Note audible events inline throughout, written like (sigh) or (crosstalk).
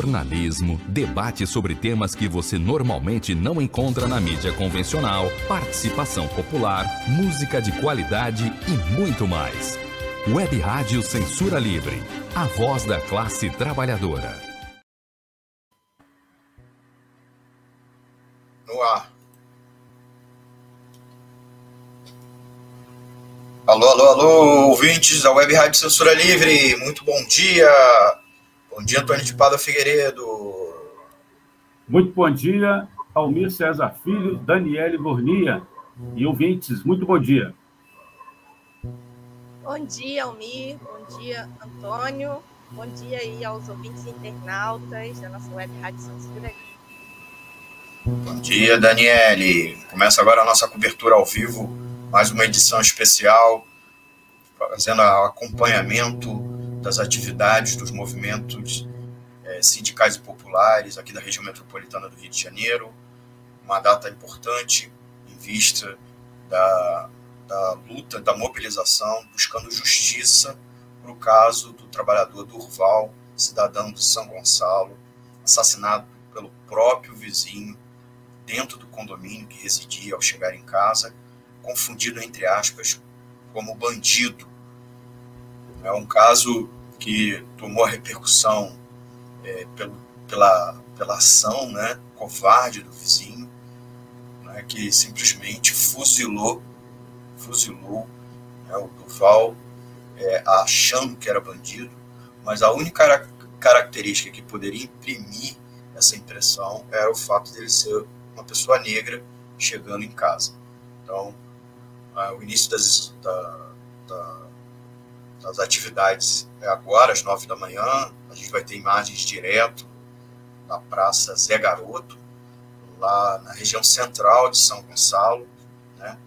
jornalismo, debate sobre temas que você normalmente não encontra na mídia convencional, participação popular, música de qualidade e muito mais. Web Rádio Censura Livre, a voz da classe trabalhadora. No ar. Alô, alô, alô, ouvintes da Web Rádio Censura Livre, muito bom dia. Bom dia, Antônio de Pada Figueiredo. Muito bom dia, Almir César Filho, Daniele Bornia e ouvintes, muito bom dia. Bom dia, Almir, bom dia, Antônio, bom dia aí aos ouvintes internautas da nossa Web Rádio Censura Bom dia, Daniele. Começa agora a nossa cobertura ao vivo, mais uma edição especial, fazendo acompanhamento das atividades dos movimentos é, sindicais e populares aqui da região metropolitana do Rio de Janeiro. Uma data importante em vista da, da luta, da mobilização, buscando justiça para o caso do trabalhador Durval, cidadão de São Gonçalo, assassinado pelo próprio vizinho dentro do condomínio que residia ao chegar em casa, confundido, entre aspas, como bandido. É um caso que tomou a repercussão é, pelo, pela, pela ação né, covarde do vizinho, né, que simplesmente fuzilou, fuzilou né, o Duval, é, achando que era bandido, mas a única característica que poderia imprimir essa impressão era o fato dele ser uma pessoa negra chegando em casa. Então, o início das, da, da, das atividades é agora, às nove da manhã. A gente vai ter imagens direto da Praça Zé Garoto, lá na região central de São Gonçalo, né?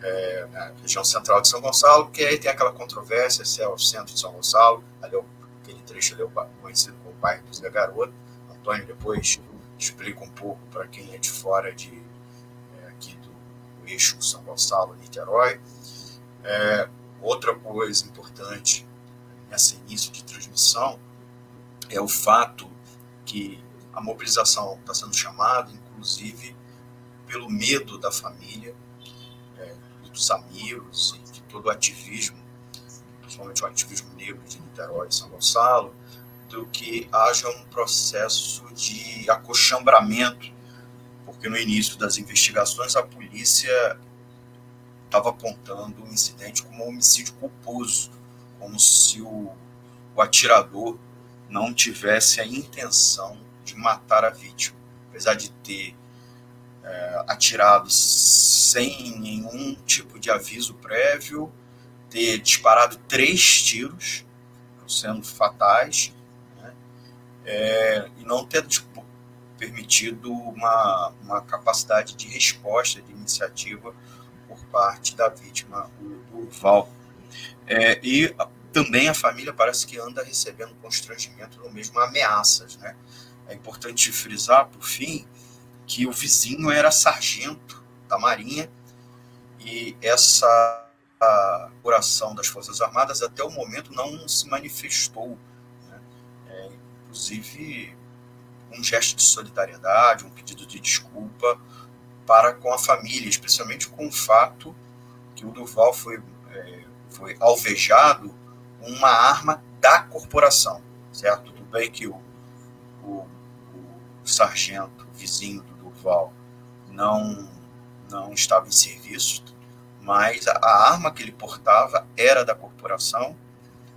É, na região central de São Gonçalo, que aí tem aquela controvérsia se é o centro de São Gonçalo, ali é aquele trecho ali é conhecido como bairro do Zé Garoto. Antônio depois explica um pouco para quem é de fora de é, aqui do, do eixo São Gonçalo-Niterói. É, outra coisa importante nesse início de transmissão é o fato que a mobilização está sendo chamada, inclusive, pelo medo da família, é, dos amigos e de todo o ativismo, principalmente o ativismo negro de Niterói e São Gonçalo, do que haja um processo de acochambramento, porque no início das investigações a polícia estava apontando o incidente como um homicídio culposo, como se o, o atirador não tivesse a intenção de matar a vítima, apesar de ter é, atirado sem nenhum tipo de aviso prévio, ter disparado três tiros, sendo fatais, é, e não ter tipo, permitido uma, uma capacidade de resposta, de iniciativa parte da vítima, o Durval. É, e também a família parece que anda recebendo constrangimento no mesmo ameaças. Né? É importante frisar, por fim, que o vizinho era sargento da Marinha e essa coração das Forças Armadas até o momento não se manifestou inclusive um gesto de solidariedade, um pedido de desculpa para com a família, especialmente com o fato que o Duval foi, é, foi alvejado uma arma da corporação, certo? Tudo bem que o, o, o sargento vizinho do Duval não, não estava em serviço, mas a, a arma que ele portava era da corporação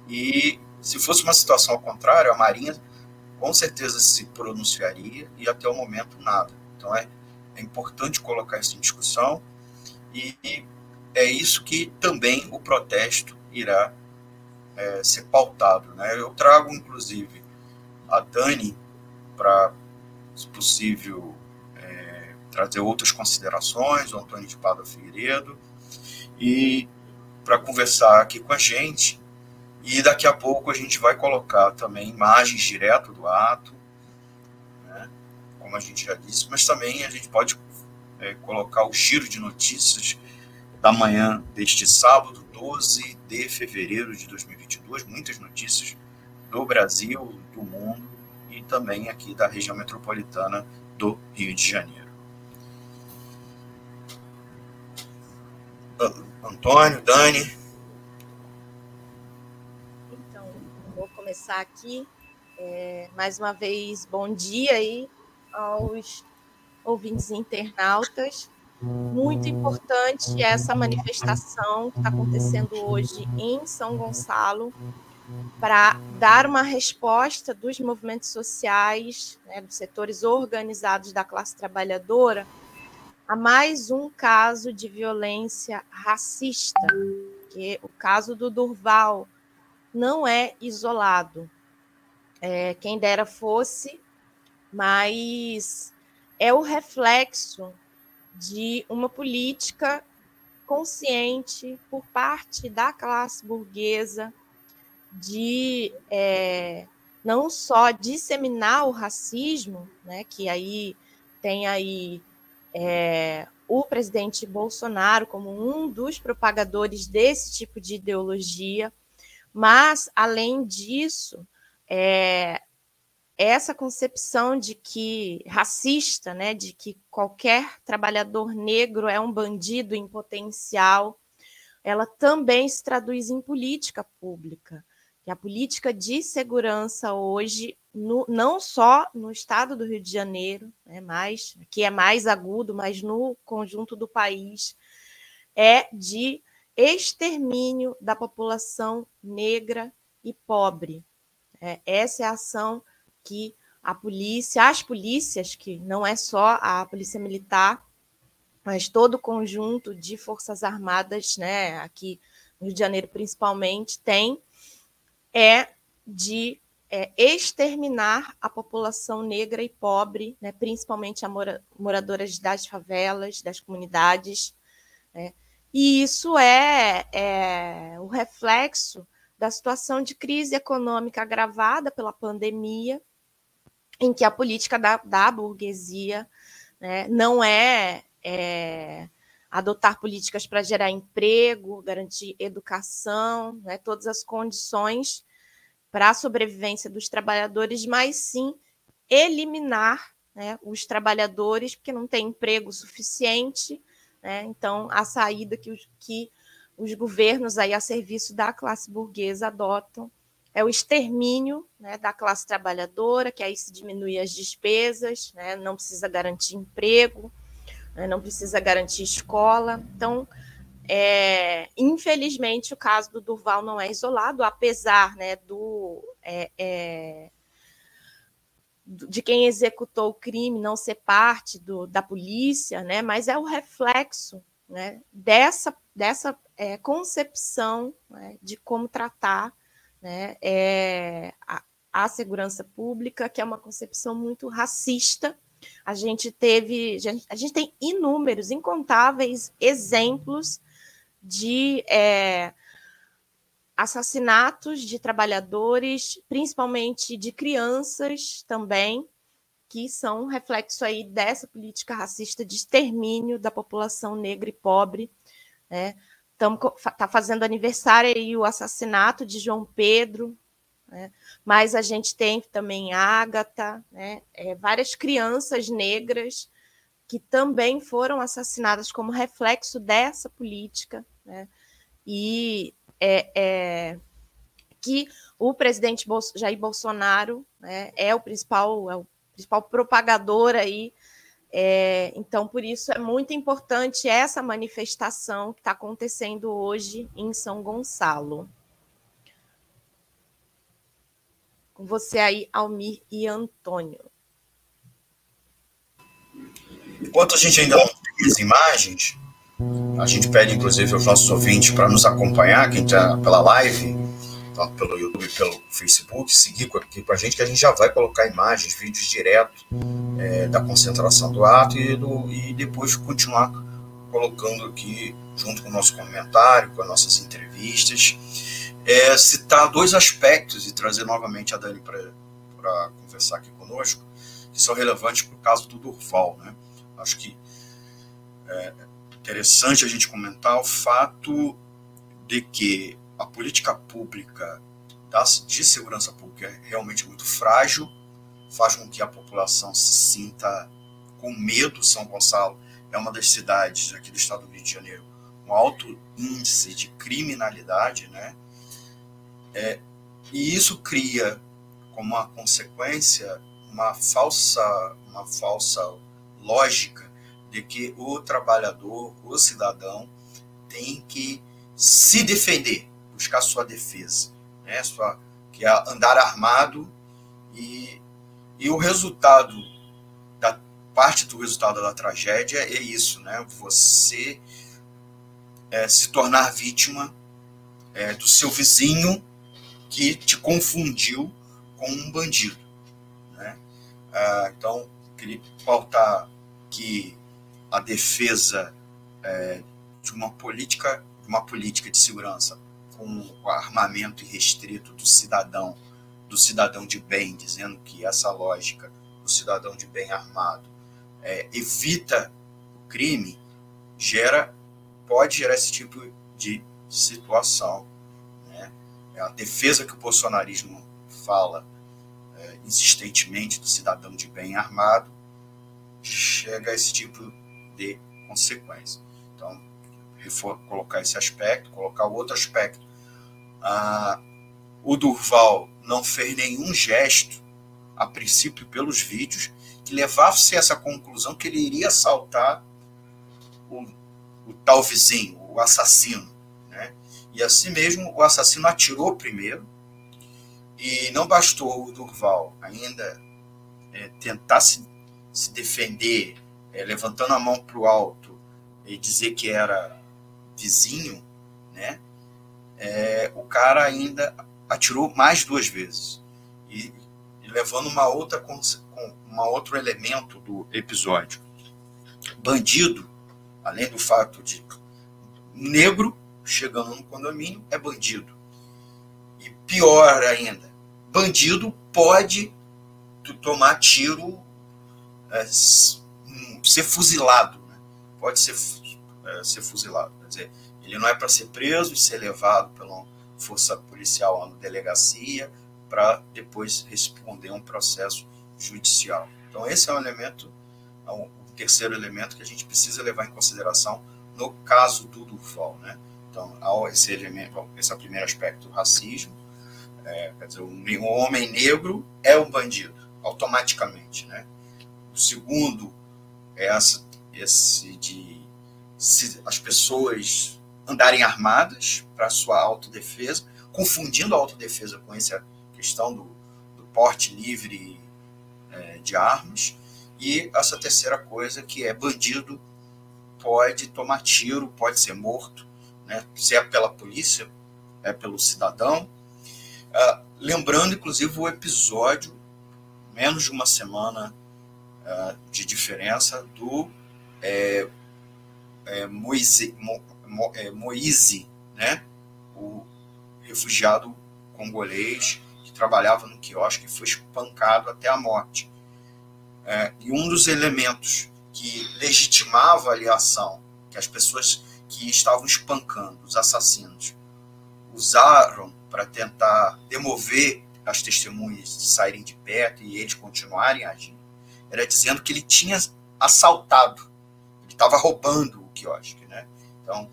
e se fosse uma situação ao contrário, a Marinha com certeza se pronunciaria e até o momento nada. Então é, é importante colocar isso em discussão e, é isso que também o protesto irá é, ser pautado. Né? Eu trago, inclusive, a Dani para, se possível, é, trazer outras considerações, o Antônio de Pádua Figueiredo, e para conversar aqui com a gente e daqui a pouco a gente vai colocar também imagens direto do ato, como a gente já disse, mas também a gente pode é, colocar o giro de notícias da manhã deste sábado, 12 de fevereiro de 2022, muitas notícias do Brasil, do mundo e também aqui da região metropolitana do Rio de Janeiro. Antônio, Dani. Então, vou começar aqui. É, mais uma vez, bom dia aí aos ouvintes internautas. Muito importante essa manifestação que está acontecendo hoje em São Gonçalo para dar uma resposta dos movimentos sociais, né, dos setores organizados da classe trabalhadora, a mais um caso de violência racista, que o caso do Durval não é isolado. É, quem dera fosse, mas é o reflexo de uma política consciente por parte da classe burguesa de é, não só disseminar o racismo, né, que aí tem aí é, o presidente Bolsonaro como um dos propagadores desse tipo de ideologia, mas além disso, é, essa concepção de que racista, né, de que qualquer trabalhador negro é um bandido em potencial, ela também se traduz em política pública. E a política de segurança hoje, no, não só no estado do Rio de Janeiro, né, mas, que é mais agudo, mas no conjunto do país, é de extermínio da população negra e pobre. É, essa é a ação que a polícia, as polícias, que não é só a polícia militar, mas todo o conjunto de forças armadas, né, aqui no Rio de Janeiro principalmente, tem, é de é, exterminar a população negra e pobre, né, principalmente a mora, moradoras das favelas, das comunidades. Né, e isso é, é o reflexo da situação de crise econômica agravada pela pandemia, em que a política da, da burguesia né, não é, é, adotar políticas para gerar emprego, garantir educação, né, todas as condições para a sobrevivência dos trabalhadores, mas sim eliminar né, os trabalhadores, porque não tem emprego suficiente. Né, então, a saída que os, que os governos aí a serviço da classe burguesa adotam é o extermínio né, da classe trabalhadora, que aí se diminui as despesas, né, não precisa garantir emprego, né, não precisa garantir escola. Então, é, infelizmente, o caso do Durval não é isolado, apesar né, do, é, é, de quem executou o crime não ser parte do, da polícia, né, mas é o reflexo né, dessa, dessa é, concepção de como tratar né, é, a, a, segurança pública, que é uma concepção muito racista. A gente teve, a gente tem inúmeros, incontáveis exemplos de é, assassinatos de trabalhadores, principalmente de crianças também, que são reflexo aí dessa política racista de extermínio da população negra e pobre. Né? Está fazendo aniversário aí o assassinato de João Pedro, né? mas a gente tem também Ágata, né? É, várias crianças negras que também foram assassinadas como reflexo dessa política, né? e é, é, que o presidente Jair Bolsonaro né, é o principal é o principal propagador aí é, então, por isso é muito importante essa manifestação que está acontecendo hoje em São Gonçalo. Com você aí, Almir e Antônio. Enquanto a gente ainda não tem as imagens, a gente pede, inclusive, aos nossos ouvintes para nos acompanhar, quem está pela live, pelo YouTube pelo Facebook, seguir aqui com a gente, que a gente já vai colocar imagens, vídeos direto é, da concentração do ato e, do, e depois continuar colocando aqui, junto com o nosso comentário, com as nossas entrevistas, é, citar dois aspectos e trazer novamente a Dani para conversar aqui conosco, que são relevantes para o caso do Durval. Né? Acho que é interessante a gente comentar o fato de que a política pública de segurança pública é realmente muito frágil, faz com que a população se sinta com medo. São Gonçalo é uma das cidades aqui do estado do Rio de Janeiro com alto índice de criminalidade, né? É, e isso cria como uma consequência uma falsa, uma falsa lógica de que o trabalhador, o cidadão, tem que se defender, buscar sua defesa, né? Sua, que é andar armado e, e o resultado da parte do resultado da tragédia é isso, né? Você é, se tornar vítima é, do seu vizinho que te confundiu com um bandido. Né? Ah, então, queria pautar que a defesa é, de uma política, uma política de segurança com o armamento irrestrito do cidadão, do cidadão de bem, dizendo que essa lógica do cidadão de bem armado é, evita o crime, gera pode gerar esse tipo de situação. Né? É a defesa que o bolsonarismo fala é, insistentemente do cidadão de bem armado chega a esse tipo de consequência. Então, colocar esse aspecto, colocar o outro aspecto. Ah, o Durval não fez nenhum gesto, a princípio pelos vídeos, que levasse a essa conclusão que ele iria assaltar o o tal vizinho, o assassino. Né? E assim mesmo, o assassino atirou primeiro, e não bastou o Durval ainda é, tentar se, se defender, é, levantando a mão para o alto e dizer que era vizinho, né? É, o cara ainda atirou mais duas vezes. E, e levando uma outra, com uma outro elemento do episódio. Bandido além do fato de negro chegando no condomínio é bandido. E pior ainda, bandido pode tomar tiro, é, ser fuzilado, né? pode ser, é, ser fuzilado. Quer dizer, ele não é para ser preso e ser levado pela força policial na delegacia para depois responder a um processo judicial. Então esse é um elemento, é um, terceiro elemento que a gente precisa levar em consideração no caso do Durval, né? Então, ao esse elemento, esse é o primeiro aspecto, o racismo, é, quer dizer, um homem negro é um bandido, automaticamente, né? O segundo é essa, esse de se, as pessoas andarem armadas para sua autodefesa, confundindo a autodefesa com essa questão do, do porte livre é, de armas, e essa terceira coisa, que é bandido pode tomar tiro, pode ser morto, né? se é pela polícia, é pelo cidadão. Uh, lembrando, inclusive, o episódio, menos de uma semana uh, de diferença, do é, é, Moise, Mo, Mo, é, Moise, né? o refugiado congolês que trabalhava no quiosque e foi espancado até a morte. É, e um dos elementos que legitimava ali a ação, que as pessoas que estavam espancando os assassinos usaram para tentar demover as testemunhas de saírem de perto e eles continuarem agindo, era dizendo que ele tinha assaltado, ele estava roubando o quiosque. Então,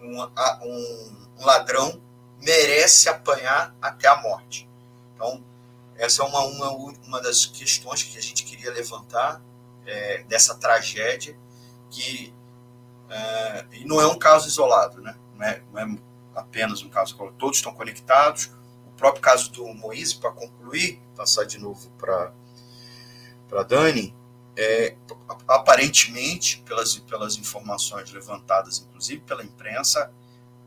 um, um, um ladrão merece apanhar até a morte. Então, essa é uma, uma, uma das questões que a gente queria levantar é, dessa tragédia, que é, e não é um caso isolado, né? não, é, não é apenas um caso, todos estão conectados. O próprio caso do Moise, para concluir, passar de novo para Dani, é, aparentemente, pelas, pelas informações levantadas, inclusive pela imprensa,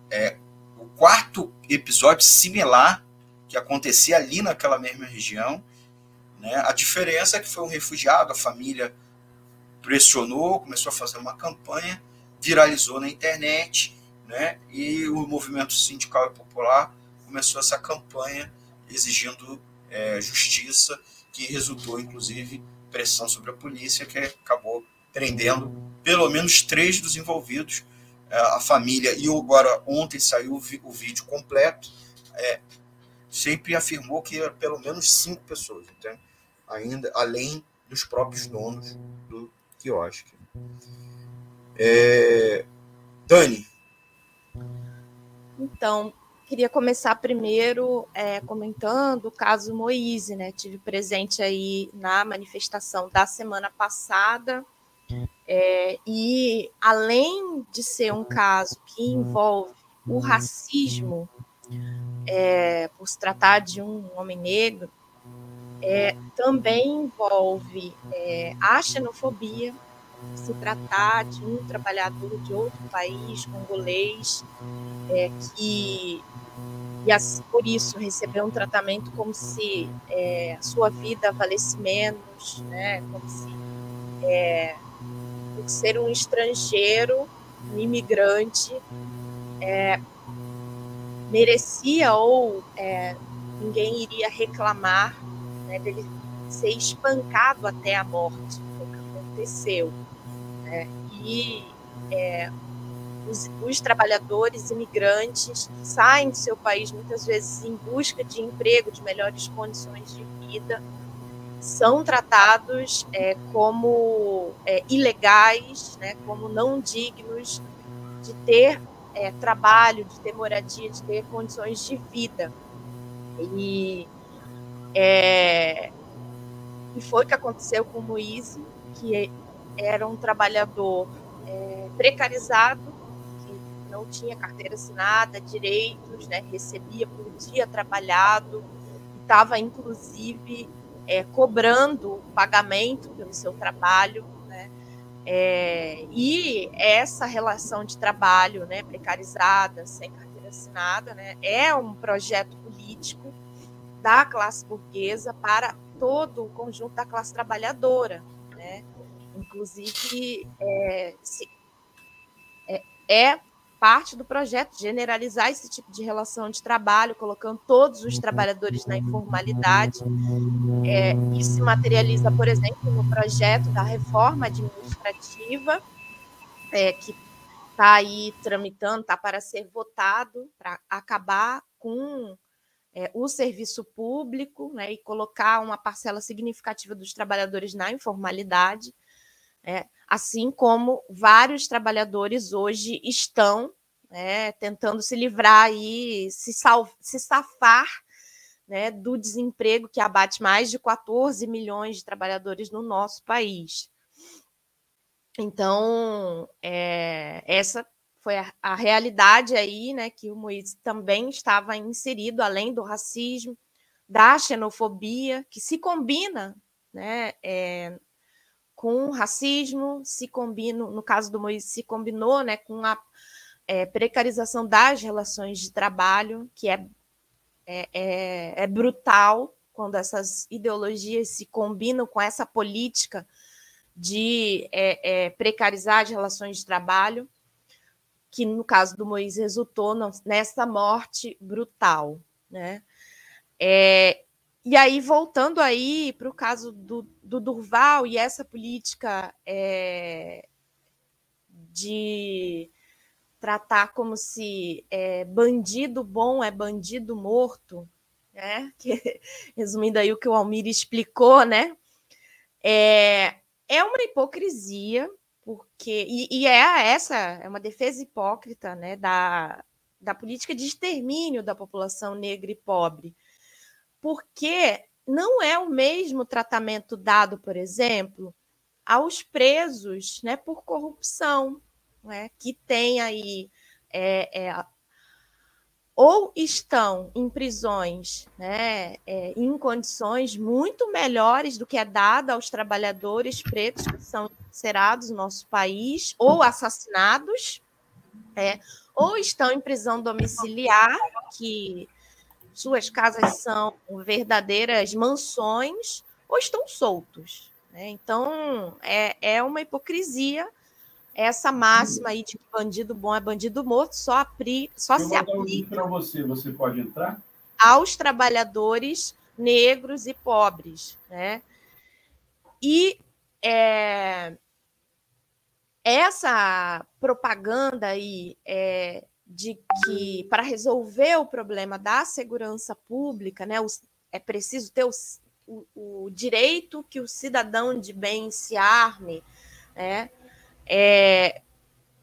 é o quarto episódio similar que acontecia ali naquela mesma região. Né? A diferença é que foi um refugiado, a família pressionou, começou a fazer uma campanha, viralizou na internet, né? e o movimento sindical e popular começou essa campanha exigindo é, justiça, que resultou, inclusive, pressão sobre a polícia, que acabou prendendo pelo menos três dos envolvidos, é, a família, e agora ontem saiu o vídeo completo, é, sempre afirmou que era pelo menos cinco pessoas. Então, ainda além dos próprios donos do quiosque. É... Dani. Então, queria começar primeiro é, comentando o caso Moise, né? Tive presente aí na manifestação da semana passada. É, e além de ser um caso que envolve o racismo, é, por se tratar de um homem negro, é, também envolve é, a xenofobia, se tratar de um trabalhador de outro país, congolês, é, que e por isso recebeu um tratamento como se é, a sua vida valesse menos, né? como se é, ser um estrangeiro, um imigrante, é, merecia ou é, ninguém iria reclamar né, dele ser espancado até a morte, o que aconteceu. Né? E é, os, os, trabalhadores imigrantes saem do seu país muitas vezes em busca de emprego, de melhores condições de vida, são tratados é, como é, ilegais, né, como não dignos de ter é, trabalho, de ter moradia, de ter condições de vida. E, é, e foi o que aconteceu com o Moise, que era um trabalhador é, precarizado, que não tinha carteira assinada, direitos, né, recebia por dia trabalhado, estava inclusive é, cobrando pagamento pelo seu trabalho, né? É, e essa relação de trabalho, né, precarizada, sem carteira assinada, né, é um projeto político da classe burguesa para todo o conjunto da classe trabalhadora, né? Inclusive, é, se, é, é parte do projeto generalizar esse tipo de relação de trabalho, colocando todos os trabalhadores na informalidade. É, isso se materializa, por exemplo, no projeto da reforma administrativa, é, que está aí tramitando, está para ser votado, para acabar com é, o serviço público né, e colocar uma parcela significativa dos trabalhadores na informalidade. É, assim como vários trabalhadores hoje estão né, tentando se livrar e se, se safar né, do desemprego que abate mais de 14 milhões de trabalhadores no nosso país. Então, é, essa foi a, a, realidade aí, né, que o Moisés também estava inserido, além do racismo, da xenofobia, que se combina, né, é, com racismo, se combina, no caso do Moisés, se combinou né, com a é, precarização das relações de trabalho, que é, é, é, é brutal quando essas ideologias se combinam com essa política de é, é, precarizar as relações de trabalho, que no caso do Moisés resultou nessa morte brutal. Né? É, e aí, voltando aí para o caso do, do, Durval e essa política é, de tratar como se é, bandido bom é bandido morto, né? (laughs) Que, resumindo aí o que o Almir explicou, né? É, é uma hipocrisia, porque e, e, é essa é uma defesa hipócrita, né? Da, da política de extermínio da população negra e pobre porque não é o mesmo tratamento dado, por exemplo, aos presos né, por corrupção, né, que tem aí é, é, ou estão em prisões né, é, em condições muito melhores do que é dada aos trabalhadores pretos que são encerados no nosso país, ou assassinados, é, ou estão em prisão domiciliar, que suas casas são verdadeiras mansões ou estão soltos. Né? Então, é, é uma hipocrisia essa máxima aí de que bandido bom é bandido morto só, apri, só se aplica para você, você pode entrar? aos trabalhadores negros e pobres. Né? E é, essa propaganda aí é, de que para resolver o problema da segurança pública, né, é preciso ter o, o, o, direito que o cidadão de bem se arme, né? É,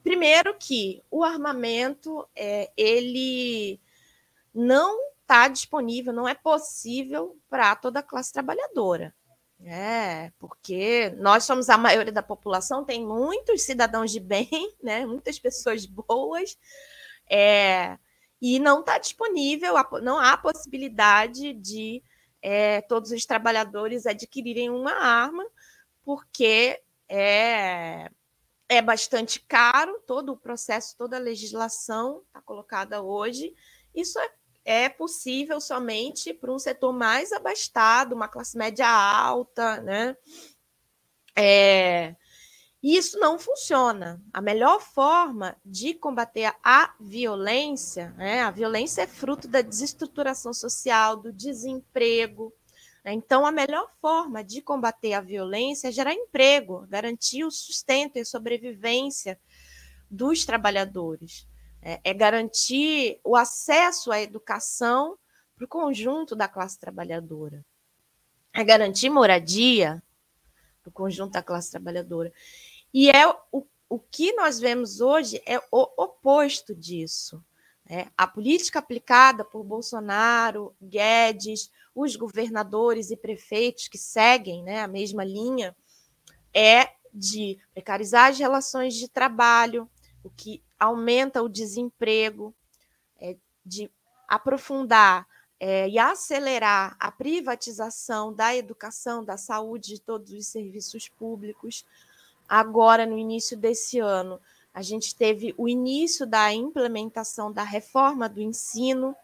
primeiro que o armamento é, ele não está disponível, não é possível para toda a classe trabalhadora. É, porque nós somos a maioria da população, tem muitos cidadãos de bem, (laughs) né, muitas pessoas boas, é, e não está disponível, não há possibilidade de é, todos os trabalhadores adquirirem uma arma, porque é, é bastante caro, todo o processo, toda a legislação está colocada hoje. Isso é, é possível somente para um setor mais abastado, uma classe média alta, né? É, isso não funciona. A melhor forma de combater a violência, né? a violência é fruto da desestruturação social, do desemprego. Né? Então, a melhor forma de combater a violência é gerar emprego, garantir o sustento e a sobrevivência dos trabalhadores. É, é garantir o acesso à educação para o conjunto da classe trabalhadora. É garantir moradia para o conjunto da classe trabalhadora. E é o, o que nós vemos hoje é o oposto disso. Né? A política aplicada por Bolsonaro, Guedes, os governadores e prefeitos que seguem né, a mesma linha é de precarizar as relações de trabalho, o que aumenta o desemprego, é de aprofundar é, e acelerar a privatização da educação, da saúde, de todos os serviços públicos, agora no início desse ano, a gente teve o início da implementação da reforma do ensino,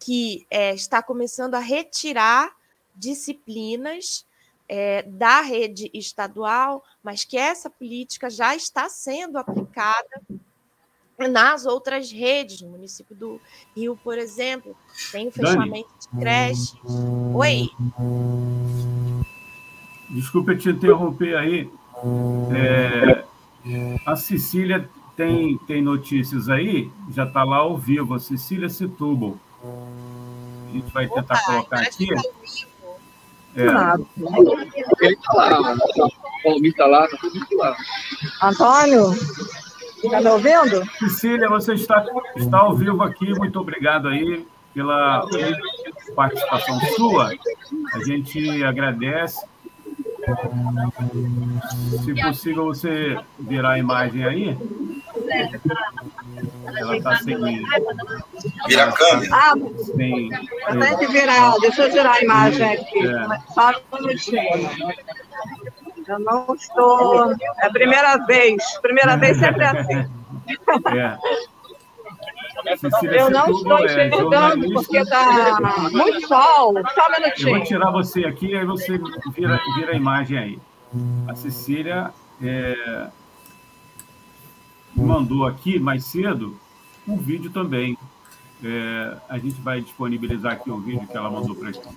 que é, está começando a retirar disciplinas é, da rede estadual, mas que essa política já está sendo aplicada nas outras redes, no município do Rio, por exemplo, tem o fechamento Dani. de creches. Oi. Desculpa te interromper aí. É, a Cecília tem, tem notícias aí, já está lá ao vivo, a Cecília Setúbal. A gente vai tentar Opa, colocar aqui. Tá é. Ele está lá, o Palmito está lá, está tudo lá. Antônio, está me ouvindo? Cecília, você está, está ao vivo aqui, muito obrigado aí pela participação sua. A gente agradece. Se possível, você virar a imagem aí. Ela está seguindo. Vira a câmera. Ah, tem que virar. Deixa eu virar a imagem aqui. É. Só um minutinho. Eu não estou. É a primeira vez. Primeira vez sempre é assim. É. Eu não estou enxergando porque está muito sol. Só um minutinho. Eu vou tirar você aqui, aí você vira, vira a imagem aí. A Cecília é, mandou aqui mais cedo um vídeo também. É, a gente vai disponibilizar aqui o vídeo que ela mandou para a gente.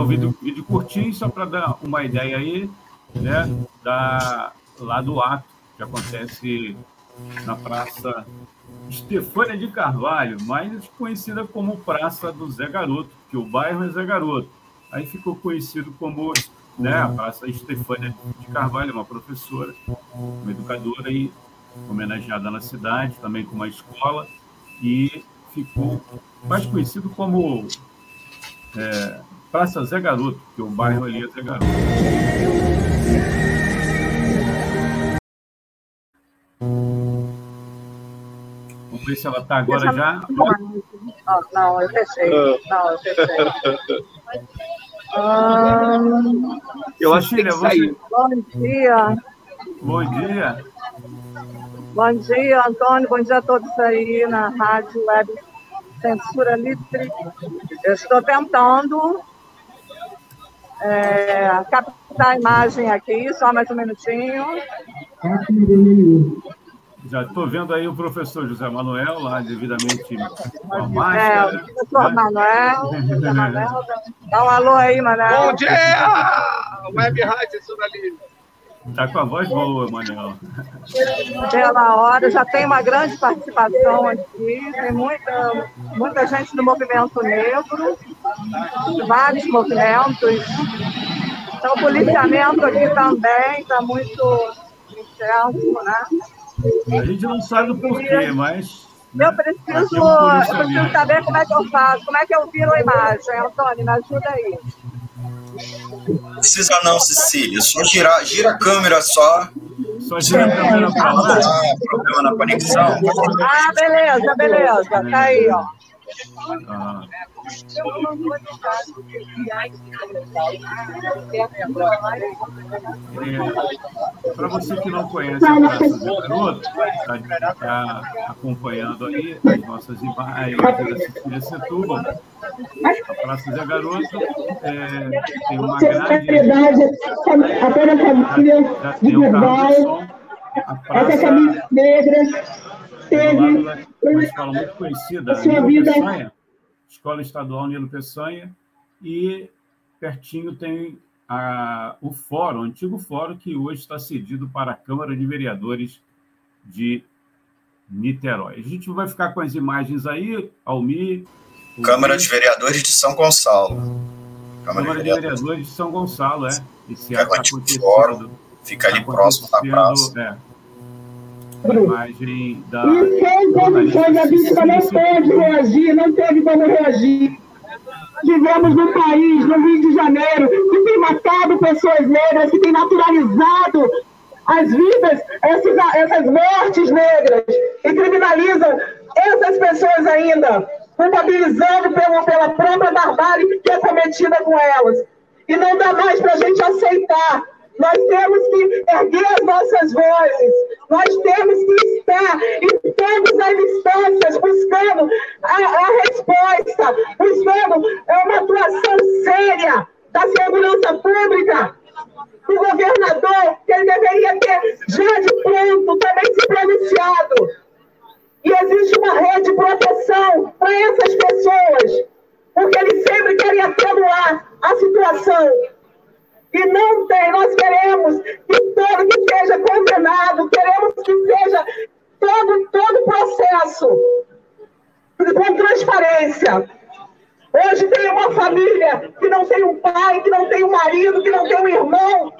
Um vídeo, vídeo curtinho, só para dar uma ideia aí, né, da, lá do ato que acontece na Praça Estefânia de Carvalho, mais conhecida como Praça do Zé Garoto, que o bairro é Zé Garoto. Aí ficou conhecido como né, a Praça Estefânia de Carvalho, uma professora, uma educadora e homenageada na cidade, também com uma escola, e ficou mais conhecido como é, Praça Zé Garoto, que o bairro ali é Zé Garoto. Vamos ver se ela está agora já. Não, eu fechei. Não, eu fechei. Ah, eu acho que você... Bom dia. Bom dia. Bom dia, Antônio. Bom dia a todos aí na Rádio Web Censura Livre. Eu estou tentando é, captar a imagem aqui, só mais um minutinho. Já estou vendo aí o professor José Manuel, lá devidamente com a máscara. É, o professor né? Manuel, José (laughs) Manuel. Dá um alô aí, Manuel. Bom dia! Web Rádio Livre. Está com a voz boa, Manuel. Pela hora, já tem uma grande participação aqui, tem muita, muita gente do movimento negro, vários movimentos. Então, o policiamento aqui também está muito intenso, né? A gente não sabe o porquê, mas. Né? Eu preciso, eu preciso saber como é que eu faço, como é que eu viro a imagem. Antônio, me ajuda aí. Precisa não, Cecília. Só girar, gira a câmera só. Só gira a câmera para lá. Ah, problema na conexão. Ah, beleza, beleza. Tá aí, ó. Ah. É, Para você que não conhece a Praça do Garoto, está tá acompanhando aí as nossas imagens da Cecília Setúbal. A Praça Zé Garoto é, tem uma grande. Apenas família de Verdal, essa camisa negra teve uma escola muito conhecida, a sua vida. Peçanha, Escola Estadual Nilo Peçanha, e pertinho tem a, o fórum, o antigo fórum, que hoje está cedido para a Câmara de Vereadores de Niterói. A gente vai ficar com as imagens aí, Almir. Câmara de Vereadores de São Gonçalo. Câmara, Câmara de, Vereadores de São Gonçalo, é. Esse é o fórum, fica ali tá próximo da praça. É, a imagem da. E condições, a vítima não pode reagir, não teve como reagir. Vivemos num país, no Rio de Janeiro, que tem matado pessoas negras, que tem naturalizado as vidas, essas, essas mortes negras, e criminaliza essas pessoas ainda, culpabilizando pela, pela própria barbárie que é cometida com elas. E não dá mais para a gente aceitar nós temos que erguer as nossas vozes. Nós temos que estar em todas as instâncias buscando a, a resposta, buscando uma atuação séria da segurança pública. O governador, que ele deveria ter já de pronto também se pronunciado. E existe uma rede de proteção para essas pessoas, porque eles sempre querem atenuar a situação. E não tem, nós queremos que todo que seja condenado, queremos que seja todo, todo processo com transparência. Hoje tem uma família que não tem um pai, que não tem um marido, que não tem um irmão.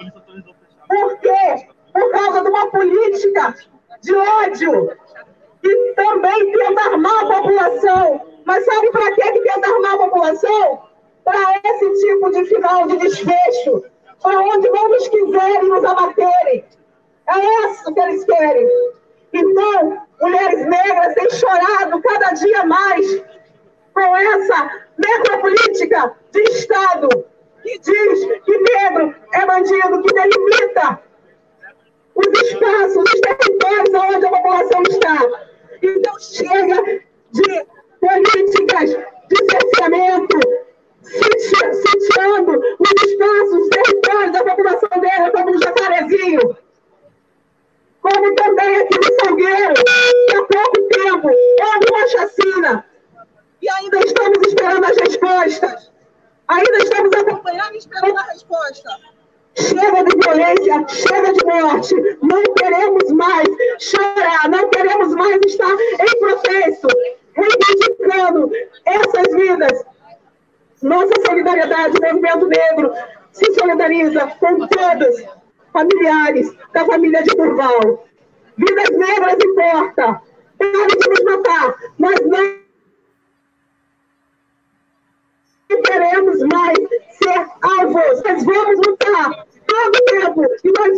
Por quê? Por causa de uma política de ódio que também tenta armar a população. Mas sabe para que tenta armar a população? Para esse tipo de final de desfecho para onde não nos quiserem nos abaterem. É isso que eles querem. Então, mulheres negras têm chorado cada dia mais com essa necropolítica de Estado que diz que negro é bandido, que delimita os espaços, os territórios onde a população está. Então, chega de políticas de cerceamento, sitiando os espaços, os territórios da população negra, como no Jacarezinho, como também aqui no Salgueiro, que há pouco tempo houve uma chacina, e ainda estamos esperando as respostas. Ainda estamos acompanhando e esperando a resposta. Chega de violência, chega de morte. Não queremos mais chorar, não queremos mais estar em processo, reivindicando essas vidas nossa solidariedade, movimento negro se solidariza com todos familiares da família de Durval. Vidas negras importa. Parem de nos matar. Nós não queremos mais ser alvos. Nós vamos lutar todo o tempo e nós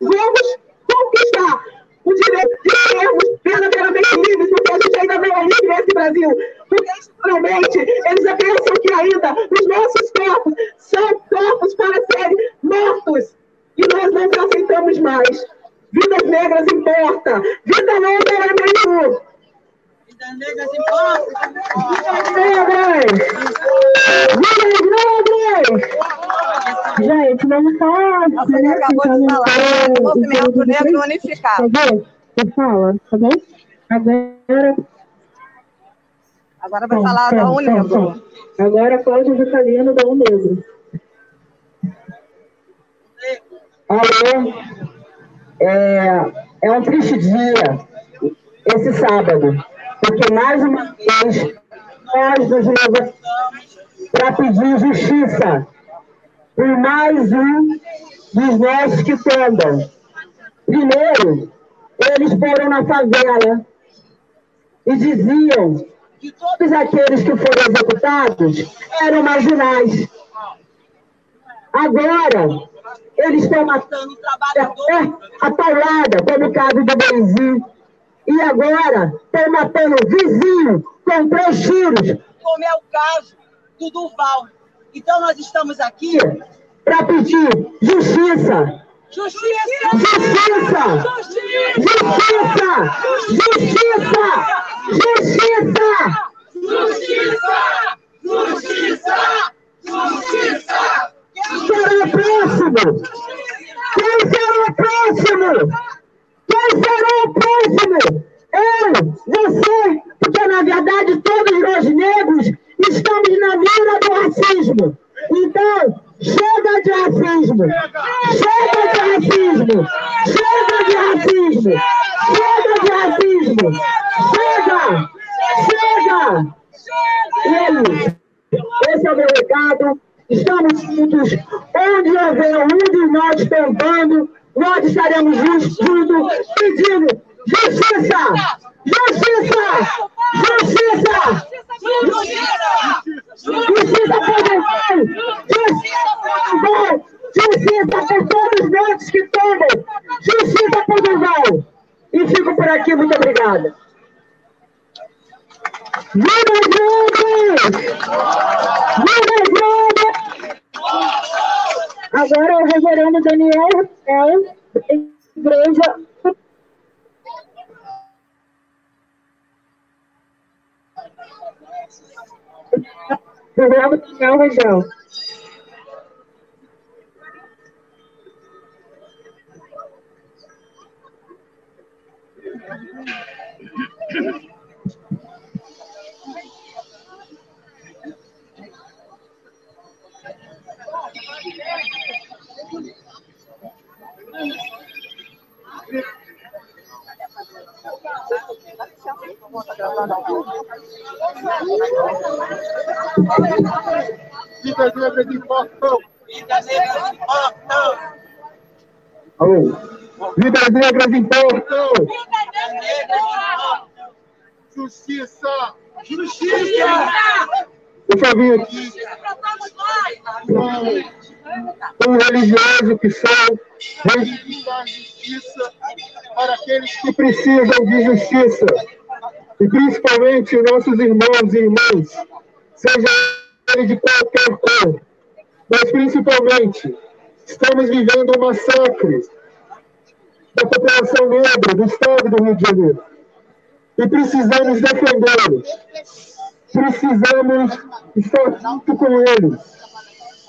vamos conquistar o direito de sermos verdadeiramente livres, porque a gente ainda não é livre nesse Brasil. Porque, estruturalmente, eles pensam que ainda os nossos corpos são corpos para serem mortos. E nós não aceitamos mais. Vidas negras importa. Vida negra é nenhum. Vidas negras importa. Vidas negras. Vidas negras. Gente, vamos falar. Você acabou de falar. Movimento Negro Unificado. Você fala, tá bom? Agora Agora vai falar da Unegro. Agora Cláudia Vitalino da Unegro. Alô, é, é um triste dia esse sábado, porque mais uma vez nós nos levantamos para pedir justiça por mais um dos nossos que tendam. Primeiro, eles foram na favela e diziam que todos aqueles que foram executados eram marginais. Agora, eles estão matando trabalhador a paulada, como o caso do Benzinho. E agora estão matando vizinho com três tiros. Como é o caso do Duval. Então, nós estamos aqui para pedir justiça. Justiça! Justiça! Justiça! Justiça! Justiça! Justiça! Justiça! Justiça! Quem será o próximo? Quem será o próximo? Quem será o próximo? Eu, você, porque na verdade todos nós negros estamos na mira do racismo. Então, chega de racismo! Chega de racismo! Chega de racismo! Chega de racismo! Chega! Chega! Ele, esse é o meu recado. Estamos juntos. Onde houver um de nós tentando, nós estaremos juntos, pedindo justiça! Justiça! Justiça! Justiça Duval! Justiça Duval! Justiça por todos os mortos que tomam! Justiça Duval! E fico por aqui, muito obrigada. Viva juntos! Viva juntos! Agora o reverendo Daniel Rafael, igreja Programa Regional Região. Thank Vidas de portão! Vidas negras de portão! Alô! Vidas negras de portão! De! Justiça! Justiça! Eu só aqui. Justiça para todos nós! Como religioso que sou, reivindicar justiça para aqueles que precisam de justiça. E principalmente nossos irmãos e irmãs, seja ele de qualquer cor. Mas principalmente, estamos vivendo um massacre da população negra do estado do Rio de Janeiro. E precisamos defendê-los. Precisamos estar junto com eles.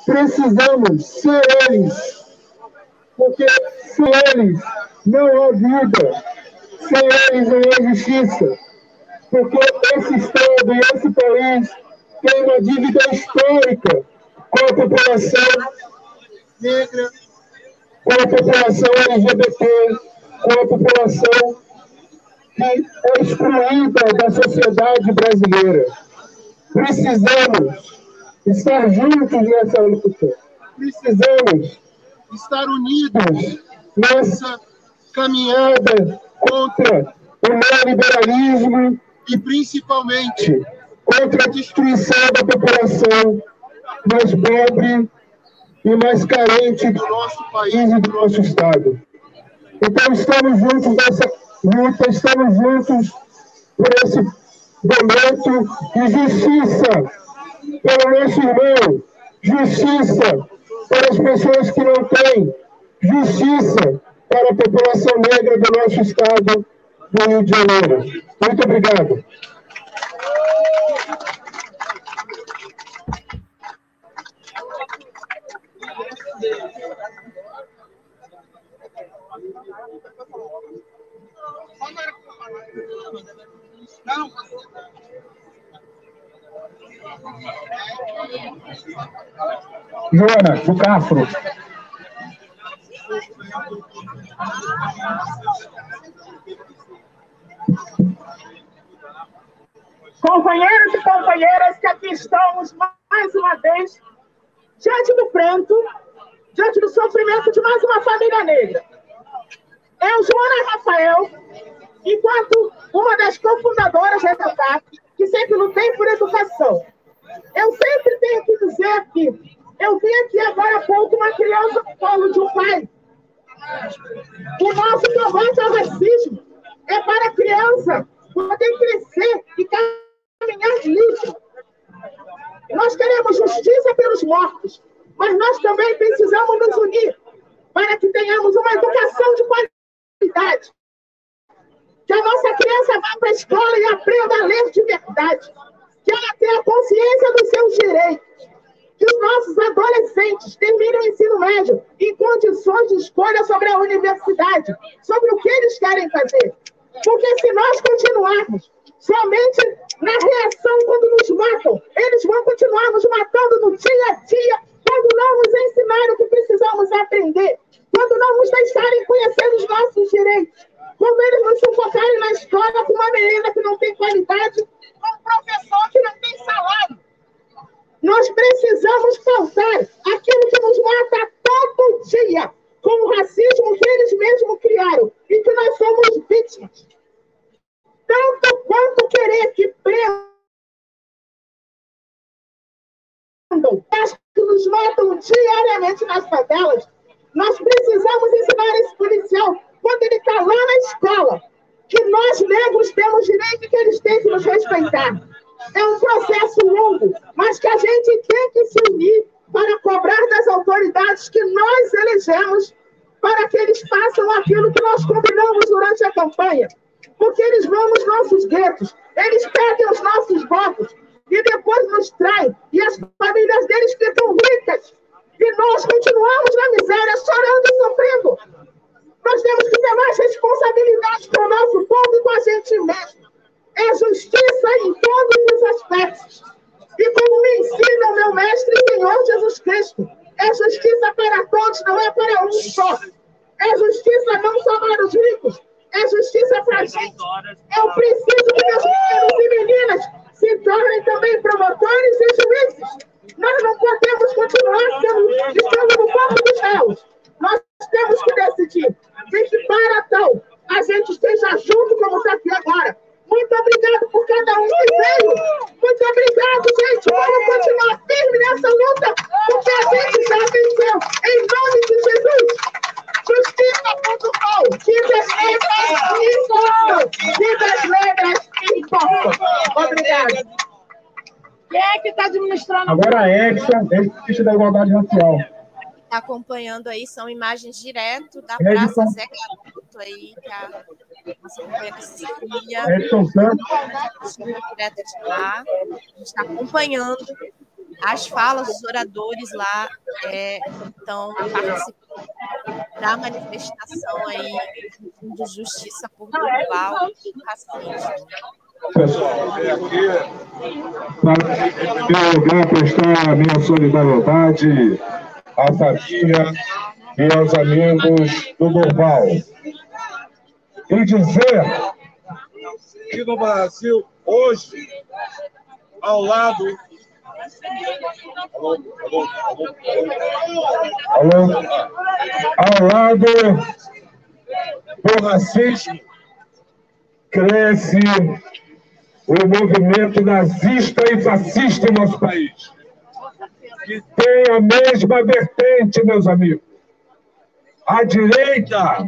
Precisamos ser eles. Porque sem eles não há vida. Sem eles não há justiça. Porque esse Estado e esse país tem uma dívida histórica com a população negra, com a população LGBT, com a população que é excluída da sociedade brasileira. Precisamos estar juntos nessa luta. Precisamos estar unidos nessa caminhada contra o neoliberalismo e, principalmente, contra a destruição da população mais pobre e mais carente do nosso país e do nosso Estado. Então, estamos juntos nessa luta, estamos juntos por esse momento de justiça pelo nosso irmão, justiça para as pessoas que não têm, justiça para a população negra do nosso Estado do Rio de Janeiro. Muito obrigado. Joana, do Castro. Companheiros e companheiras que aqui estamos mais uma vez diante do pranto, diante do sofrimento de mais uma família negra. Eu, Joana Rafael, enquanto uma das cofundadoras da EDUCAP, que sempre lutei por educação, eu sempre tenho que dizer que eu vi aqui agora há pouco uma criança no colo de um pai. O nosso combate ao racismo é para a criança poder crescer e caminhar livre. Nós queremos justiça pelos mortos, mas nós também precisamos nos unir para que tenhamos uma educação de qualidade. Que a nossa criança vá para a escola e aprenda a ler de verdade. Que ela tenha consciência dos seus direitos. Que os nossos adolescentes terminem o ensino médio em condições de escolha sobre a universidade, sobre o que eles querem fazer. Porque se nós continuarmos somente na reação quando nos matam, eles vão continuar nos matando no dia a dia, quando não nos ensinarem o que precisamos aprender, quando não nos deixarem conhecer os nossos direitos, quando eles nos sufocarem na escola com uma menina que não tem qualidade, professor que não tem salário. Nós precisamos faltar aquilo que nos mata todo dia, com o racismo que eles mesmos criaram e que nós somos vítimas. Tanto quanto querer que prendam, que nos matam diariamente nas favelas, nós precisamos ensinar esse policial, quando ele está lá na escola, que nós negros temos direito e que eles têm que nos respeitar. É um processo longo, mas que a gente tem que se unir para cobrar das autoridades que nós elegemos para que eles façam aquilo que nós combinamos durante a campanha porque eles vão nos nossos guetos, eles pegam os nossos votos e depois nos traem, e as famílias deles ficam ricas, e nós continuamos na miséria, chorando e sofrendo. Nós temos que ter mais responsabilidade com o nosso povo e com a gente mesmo. É justiça em todos os aspectos. E como me ensina o meu mestre e Senhor Jesus Cristo, é justiça para todos, não é para um só. É justiça não só para os ricos, é justiça para a gente. Eu preciso que meus meninos e meninas se tornem também promotores e juízes. Nós não podemos continuar sendo, estando no campo dos réus. Nós temos que decidir. Tem que para tal a gente esteja junto como está aqui agora. Muito obrigado por cada um que veio. Muito obrigado, gente. Vamos continuar firme nessa luta, porque a gente já venceu. Em nome de Jesus. Justiça.com. Vidas negras importam. Vidas negras importam. Obrigado. Quem é que está administrando? Agora a Edson, ex da Igualdade Racial. Está acompanhando aí, são imagens direto da Praça Zé Garoto aí, que a nossa companheira Cecília. Edson Santos. Direto de lá. A gente está acompanhando as falas dos oradores lá é, estão participando da manifestação aí de justiça por global e racismo. Pessoal, vem aqui para, em primeiro lugar, prestar a minha solidariedade à família e aos amigos do Global. E dizer que no Brasil, hoje, ao lado Alô, alô, alô, alô. Ao lado do racismo, cresce o movimento nazista e fascista em nosso país, que tem a mesma vertente, meus amigos. A direita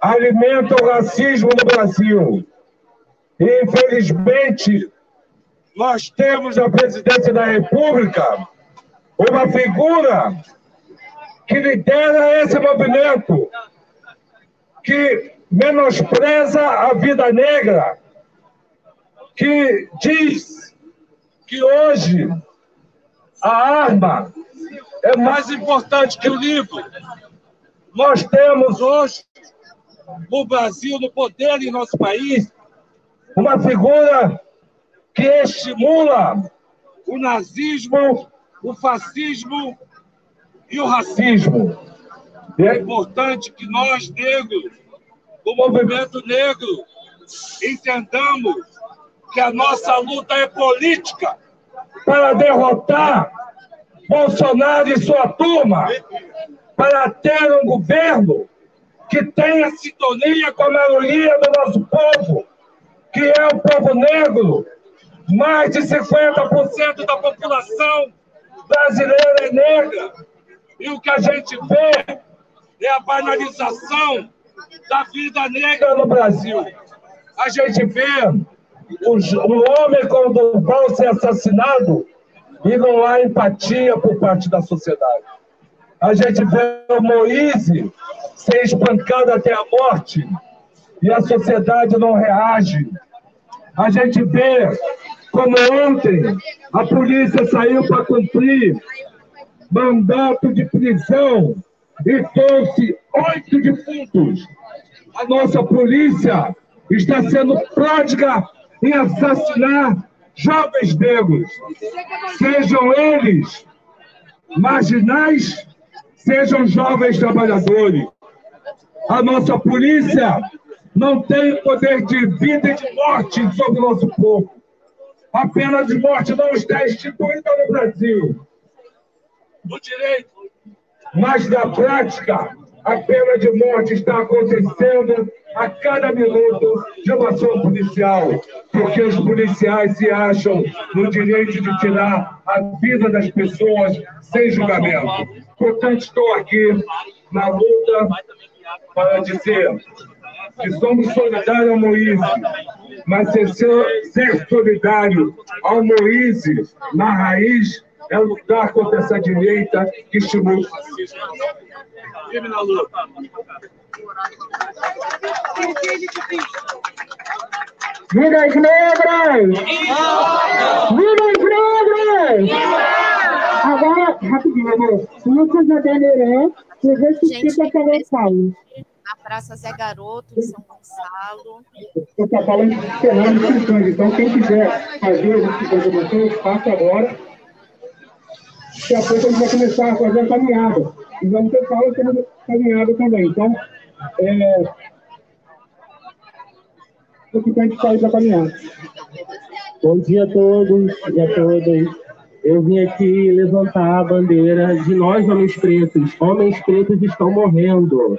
alimenta o racismo no Brasil. E, infelizmente, nós temos na presidência da República uma figura que lidera esse movimento, que menospreza a vida negra, que diz que hoje a arma é mais importante que o livro. Nós temos hoje, no Brasil, no poder em nosso país, uma figura que estimula o nazismo, o fascismo e o racismo. É importante que nós, negros, o movimento negro, entendamos que a nossa luta é política para derrotar Bolsonaro e sua turma, para ter um governo que tenha sintonia com a maioria do nosso povo, que é o povo negro. Mais de 50% da população brasileira é negra. E o que a gente vê é a banalização da vida negra no Brasil. A gente vê um homem como Durval ser assassinado e não há empatia por parte da sociedade. A gente vê o Moise ser espancado até a morte e a sociedade não reage. A gente vê como ontem a polícia saiu para cumprir mandato de prisão e trouxe oito defuntos. A nossa polícia está sendo pródiga em assassinar jovens negros, sejam eles marginais, sejam jovens trabalhadores. A nossa polícia não tem poder de vida e de morte sobre o nosso povo. A pena de morte não está instituída no Brasil. No direito. Mas na prática, a pena de morte está acontecendo a cada minuto de uma ação policial, porque os policiais se acham no direito de tirar a vida das pessoas sem julgamento. Portanto, estou aqui na luta para dizer que somos solidários ao Moise, mas ser, ser solidário ao Moise na raiz é lutar contra essa direita que estimula o fascismo. Vidas negras! Vidas negras! Agora, rapidinho, amor. Lucas Adenirã, que justifica pelo país. Na Praça Zé Garoto, em São Gonçalo. Eu estou falando de Fernando Santana, então quem quiser fazer as inscrições de vocês, faça agora. Daqui a pouco a gente vai começar a fazer a caminhada. E vamos ter fala sobre caminhada também. Então, é, o que a gente sair para caminhar. Bom dia a todos e a todas. Eu vim aqui levantar a bandeira de nós, homens pretos. Homens pretos estão morrendo.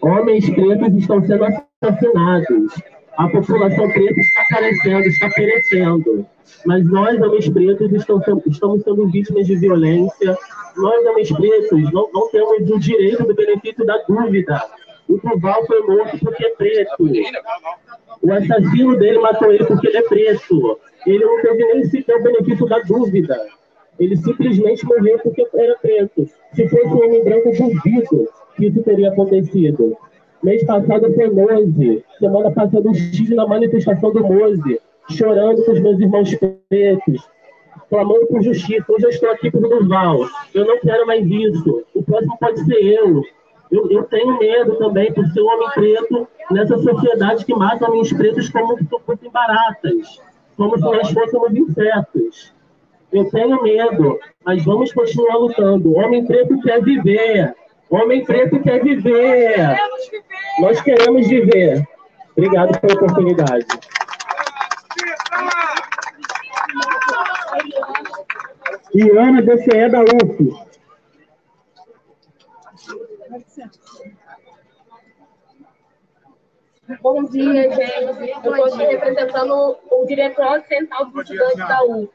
Homens pretos estão sendo assassinados. A população preta está carecendo, está perecendo. Mas nós, homens pretos, estamos sendo vítimas de violência. Nós, homens pretos, não, não temos o direito do benefício da dúvida. O Duval foi morto porque é preto. O assassino dele matou ele porque ele é preto. Ele não teve nem sequer o benefício da dúvida. Ele simplesmente morreu porque era preto. Se fosse um homem branco, duvido que isso teria acontecido. Mês passado foi Moze. Semana passada estive na manifestação do Moze, chorando com os meus irmãos pretos, clamando por justiça. Hoje eu estou aqui por Durval. Eu não quero mais isso. O próximo pode ser eu. Eu, eu tenho medo também por ser um homem preto nessa sociedade que mata homens pretos como se fossem baratas, como se nós fôssemos insetos. Eu tenho medo, mas vamos continuar lutando. O homem preto quer viver. O homem preto quer viver. Nós queremos viver. Obrigado pela oportunidade. E Ana, DCE da UF. Bom dia, gente. Estou aqui representando o diretor central dos estudantes da U.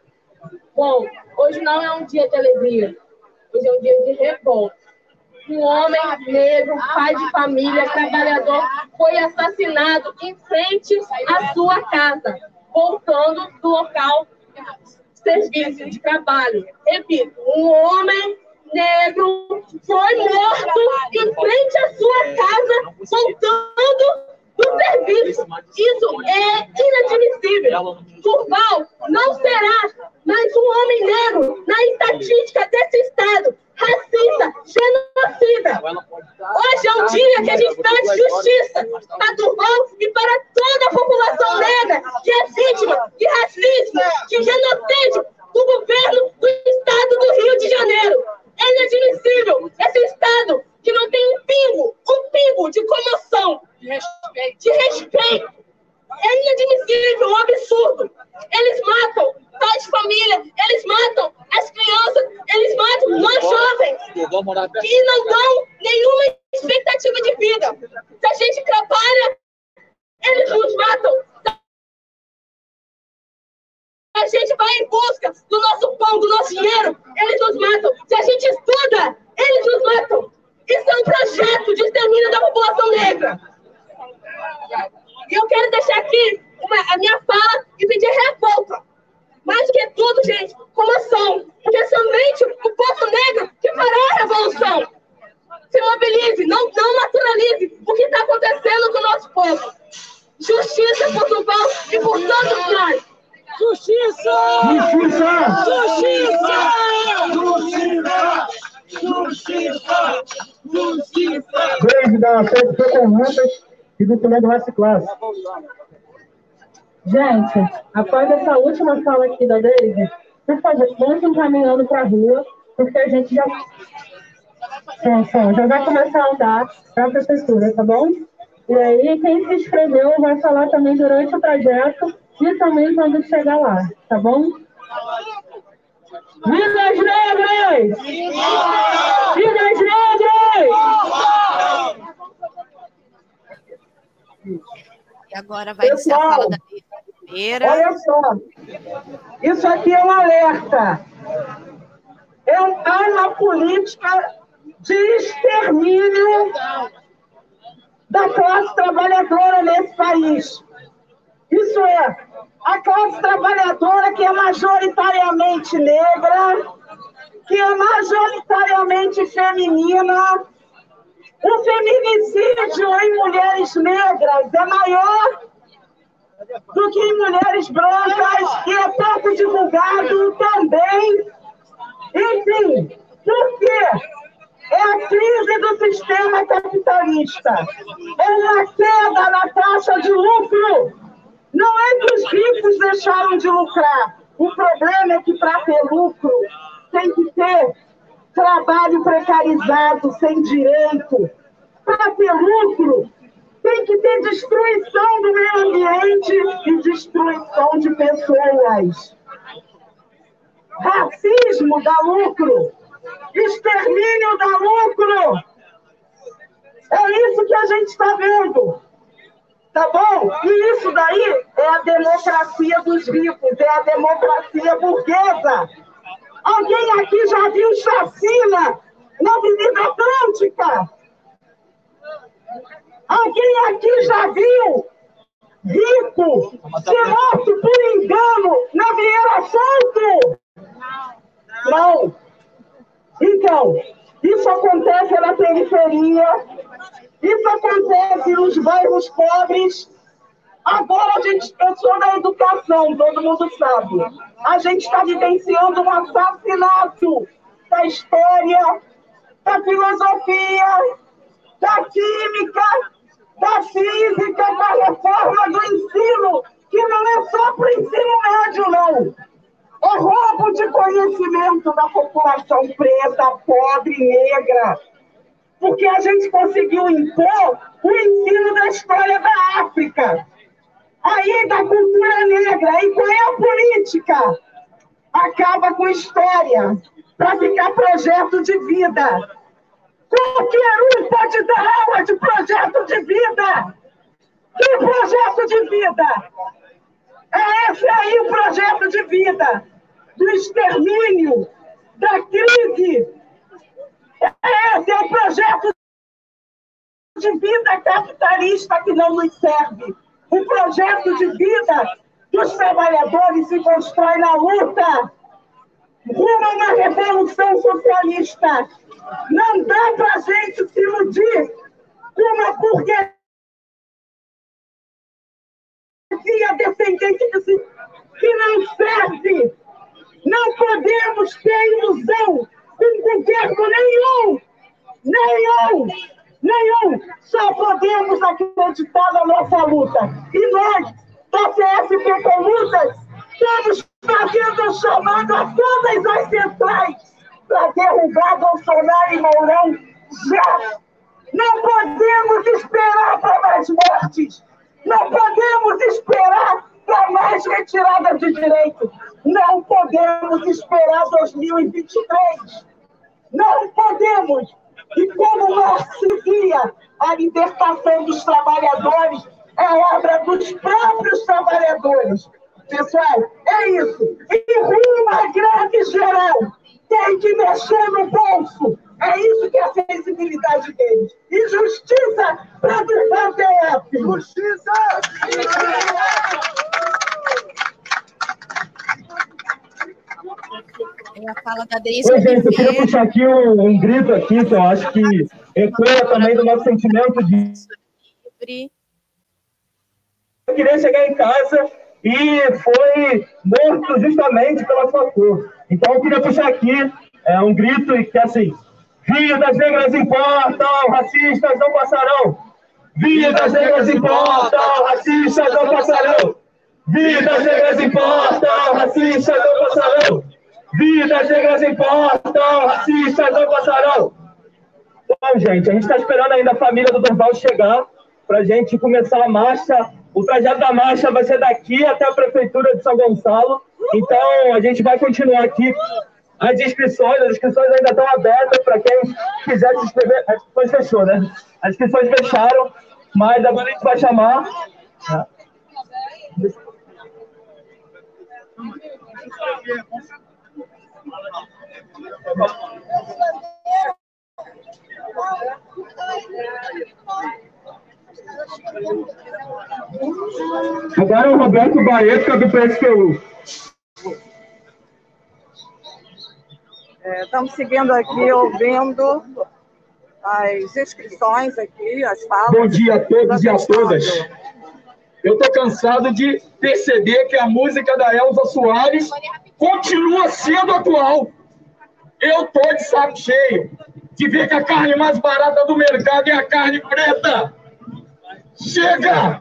Bom, hoje não é um dia de alegria, hoje é um dia de revolta. Um homem negro, pai de família, trabalhador, foi assassinado em frente à sua casa, voltando do local de serviço, de trabalho. Repito, um homem negro foi morto em frente à sua casa, voltando do serviço. Isso é inadmissível. Durval não será mais um homem negro na estatística desse Estado. Racista, genocida. Hoje é um dia que a gente pede justiça para Durval e para toda a população negra que é vítima de racismo, de genocídio do governo do Estado do Rio de Janeiro. É inadmissível esse Estado que não tem um pingo, um pingo de comoção, de respeito. De respeito. É inadmissível, é um absurdo. Eles matam tais de família, eles matam as crianças, eles matam nós jovens que não dão nenhuma expectativa de vida. Se a gente trabalha, eles nos matam. A gente vai em busca do nosso pão, do nosso dinheiro, eles nos matam. Se a gente estuda, eles nos matam. Isso é um projeto de extermínio da população negra. E eu quero deixar aqui uma, a minha fala e pedir revolta. Mais do que tudo, gente, como ação. Porque é somente o povo negro que fará a revolução. Se mobilize, não, não naturalize o que está acontecendo com o nosso povo. Justiça por Duval e por todos nós. Justiça! Justiça! Justiça! Justiça! Justiça! Desde da Associação Conjuntas e do Comando Classe. Gente, após essa última fala aqui da Daisy, por favor, vamos encaminhando para a rua, porque a gente já, já vai começar a andar para a prefeitura, tá bom? E aí, quem se inscreveu vai falar também durante o trajeto e também quando chegar lá, tá bom? Viva as negras! Viva as negras! E agora vai ser a fala da Oliveira. Olha só, isso aqui é um alerta. É uma política de extermínio da classe trabalhadora nesse país. Isso é, a classe trabalhadora que é majoritariamente negra, que é majoritariamente feminina. O feminicídio em mulheres negras é maior do que em mulheres brancas e é pouco divulgado também. Enfim, por quê? É a crise do sistema capitalista. É uma queda na taxa de lucro. Não é que os ricos deixaram de lucrar. O problema é que para ter lucro tem que ter trabalho precarizado, sem direito. Para ter lucro, tem que ter destruição do meio ambiente e destruição de pessoas. Racismo dá lucro. Extermínio dá lucro. É isso que a gente está vendo. Tá bom? E isso daí é a democracia dos ricos, é a democracia burguesa. Alguém aqui já viu chacina na Avenida Atlântica? Alguém aqui já viu rico ser morto por engano na Vieira Santo? Não. Então, isso acontece na periferia, isso acontece nos bairros pobres. Agora a gente pensou na educação, todo mundo sabe. A gente está vivenciando um assassinato da história, da filosofia, da química, da física, da reforma do ensino, que não é só para o ensino médio, não. É roubo de conhecimento da população preta, pobre, negra. Porque a gente conseguiu impor o ensino da história da África. Aí, da cultura negra. E qual é a política? Acaba com história, para ficar projeto de vida. Qualquer um pode dar aula de projeto de vida. Que projeto de vida? É esse aí o projeto de vida do extermínio, da crise. Esse é o projeto de vida capitalista que não nos serve. O projeto de vida dos trabalhadores se constrói na luta rumo a uma revolução socialista. Não dá para a gente se iludir com uma burguesia descendente de que não serve. Não podemos ter ilusão com governo nenhum. Nenhum. Nenhum. Só podemos acreditar na nossa luta. E nós, da CSP Comunas, estamos fazendo chamando a todas as centrais para derrubar Bolsonaro e Mourão já. Não podemos esperar para mais mortes. Não podemos esperar para mais retirada de direitos. Não podemos esperar 2023. Não podemos. E como Marx dizia, a libertação dos trabalhadores é obra dos próprios trabalhadores. Pessoal, é isso. E rumo à greve geral, tem que mexer no bolso. É isso que é a sensibilidade deles. E justiça para o PF. Justiça! É a fala da Deise. Oi, gente, eu queria puxar aqui um, um grito aqui, que eu acho que ecoa também do nosso sentimento de... Eu queria chegar em casa e foi morto justamente pela sua cor. Então eu queria puxar aqui é, um grito que assim, vidas negras importam, racistas não passarão. Vidas negras importam, racistas não passarão. Vidas negras importam, racistas não passarão. Vidas negras importam, racistas não passarão. Bom, gente, a gente está esperando ainda a família do Dorval chegar para a gente começar a marcha. O trajeto da marcha vai ser daqui até a Prefeitura de São Gonçalo. Então, a gente vai continuar aqui. As inscrições, as inscrições ainda estão abertas para quem quiser se inscrever. As inscrições fechou, né? As inscrições fecharam, mas agora a gente vai chamar. Agora é o Roberto Baeta do PSTU. É, estamos seguindo aqui, ouvindo as inscrições aqui, as falas. Bom dia a todos e a todas. Eu estou cansado de perceber que a música da Elza Soares continua sendo atual. Eu estou de saco cheio de ver que a carne mais barata do mercado é a carne preta. Chega!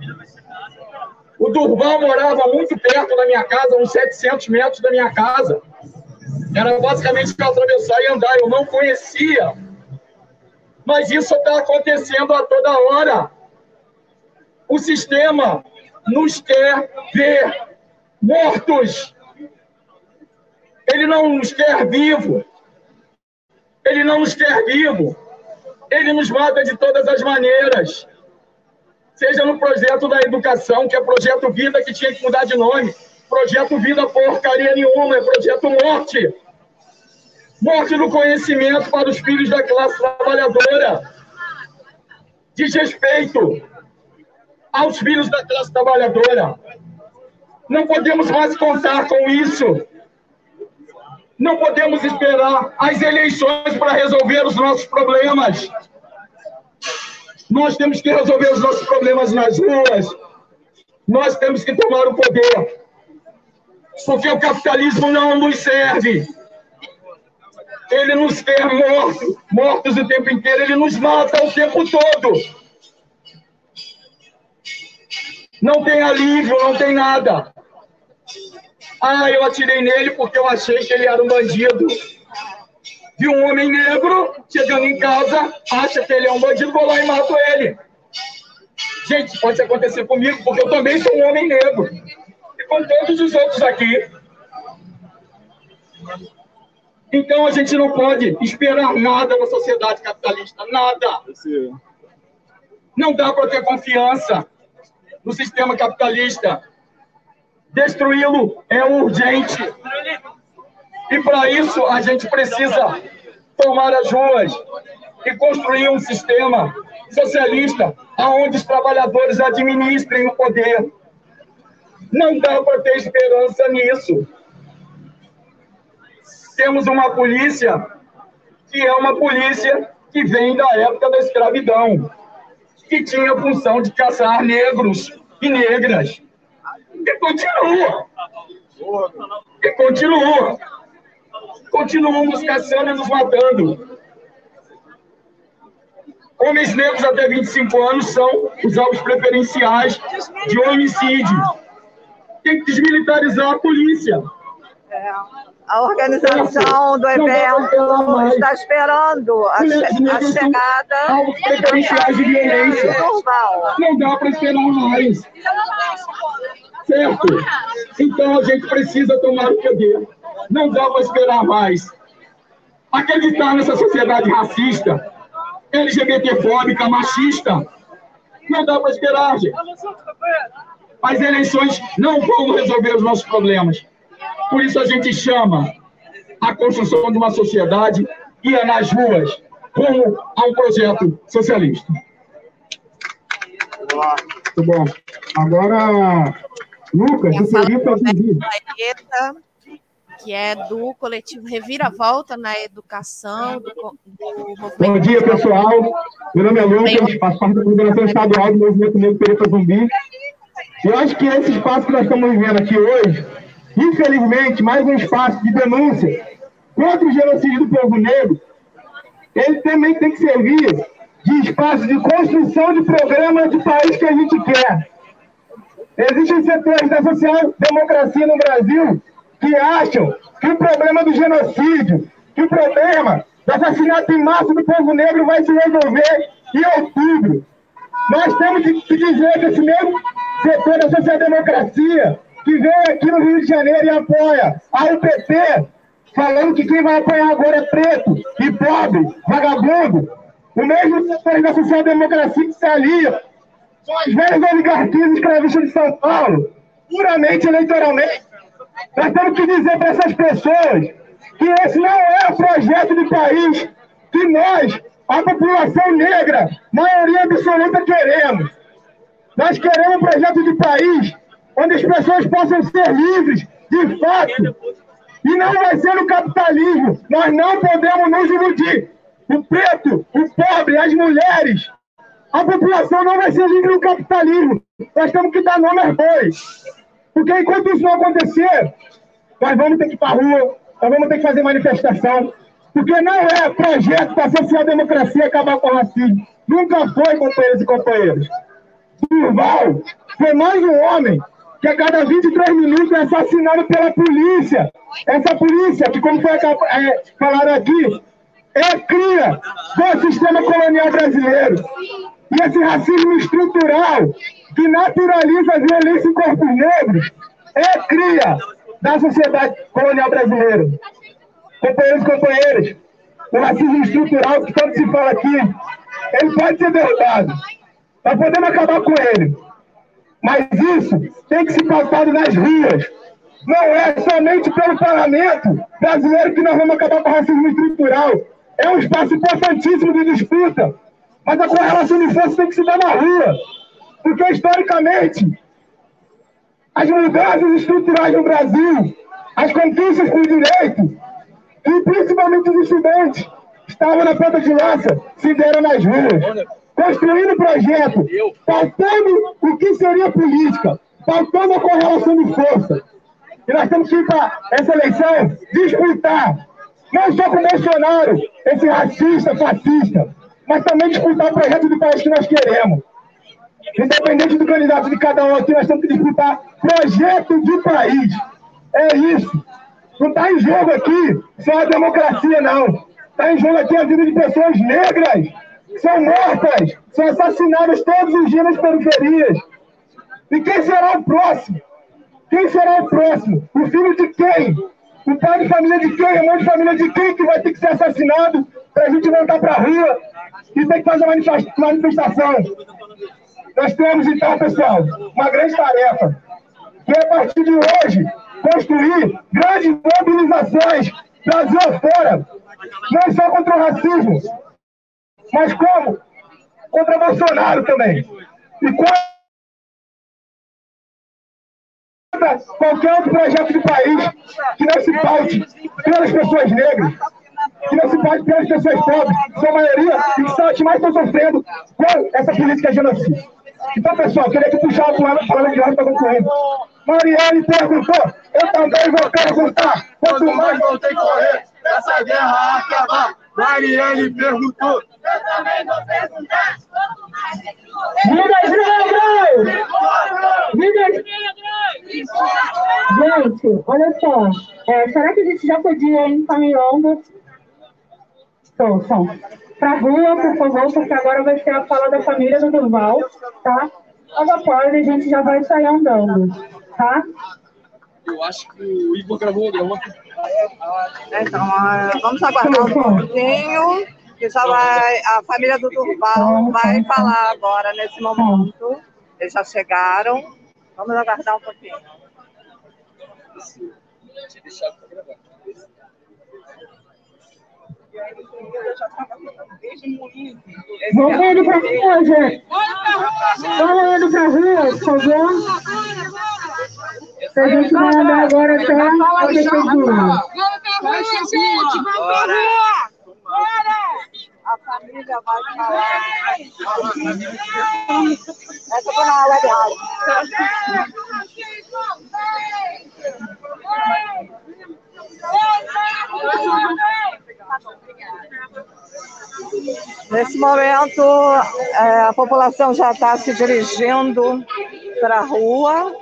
O Durval morava muito perto da minha casa, uns 700 metros da minha casa. Era basicamente para atravessar e andar. Eu não conhecia. Mas isso está acontecendo a toda hora. O sistema nos quer ver mortos. Ele não nos quer vivo. Ele não nos quer vivo. Ele nos mata de todas as maneiras. Seja no projeto da educação, que é projeto Vida, que tinha que mudar de nome. Projeto Vida porcaria nenhuma, é projeto Morte. Morte do conhecimento para os filhos da classe trabalhadora. Desrespeito aos filhos da classe trabalhadora. Não podemos mais contar com isso. Não podemos esperar as eleições para resolver os nossos problemas. Nós temos que resolver os nossos problemas nas ruas. Nós temos que tomar o poder. Porque o capitalismo não nos serve. Ele nos quer mortos, mortos o tempo inteiro. Ele nos mata o tempo todo. Não tem alívio, não tem nada. Ah, eu atirei nele porque eu achei que ele era um bandido. Vi um homem negro chegando em casa, acha que ele é um bandido, vou lá e mato ele. Gente, pode acontecer comigo, porque eu também sou um homem negro. E com todos os outros aqui. Então a gente não pode esperar nada da sociedade capitalista, nada. Não dá para ter confiança no sistema capitalista. Destruí-lo é urgente. E para isso a gente precisa tomar as ruas e construir um sistema socialista onde os trabalhadores administrem o poder. Não dá para ter esperança nisso. Temos uma polícia que é uma polícia que vem da época da escravidão, que tinha a função de caçar negros e negras. E continua. E continua. Continuam nos caçando e nos matando. Homens negros até 25 anos são os alvos preferenciais de homicídio. Tem que desmilitarizar a polícia. É. A organização do evento está esperando a, che a chegada alvos preferenciais de violência. Não dá para esperar mais. Certo? Então a gente precisa tomar o poder. Não dá para esperar mais. acreditar nessa sociedade racista, LGBTfóbica, machista. Não dá para esperar, gente. As eleições não vão resolver os nossos problemas. Por isso a gente chama a construção de uma sociedade que é nas ruas, como a um projeto socialista. Muito bom. Agora, Lucas, você queria fazer que é do coletivo Reviravolta na Educação, do, do Bom dia, pessoal. Meu nome é Lucas, faço parte da coordenação estadual do Movimento Negro Pereta Zumbi. Eu acho que esse espaço que nós estamos vivendo aqui hoje, infelizmente, mais um espaço de denúncia contra o genocídio do povo negro, ele também tem que servir de espaço de construção de programa de país que a gente quer. Existem setores da social-democracia no Brasil que acham que o problema do genocídio, que o problema do assassinato em massa do povo negro vai se resolver em outubro. Nós temos que dizer que esse mesmo setor da social-democracia que vem aqui no Rio de Janeiro e apoia a UPT, falando que quem vai apoiar agora é preto e pobre, vagabundo, o mesmo setor da social-democracia que se alia são as velhas oligarquias escravistas de São Paulo, puramente eleitoralmente, nós temos que dizer para essas pessoas que esse não é o projeto de país que nós, a população negra, maioria absoluta, queremos. Nós queremos um projeto de país onde as pessoas possam ser livres, de fato. E não vai ser no capitalismo. Nós não podemos nos iludir. O preto, o pobre, as mulheres, a população não vai ser livre no capitalismo. Nós temos que dar nome aos bois. Porque enquanto isso não acontecer, nós vamos ter que ir para a rua, nós vamos ter que fazer manifestação. Porque não é projeto da social-democracia acabar com o racismo. Nunca foi, companheiros e companheiras. Durval foi mais um homem que a cada 23 minutos é assassinado pela polícia. Essa polícia, que como foi é, falado aqui, é cria do sistema colonial brasileiro. E esse racismo estrutural que naturaliza a violência em corpos negros é cria da sociedade colonial brasileira. Companheiros e companheiras, o racismo estrutural que tanto se fala aqui, ele pode ser derrotado. Nós podemos acabar com ele. Mas isso tem que ser pautado nas ruas. Não é somente pelo parlamento brasileiro que nós vamos acabar com o racismo estrutural. É um espaço importantíssimo de disputa. Mas a correlação de força tem que se dar na rua. Porque, historicamente, as mudanças estruturais no Brasil, as conquistas por direito, e principalmente os estudantes, estavam na ponta de lança, se deram nas ruas, construindo projeto, pautando o que seria política, pautando a correlação de força. E nós temos que ir para essa eleição disputar, não só com o Bolsonaro, esse racista, fascista, mas também disputar o projeto de país que nós queremos. Independente do candidato de cada um aqui, nós temos que disputar projeto de país. É isso. Não está em jogo aqui só a democracia, não. Está em jogo aqui a vida de pessoas negras. São mortas, são assassinadas todos os dias nas periferias. E quem será o próximo? Quem será o próximo? O filho de quem? O pai de família de quem? A mãe de família de quem que vai ter que ser assassinado para a gente voltar para a rua e ter que fazer manifestação? Nós temos, então, pessoal, uma grande tarefa, que é, a partir de hoje, construir grandes mobilizações Brasil afora, não só contra o racismo, mas como? Contra Bolsonaro também. E contra qualquer outro projeto de país que não se paute pelas pessoas negras, que não se paute pelas pessoas pobres, sua maioria, e que são as que mais estão sofrendo com essa política genocida. Então, pessoal, queria que puxar o lado falando de ordem para concluir. Marielle perguntou, eu também vou perguntar. Quanto mais vou ter que correr, essa guerra acabar. Marielle perguntou. Eu também vou perguntar. Minas Negras! Minas Gente, olha só. É, será que a gente já podia ir encaminhando? Então, som para a rua, por favor, porque agora vai ser a fala da família do Durval, tá? Logo após a gente já vai sair andando, tá? Eu acho que o Igor gravou, gravou. Então, ah, vamos aguardar um pouquinho, que já vai, a família do Durval vai falar agora nesse momento. Eles já chegaram. Vamos aguardar um pouquinho. Vamos indo pra rua, gente. Vamos indo pra rua, por favor. A gente vai andar agora até a prefeitura. Vai, gente, vamos pra rua! A família vai falar. Essa foi na web rádio. Nesse momento, é, a população já está se dirigindo para a rua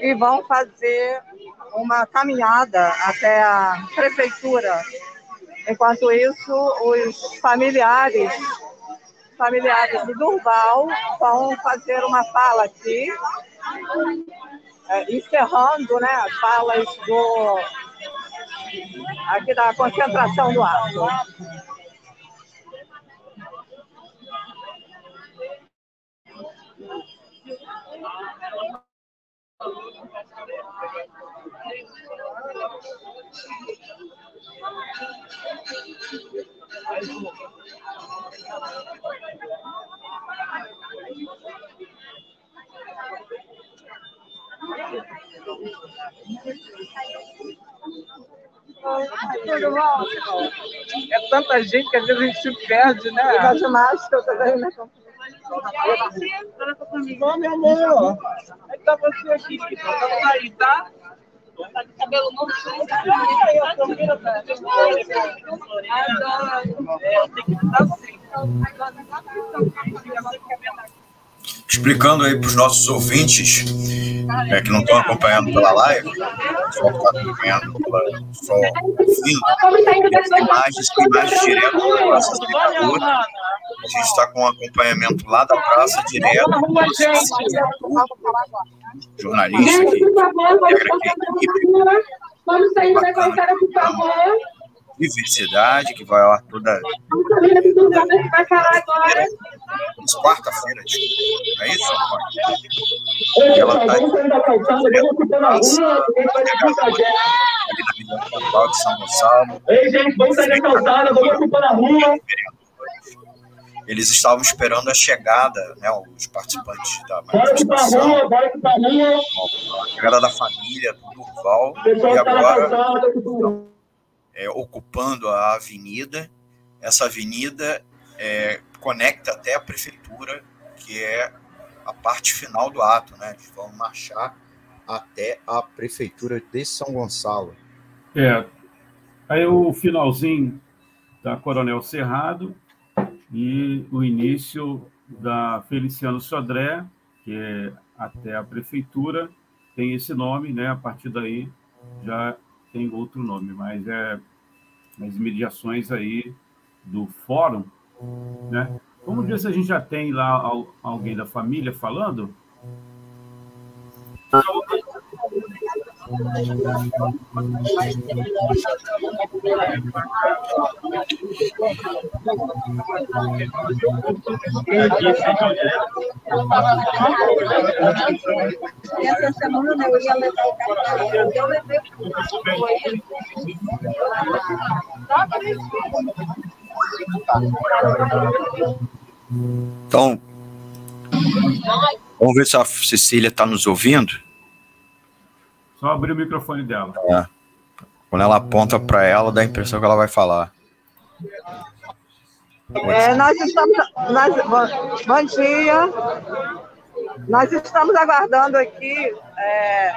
e vão fazer uma caminhada até a prefeitura. Enquanto isso, os familiares, familiares do Durval vão fazer uma fala aqui, é, encerrando né, as falas do, aqui da concentração do ato. É tanta gente que às vezes a gente se perde, né? A ginástica também, né? Bom, meu amor. Aí tá você aqui, Vamos aí, tá? Tá de cabelo novo, Explicando aí para os nossos ouvintes é, que não estão acompanhando pela live, só está acompanhando pela, só ouvindo, imagens, imagens direto da Praça. A gente está com um acompanhamento lá da praça direto. Jornalista que integra aqui Vamos sair da calçada, por favor. Diversidade, que vai lá toda quarta-feira, não é isso? Ei, Ela tá a um na Avenida Pontal de São Gonçalo. Ei, gente, vamos sair da calçada, vamos ocupar na rua. Eles estavam esperando a chegada, né, os participantes da a manifestação, a a chegada da família do Durval, e está agora. É, ocupando a avenida. Essa avenida é, conecta até a prefeitura, que é a parte final do ato, né? Eles vão marchar até a prefeitura de São Gonçalo. É. Aí o finalzinho da Coronel Cerrado e o início da Feliciano Sodré, que é até a prefeitura, tem esse nome, né? A partir daí já tem outro nome, mas é as mediações aí do fórum, né? Vamos ver se a gente já tem lá al- alguém da família falando. Essa semana eu ia levar o eu levei Então, vamos ver se a Cecília está nos ouvindo. Só abrir o microfone dela. É. Quando ela aponta para ela, dá a impressão que ela vai falar. É, nós estamos. Nós, bom, bom dia. Nós estamos aguardando aqui é,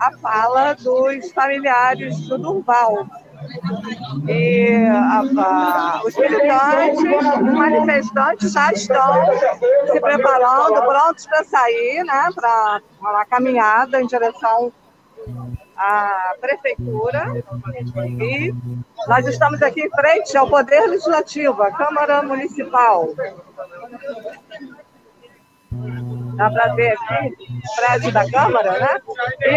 a fala dos familiares do Durval. E a- a- os militantes, os manifestantes já estão se preparando, prontos para sair, né, para uma caminhada em direção à prefeitura. E nós estamos aqui em frente ao Poder Legislativo, a Câmara Municipal. Dá para ver aqui o prédio da Câmara, né?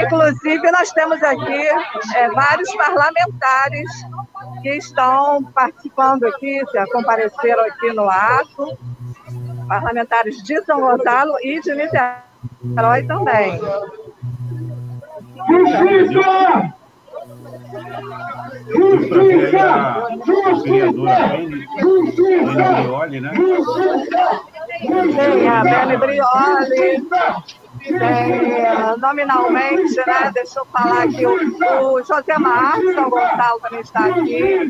Inclusive, nós temos aqui é, vários parlamentares que estão participando aqui, já compareceram aqui no ato, parlamentares de São Gonçalo e de Niterói também. Justiça! Justiça! Justiça! né? Tem a Belle Brioli, tem nominalmente, né? Deixa eu falar aqui, o, o José Marcos São Gonçalo também está aqui,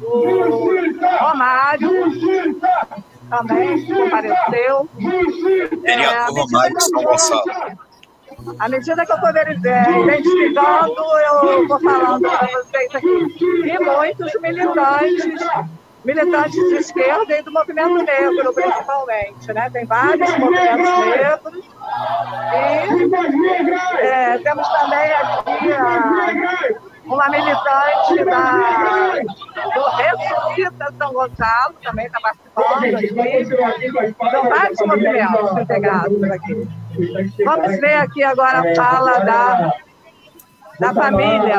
o Romário também compareceu. Vereador Romário São Gonçalo. À medida que eu for identificando, eu vou falando para vocês aqui. E muitos militantes, militantes de esquerda e do movimento negro, principalmente. Né? Tem vários movimentos negros. E é, temos também aqui a, uma militante da, do Ressuscita São Gonçalo, também está participando aqui. São vários movimentos integrados aqui. Vamos ver aqui agora a fala da, da família.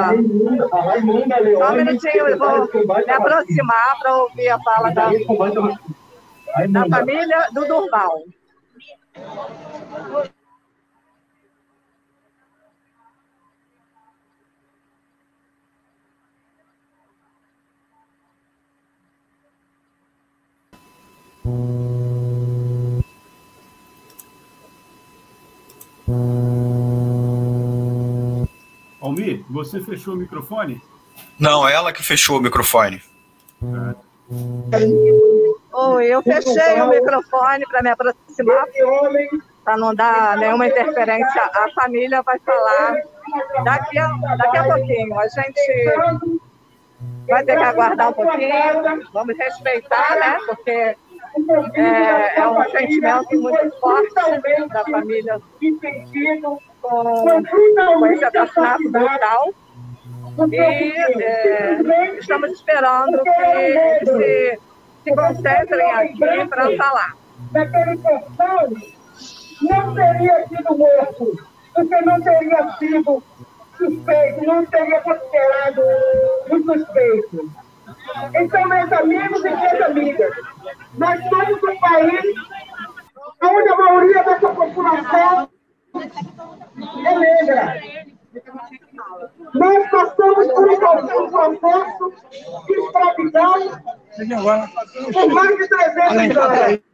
Só um minutinho, eu vou me aproximar para ouvir a fala da, da família do Durval. Almir, você fechou o microfone? Não, ela que fechou o microfone. Oi, eu fechei o microfone para me aproximar, para não dar nenhuma interferência. A família vai falar daqui a, daqui a pouquinho. A gente vai ter que aguardar um pouquinho, vamos respeitar, né? Porque é, é um sentimento muito forte da família com, com esse assassinato brutal. E é, estamos esperando que eles se, se concentrem aqui para falar. Naquele portal não teria sido morto, porque não teria sido suspeito, não teria considerado um suspeito. Então, meus amigos e minhas amigas, nós somos um país onde a maioria dessa população é negra. Nós passamos por um processo de escravidão por mais de 300 anos.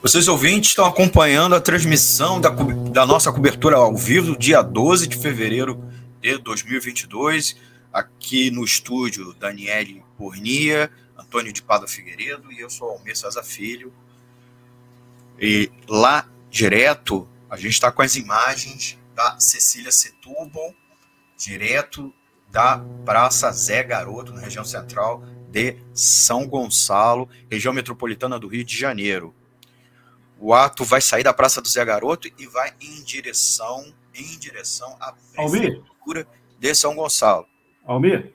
Vocês ouvintes estão acompanhando a transmissão da, da nossa cobertura ao vivo, dia 12 de fevereiro de 2022, aqui no estúdio Daniele Pornia, Antônio de Pado Figueiredo e eu sou Almir César Filho. E lá direto, a gente está com as imagens da Cecília Setúbal, direto da Praça Zé Garoto, na região central de São Gonçalo, região metropolitana do Rio de Janeiro. O ato vai sair da Praça do Zé Garoto e vai em direção em direção à prefeitura de São Gonçalo. Almir,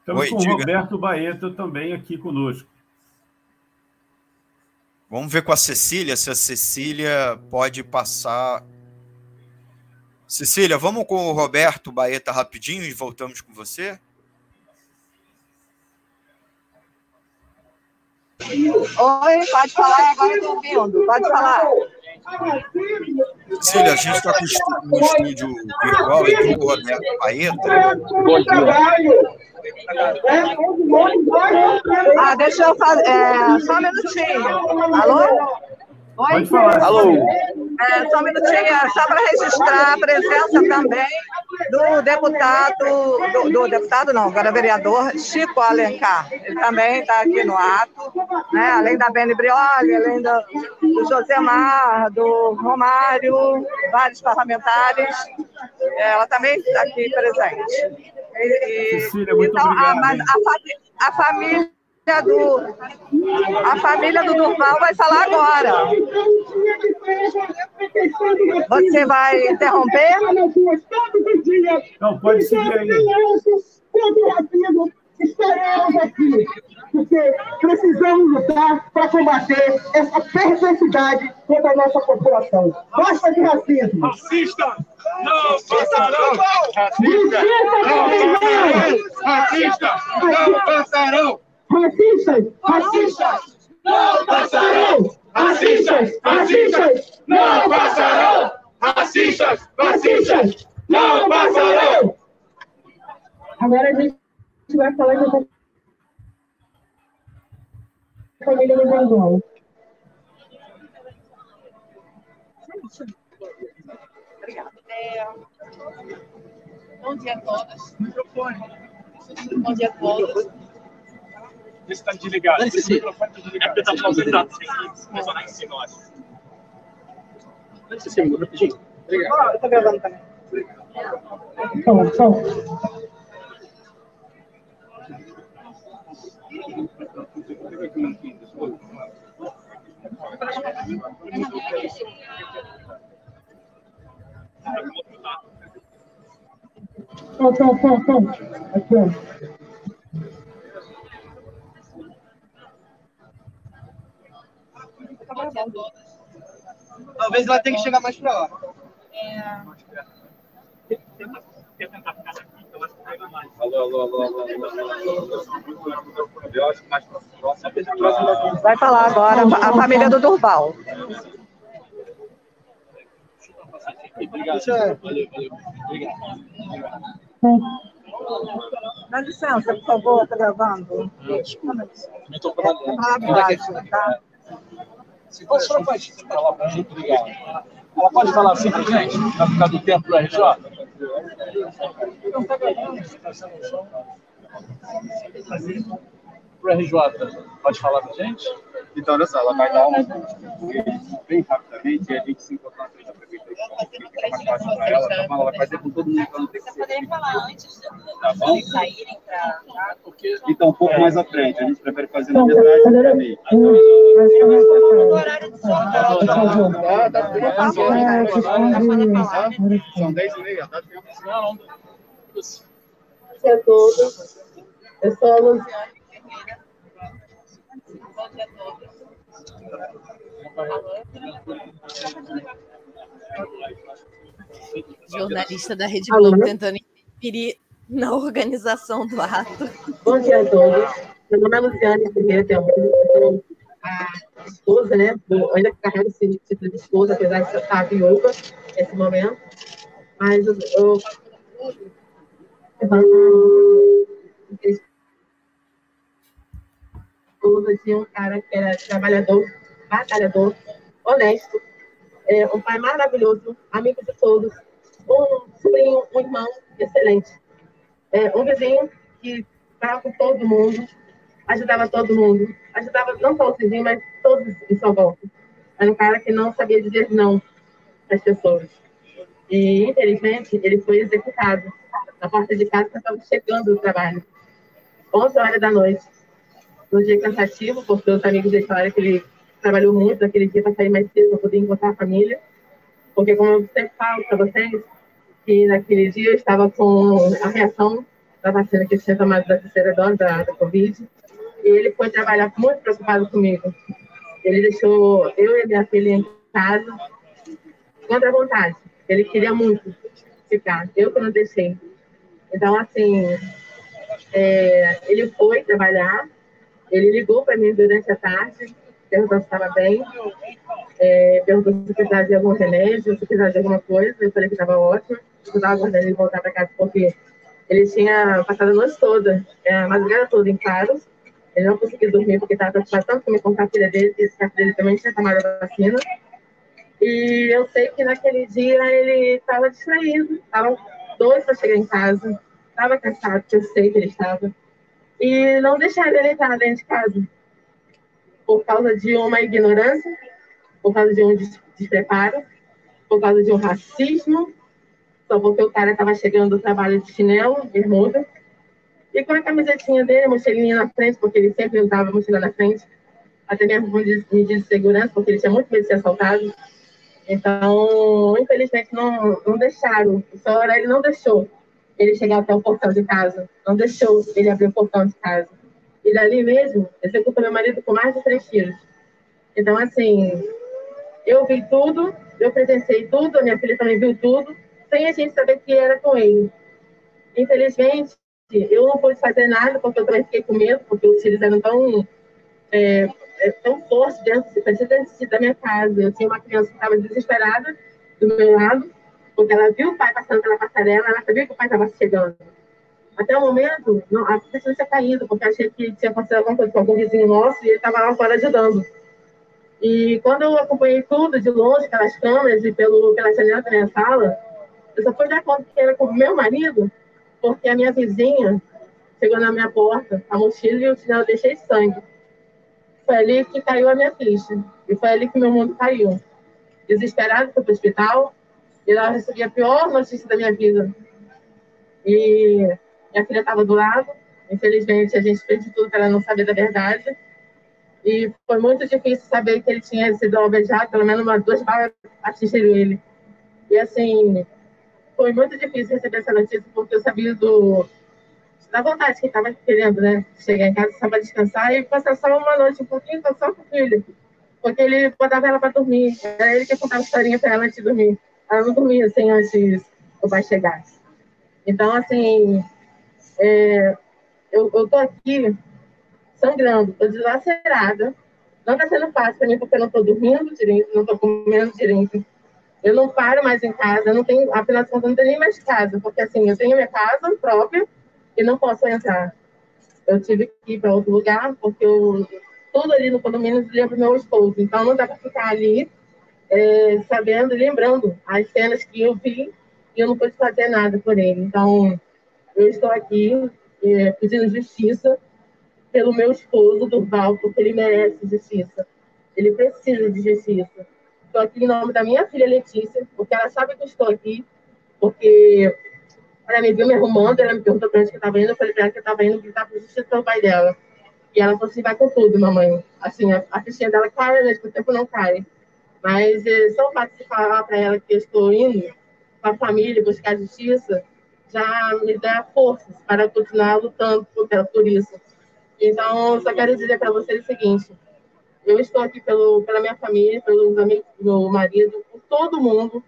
estamos Oi, com diga. Roberto Baeta também aqui conosco. Vamos ver com a Cecília se a Cecília pode passar Cecília, vamos com o Roberto Baeta rapidinho e voltamos com você? Oi, pode falar agora estou ouvindo. Pode falar. Cecília, a gente está com o estúdio virtual e o Roberto Baeta. Bom dia. Ah, deixa eu fazer. É, só um minutinho. Alô? Oi? Pode falar. Alô? É, só um minutinho, é só para registrar a presença também do deputado, do, do, deputado não, agora vereador Chico Alencar. Ele também está aqui no ato, né? além da Beni Brioli, além do, do Josemar, do Romário, vários parlamentares. Ela também está aqui presente. E, Cecília, muito então, obrigado. A, a, a família do, a família do Durval vai falar agora. Você vai interromper? Não, pode seguir aí. Estaremos aqui, porque precisamos lutar para combater essa perversidade contra a nossa população. Basta de racismo. Racista! Não passarão! Racista! Racista! Não passarão! Racistas! Racistas! Não passarão! Racistas! Racistas! Não passarão! Racistas! Racistas! Não passarão! Agora a gente vai falar de uma família do Gonzalo. Obrigada. É... Bom dia a todos. Bom dia a todos. Está desligado. Esse microfone está desligado. É porque está falando em cima, eu acho. Rapidinho. Obrigado. Eu tô gravando também. Toma. Aqui, ó. Talvez ela tenha que chegar mais pra lá. Alô, alô, alô, alô, alô. Eu acho que mais próximo. Vai falar agora a família do Durval. Obrigado. Valeu, valeu. Obrigado. Dá licença, por favor, tá gravando. Estou baixo, tá? Se você não pode falar pra gente, obrigado. Ela pode falar assim pra gente, pra ficar do tempo do RJ? Não tá gravando, tá sendo chão. Pro RJ, pode falar pra gente? Então, olha só, ela vai dar um bem rapidamente e a gente se encontrar na frente da prefeitura. Fica mais fácil para ela, tá bom? Ela vai fazer com todo mundo para não ter que ser. Poderia falar antes Tá bom? de saírem para. Então, um pouco mais à frente. A gente prefere fazer na metade do caminho. Tá, tá tempo. São 10 e meia, dá tempo. Não, Bom dia a todos. Eu sou a Luciane. Bom dia a todos. Jornalista da Rede Alô? Globo tentando interferir na organização do ato. Bom dia a todos. Meu nome é Luciane Ferreira. Eu sou a esposa, né? Eu ainda carrego esse título de esposa, apesar de estar viúva nesse momento. Mas eu. eu eu- de um cara que era trabalhador, batalhador, honesto, é, um pai maravilhoso, amigo de todos, um sobrinho, um irmão excelente. É, um vizinho que estava com todo mundo, ajudava todo mundo, ajudava não só o vizinho, mas todos em sua volta. Era um cara que não sabia dizer não às pessoas. E, infelizmente, ele foi executado na porta de casa que estava chegando do trabalho. 11 horas da noite. Um dia cansativo, porque os amigos dele falaram que ele trabalhou muito naquele dia para sair mais cedo, para poder encontrar a família. Porque, como eu sempre falo para vocês, que naquele dia eu estava com a reação da vacina que tinha tomado da terceira dose da, da Covid. E ele foi trabalhar muito preocupado comigo. Ele deixou eu e minha filha em casa, contra a vontade. Ele queria muito ficar, eu que não deixei. Então, assim, é, ele foi trabalhar, ele ligou para mim durante a tarde, perguntou se estava bem, é, perguntou se precisava de algum remédio, se precisava de alguma coisa. Eu falei que estava ótimo, eu estava aguardando ele voltar para casa porque ele tinha passado a noite toda, é, a madrugada toda em casa. Ele não conseguia dormir porque estava preocupado tanto comigo com a filha dele, e a filha dele também tinha tomado a vacina. E eu sei que naquele dia ele estava distraído, estava doido para chegar em casa, estava cansado, que eu sei que ele estava. E não deixaram ele entrar dentro de casa por causa de uma ignorância, por causa de um des- despreparo, por causa de um racismo, só porque o cara estava chegando do trabalho de chinelo, bermuda. E com a camisetinha dele, mochilinha na frente, porque ele sempre usava mochila na frente, até mesmo por medidas de segurança, porque ele tinha muito medo de ser assaltado. Então, infelizmente, não, não deixaram. O senhor ele não deixou ele chegar até o portão de casa. Não deixou ele abrir o portão de casa. E dali mesmo, executou meu marido com mais de três tiros. Então, assim, eu vi tudo, eu presenciei tudo, a minha filha também viu tudo, sem a gente saber que era com ele. Infelizmente, eu não pude fazer nada, porque eu também fiquei com medo, porque os tiros eram tão, é, é tão fortes dentro, dentro da minha casa. Eu tinha uma criança que estava desesperada do meu lado, porque ela viu o pai passando pela passarela, ela sabia que o pai estava chegando. Até o momento, não, a pessoa tinha caído, porque achei que tinha acontecido alguma coisa com algum vizinho nosso e ele estava lá fora ajudando. E quando eu acompanhei tudo de longe, pelas câmeras e pelo, pela janela da minha sala, eu só fui dar conta que era com o meu marido, porque a minha vizinha chegou na minha porta, a mochila e o chinelo deixei sangue. Foi ali que caiu a minha ficha. E foi ali que meu mundo caiu. Desesperado, fui para o hospital, e eu recebi a pior notícia da minha vida. E minha filha estava do lado. Infelizmente, a gente fez de tudo para ela não saber da verdade. E foi muito difícil saber que ele tinha sido alvejado, pelo menos umas duas balas atingiram ele. E assim, foi muito difícil receber essa notícia, porque eu sabia do, da vontade que estava querendo, né? Chegar em casa só para descansar e passar só uma noite um pouquinho só com o filho. Porque ele botava ela para dormir. Era ele que contava historinha para ela antes de dormir. Ela dormia assim antes o pai chegasse. Então, assim, é, eu, eu tô aqui sangrando, tô deslacerada. Não está sendo fácil para mim porque eu não estou dormindo direito, não estou comendo direito. Eu não paro mais em casa, não tenho, contas, não tenho nem mais casa, porque assim, eu tenho minha casa própria e não posso entrar. Eu tive que ir para outro lugar, porque eu, tudo ali no condomínio lembra meu esposo, então não dá para ficar ali é, sabendo, lembrando as cenas que eu vi e eu não pude fazer nada por ele. Então, eu estou aqui é, pedindo justiça pelo meu esposo, Durval, porque ele merece justiça. Ele precisa de justiça. Estou aqui em nome da minha filha Letícia, porque ela sabe que eu estou aqui, porque ela me viu me arrumando, ela me perguntou para onde que eu estava indo, eu falei para ela que eu estava indo gritar por justiça pelo pai dela. E ela falou assim, vai com tudo, mamãe. Assim, a, a fichinha dela cai, mas o tempo não cai. Mas é, só o fato de falar para ela que eu estou indo com a família buscar justiça já me dá forças para continuar lutando por, por isso. Então, só quero dizer para vocês o seguinte: eu estou aqui pelo, pela minha família, pelos amigos do meu marido, por todo mundo,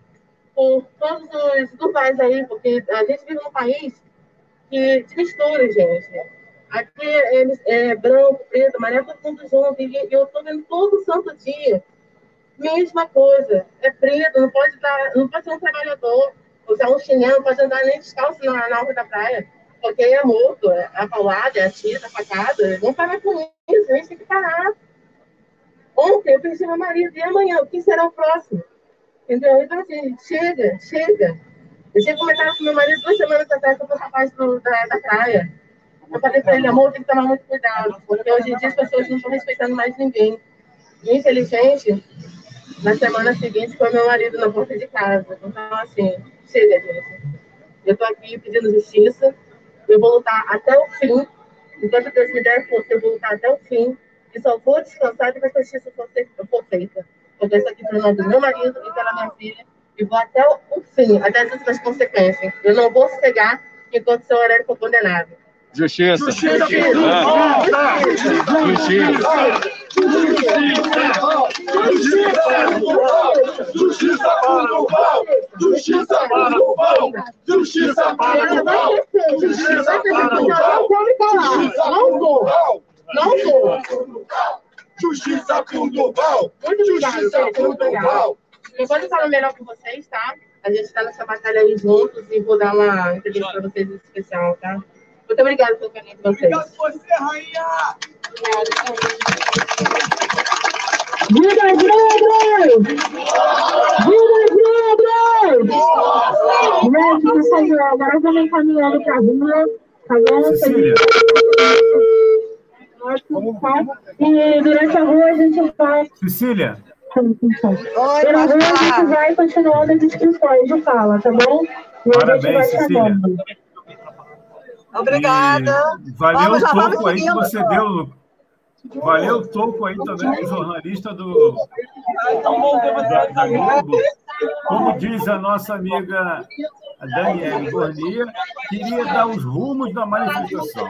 por todos os Duvais aí, porque a gente vive num país que de mistura, gente. Aqui é, é branco, preto, amarelo, todo mundo junto. E eu estou vendo todo santo dia. Mesma coisa. É preto, não pode, dar, não pode ser um trabalhador, usar um chinelo, não pode andar nem descalço na, na da praia porque é morto, é paulada, é atira, facada. Não parar com isso, a gente tem que parar. Ontem eu pensei meu marido, e amanhã, o que será o próximo? Entendeu? Então, assim, chega, chega. Eu tinha comentado com meu marido duas semanas atrás sobre o rapaz do, da, da praia. Eu falei para ele, amor, tem que tomar muito cuidado, porque hoje em dia as pessoas não estão respeitando mais ninguém. E, infelizmente, na semana seguinte foi meu marido na porta de casa. Então, assim, chega, gente. Eu estou aqui pedindo justiça, eu vou lutar até o fim. Enquanto Deus me der força, eu vou lutar até o fim. E só vou descansar depois que a justiça for feita. Porque isso aqui pelo nome do meu marido e pela minha filha. E vou até o fim, até as últimas consequências. Eu não vou cegar enquanto seu horário for condenado. Justiça. Justiça. Justiça. Justiça para o pau! Justiça para o pau! Justiça para o pau! Justiça para o pau! Não vou. Não vou. Justiça para o Duval! Justiça para o Duval! Eu pode falar melhor com vocês, tá? A gente está nessa batalha aí juntos e vou dar uma entrevista para vocês especial, tá? Muito obrigada pelo carinho de vocês. Obrigado você, rainha! Viva Brothers! Viva Brothers! Gente, por favor, agora vamos encaminhando para a rua, tá bom? Cecília. E durante a rua a gente vai. Cecília, Pela rua a gente vai continuando as inscrições de fala, tá bom? E a gente vai Parabéns, Cecília. chamando. Obrigada. E valeu Vamos, o topo aí que você deu. Valeu o topo aí também, jornalista do, da, da Globo. Como diz a nossa amiga Daniele Gornia, queria dar os rumos da manifestação.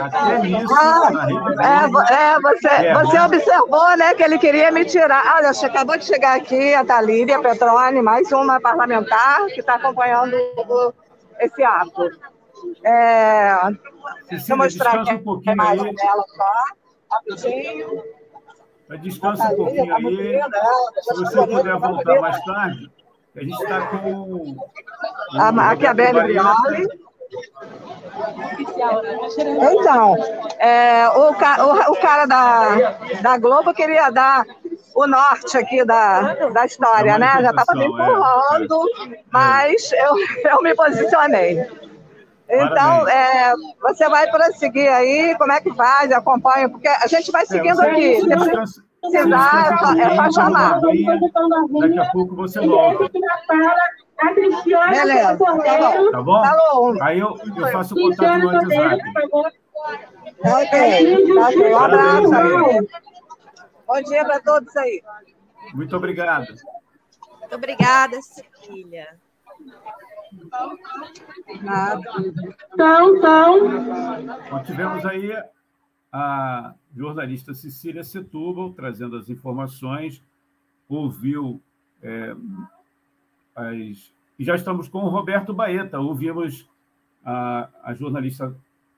Até nisso, na Rede É, é, você, é, você observou, né, que ele queria me tirar. Olha, che- acabou de chegar aqui a Thalíria Petroni, mais uma parlamentar que está acompanhando esse ato. É, eu mostrar aqui um pouquinho a imagem aí. dela só, rapidinho. Descansa um pouquinho aí. Se você puder voltar mais tarde, a gente está com. A Maquiavelli Roberto Barreto. Brioli. Então, é, o, o- o cara da, da Globo queria dar o norte aqui da, da história, né? Já estava me empurrando, mas eu, (laughs) eu me posicionei. Então, é, você vai prosseguir aí, como é que faz? Acompanha, porque a gente vai seguindo você- aqui. você Se precisar, é só- é chamar. Daqui a pouco você volta. Beleza, tá bom. Tá bom? Tá bom. Aí eu, eu faço o contato no WhatsApp. Ok, tá bom. Um abraço. Aí. Bom dia para todos aí. Muito obrigado. Muito obrigada, Cecília. Então, então. Tivemos aí a jornalista Cecília Setúbal trazendo as informações, ouviu é, as. E já estamos com o Roberto Baeta. Ouvimos a, a jornalista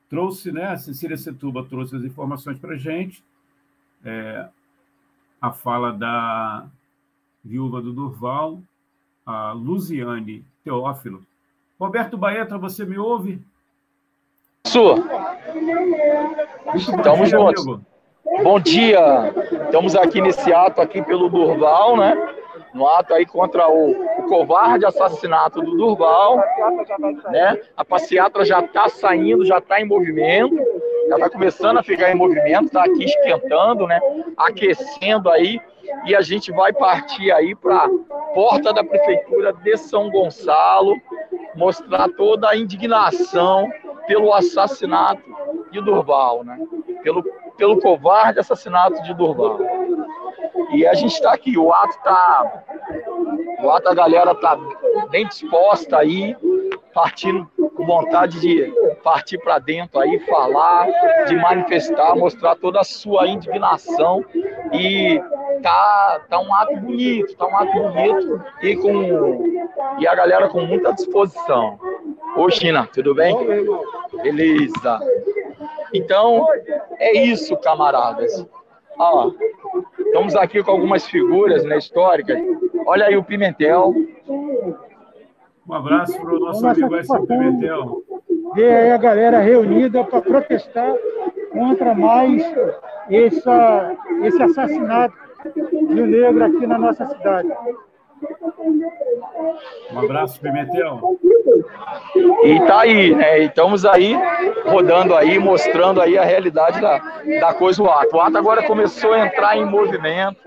trouxe, né? A Cecília Setúbal trouxe as informações para a gente. É, a fala da viúva do Durval, a Luziane Teófilo. Roberto Baeta, você me ouve? Sua. Estamos juntos. amigo. Bom dia. Estamos aqui nesse ato aqui pelo Durval, né? No ato aí contra o, o covarde assassinato do Durval, né? A passeata já está saindo, já está em movimento, já está começando a ficar em movimento, está aqui esquentando, né? Aquecendo aí e a gente vai partir aí para porta da prefeitura de São Gonçalo, mostrar toda a indignação pelo assassinato de Durval, né? Pelo, pelo covarde assassinato de Durval. E a gente está aqui, o ato tá, o ato a galera tá bem disposta aí, partindo com vontade de partir para dentro aí, falar, de manifestar, mostrar toda a sua indignação e tá, tá um ato bonito, tá um ato bonito e com e a galera com muita disposição. Ô China, tudo bem? Beleza. Então, é isso, camaradas. Ó, estamos aqui com algumas figuras né, históricas. Olha aí o Pimentel. Um abraço para o nosso amigo S. Pimentel. ver aí a galera reunida para protestar contra mais essa, esse assassinato um negro aqui na nossa cidade. Um abraço, Pimentel. E tá aí, né? E Estamos aí rodando aí, mostrando aí a realidade da, da coisa o ato. O ato agora começou a entrar em movimento,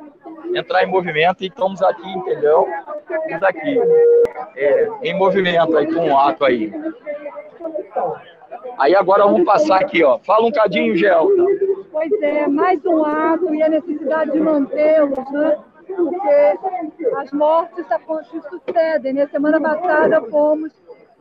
entrar em movimento e estamos aqui, entendeu? Estamos aqui é, em movimento aí com o ato aí. Aí agora vamos passar aqui, ó. Fala um cadinho, Gelta. Pois é, mais um ato e a necessidade de mantê-los, né? Porque as mortes sucedem. Né? Semana passada fomos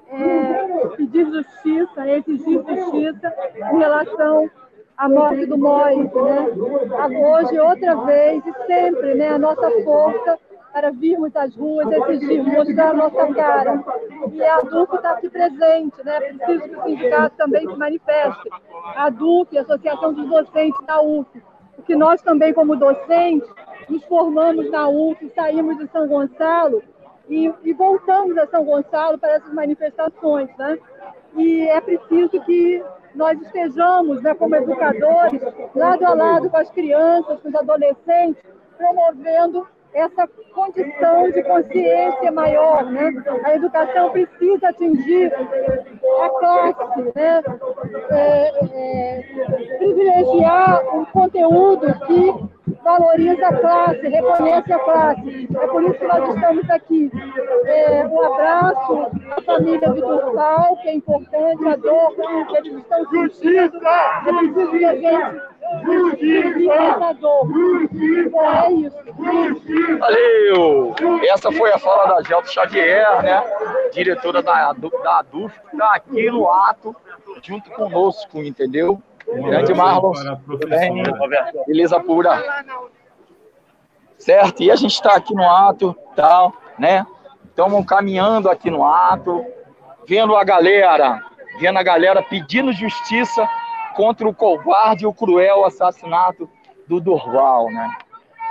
é, pedir justiça, exigir justiça em relação à morte do Mois. Né? Hoje, outra vez, e sempre, né, a nossa força para virmos às ruas, exigir, mostrar a nossa cara. E a DUC está aqui presente, né? preciso que o sindicato também se manifeste. A DUC, a Associação dos Docentes da UF, porque nós também, como docentes, nos formamos na UF, saímos de São Gonçalo e, e voltamos a São Gonçalo para essas manifestações. Né? E é preciso que nós estejamos, né, como educadores, lado a lado com as crianças, com os adolescentes, promovendo essa condição de consciência maior, né? A educação precisa atingir a classe, né? É, é, privilegiar um conteúdo que valoriza a classe, reconhece a classe. É por isso que nós estamos aqui. É, um abraço à família de Durval, que é importante, a dor eles estão sentindo. É preciso que a gente é isso. Valeu! Essa foi a fala da Gelto Xavier, né? Diretora da, da ADUF, que está aqui no ato, junto conosco, entendeu? Grande Marlon, bem? Beleza pura. Certo? E a gente está aqui no ato, tal, né? Estamos caminhando aqui no ato, vendo a galera, vendo a galera pedindo justiça contra o covarde e o cruel assassinato do Durval, né?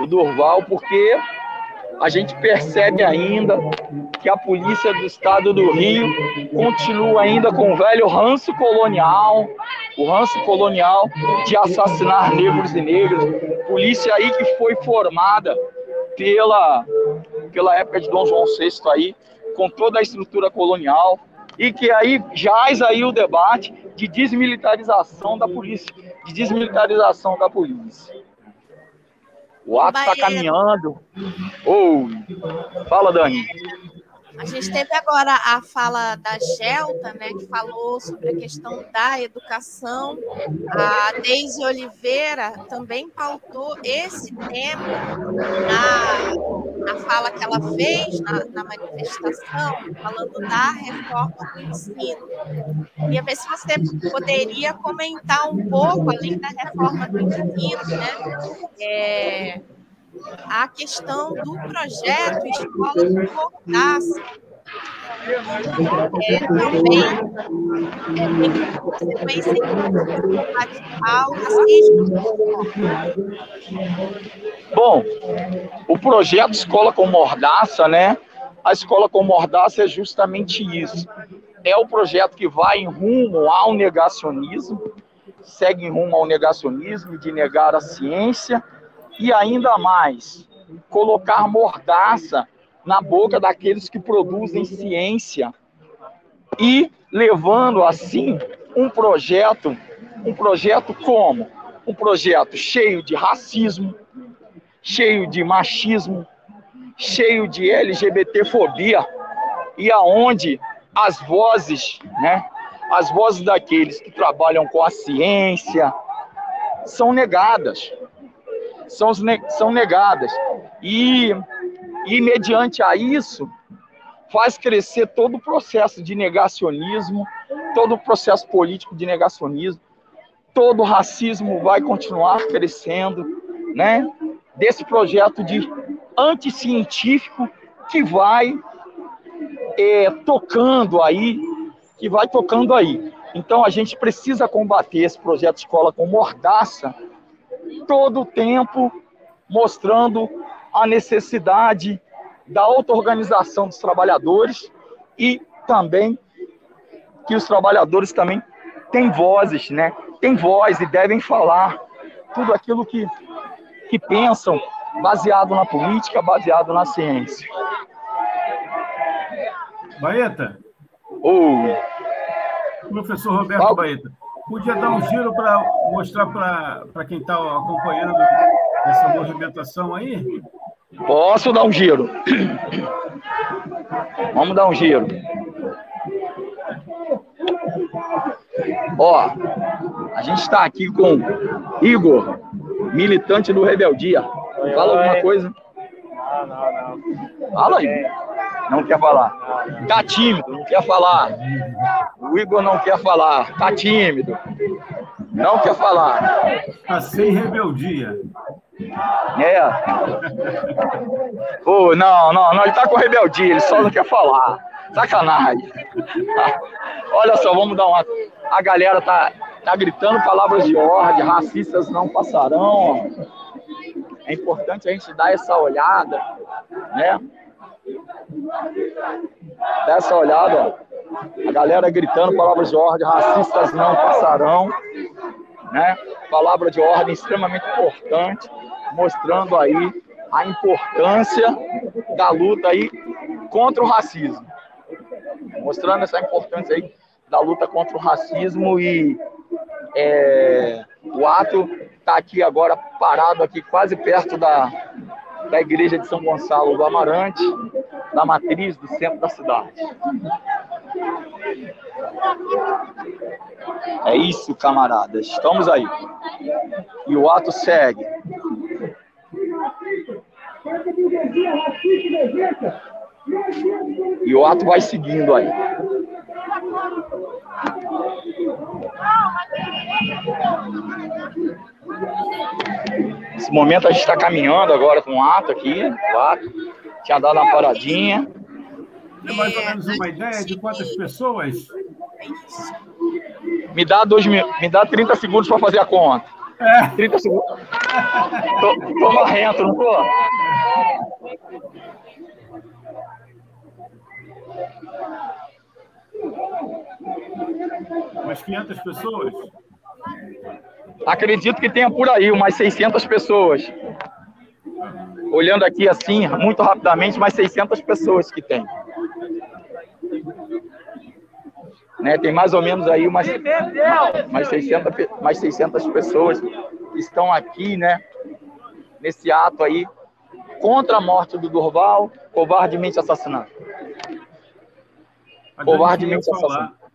Do Durval, porque a gente percebe ainda que a polícia do estado do Rio continua ainda com o velho ranço colonial, o ranço colonial de assassinar negros e negras. Polícia aí que foi formada pela, pela época de Dom João VI aí, com toda a estrutura colonial, e que aí jaz aí o debate de desmilitarização da polícia, de desmilitarização da polícia. O ato está caminhando. Oh, fala, Dani. A gente teve agora a fala da Gelta, né, que falou sobre a questão da educação. A Deise Oliveira também pautou esse tema na, na fala que ela fez na, na manifestação, falando da reforma do ensino. Queria ver se você poderia comentar um pouco, além da reforma do ensino, né? É, a questão do projeto Escola de Mordaça. É, também é, conhece ao racismo. Bom, o projeto Escola com Mordaça, né? A Escola com Mordaça é justamente isso. É o projeto que vai em rumo ao negacionismo, segue em rumo ao negacionismo de negar a ciência e ainda mais colocar mordaça na boca daqueles que produzem ciência e levando assim um projeto, um projeto como? Um projeto cheio de racismo, cheio de machismo, cheio de LGBTfobia e aonde as vozes, né, as vozes daqueles que trabalham com a ciência são negadas são, são negadas. E, e, mediante a isso, faz crescer todo o processo de negacionismo, todo o processo político de negacionismo, todo o racismo vai continuar crescendo, né? Desse projeto de anticientífico que vai é, tocando aí, que vai tocando aí. Então a gente precisa combater esse projeto escola com mordaça, todo o tempo mostrando a necessidade da auto-organização dos trabalhadores e também que os trabalhadores também têm vozes, né? Têm voz e devem falar tudo aquilo que, que pensam, baseado na política, baseado na ciência. Baeta? Oi. Professor Roberto Baeta. Podia dar um giro para mostrar para quem está acompanhando essa movimentação aí? Posso dar um giro. Vamos dar um giro. Ó, a gente está aqui com Igor, militante do Rebeldia. Fala alguma coisa. Não, não, não. Fala aí. Não quer falar. Tá tímido, não quer falar. O Igor não quer falar. Tá tímido. Não quer falar. Tá sem rebeldia. É. Oh, não, não, não, ele tá com rebeldia, ele só não quer falar. Sacanagem. Olha só, vamos dar uma. A galera tá, tá gritando palavras de ordem, racistas não passarão. É importante a gente dar essa olhada, né? Dá essa olhada, a galera gritando palavras de ordem, racistas não passarão, né? Palavra de ordem extremamente importante, mostrando aí a importância da luta aí contra o racismo. Mostrando essa importância aí da luta contra o racismo e é, o ato está aqui agora parado aqui quase perto da, da igreja de São Gonçalo do Amarante, da matriz do centro da cidade. É isso, camaradas. Estamos aí. E o ato segue. E o ato vai seguindo aí. Nesse momento a gente está caminhando agora com o ato aqui. O ato tinha dado uma paradinha. Tem mais ou menos uma ideia de quantas pessoas? Me dá, dois, me dá 30 segundos para fazer a conta. É. 30 segundos. Tô, tô marrento, não tô? Umas 500 pessoas? Acredito que tenha por aí umas 600 pessoas. Olhando aqui assim, muito rapidamente, mais 600 pessoas que tem. Né, tem mais ou menos aí umas, mais, 600, mais 600 pessoas que estão aqui, né, nesse ato aí, contra a morte do Durval, covardemente assassinado. Covardemente assassinado.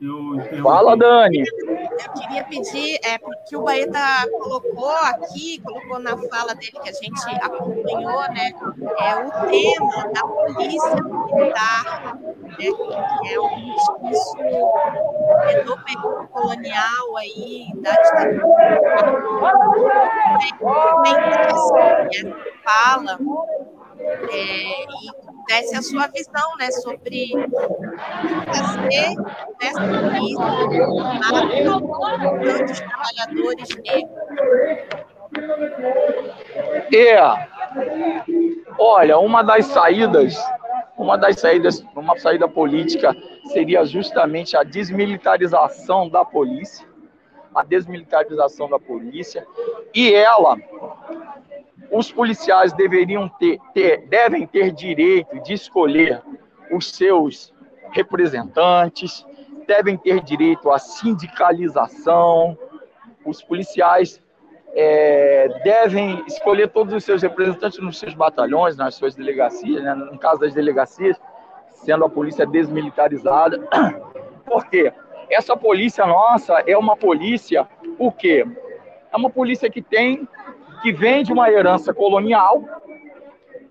Fala, Dani. Eu queria pedir, é, porque o Baeta colocou aqui, colocou na fala dele que a gente acompanhou, né, é o tema da polícia militar, né, que é um discurso do período colonial aí, da ditadura. É bem interessante essa fala, é, e desse a sua visão né, sobre fazer nessa polícia tantos trabalhadores negros. É, olha, uma das saídas, uma das saídas, uma saída política seria justamente a desmilitarização da polícia, a desmilitarização da polícia, e ela os policiais deveriam ter, ter, devem ter direito de escolher os seus representantes, devem ter direito à sindicalização, os policiais é, devem escolher todos os seus representantes nos seus batalhões, nas suas delegacias, né? no caso das delegacias, sendo a polícia desmilitarizada. (clears throat) Por quê? Essa polícia nossa é uma polícia, o quê? É uma polícia que tem que vem de uma herança colonial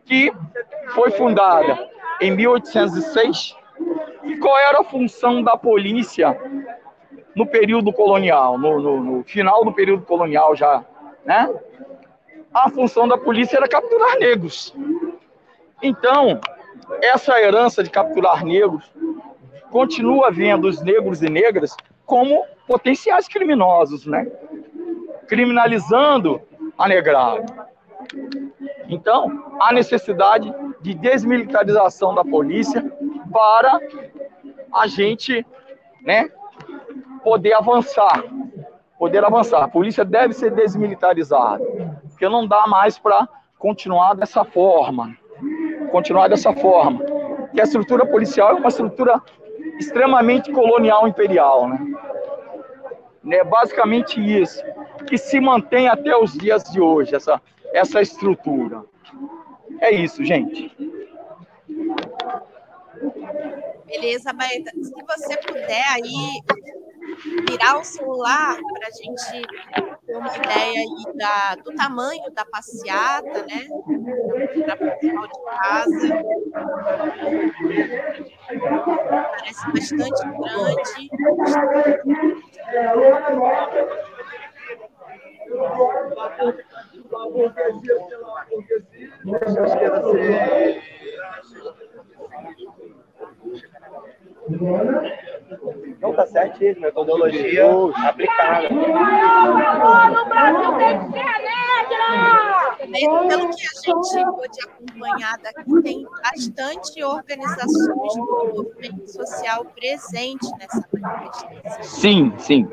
que foi fundada em 1806. E qual era a função da polícia no período colonial, no, no, no final do período colonial já, né? A função da polícia era capturar negros. Então, essa herança de capturar negros continua vendo os negros e negras como potenciais criminosos, né? Criminalizando a negrada. Então, há necessidade de desmilitarização da polícia para a gente, né, poder avançar, poder avançar. A polícia deve ser desmilitarizada, porque não dá mais para continuar dessa forma, continuar dessa forma. Que a estrutura policial é uma estrutura extremamente colonial imperial, né? É basicamente isso que se mantém até os dias de hoje, essa, essa estrutura. É isso, gente. Beleza, Baeta. Se você puder aí virar o celular para a gente ter uma ideia da, do tamanho da passeata, né? Para pessoal de casa. Parece bastante grande. Não tá certo isso, metodologia aplicada. No Brasil tem que ser negra! Pelo que a gente pôde acompanhar daqui, tem bastante organizações do movimento social presente nessa manifestação. Sim, sim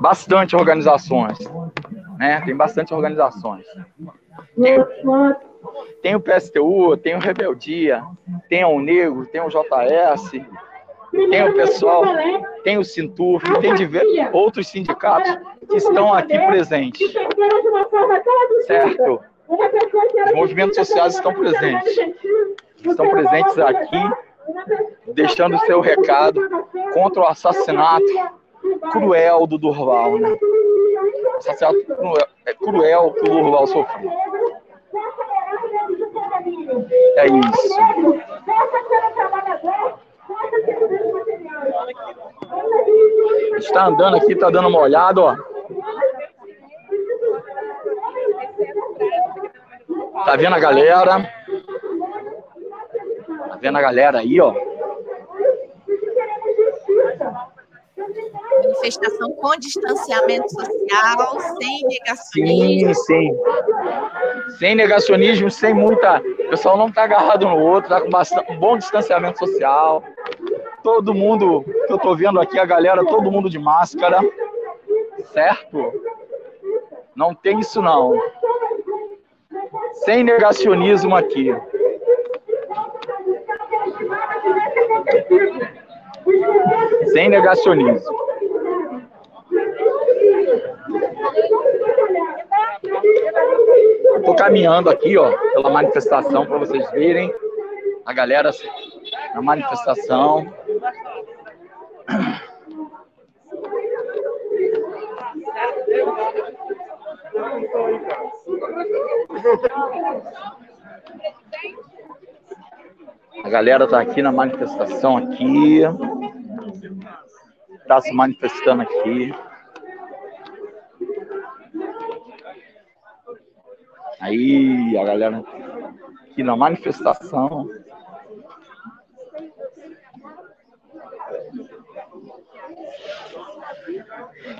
bastante organizações, né? Tem bastante organizações. Tem, tem o PSTU, tem o Rebeldia, tem o Negro, tem o JS, tem o pessoal, tem o Sinturf, tem diversos outros sindicatos que estão aqui presentes. Certo? Os movimentos sociais estão presentes. Estão presentes aqui, deixando seu recado contra o assassinato cruel do Durval. Né? Assassinato cruel, é cruel que o Durval sofreu. É isso. Está andando aqui, está dando uma olhada, ó. Tá vendo a galera? Tá vendo a galera aí, ó? Manifestação com distanciamento social, sem negacionismo. Sim, sim. Sem negacionismo, sem muita. O pessoal não tá agarrado no outro, tá com bastante, bom distanciamento social. Todo mundo que eu tô vendo aqui, a galera, todo mundo de máscara. Certo? Não tem isso não. Sem negacionismo aqui. Sem negacionismo. Estou caminhando aqui, ó, pela manifestação para vocês verem a galera na manifestação. (clears throat) A galera tá aqui na manifestação aqui. Tá se manifestando aqui. Aí, a galera aqui na manifestação.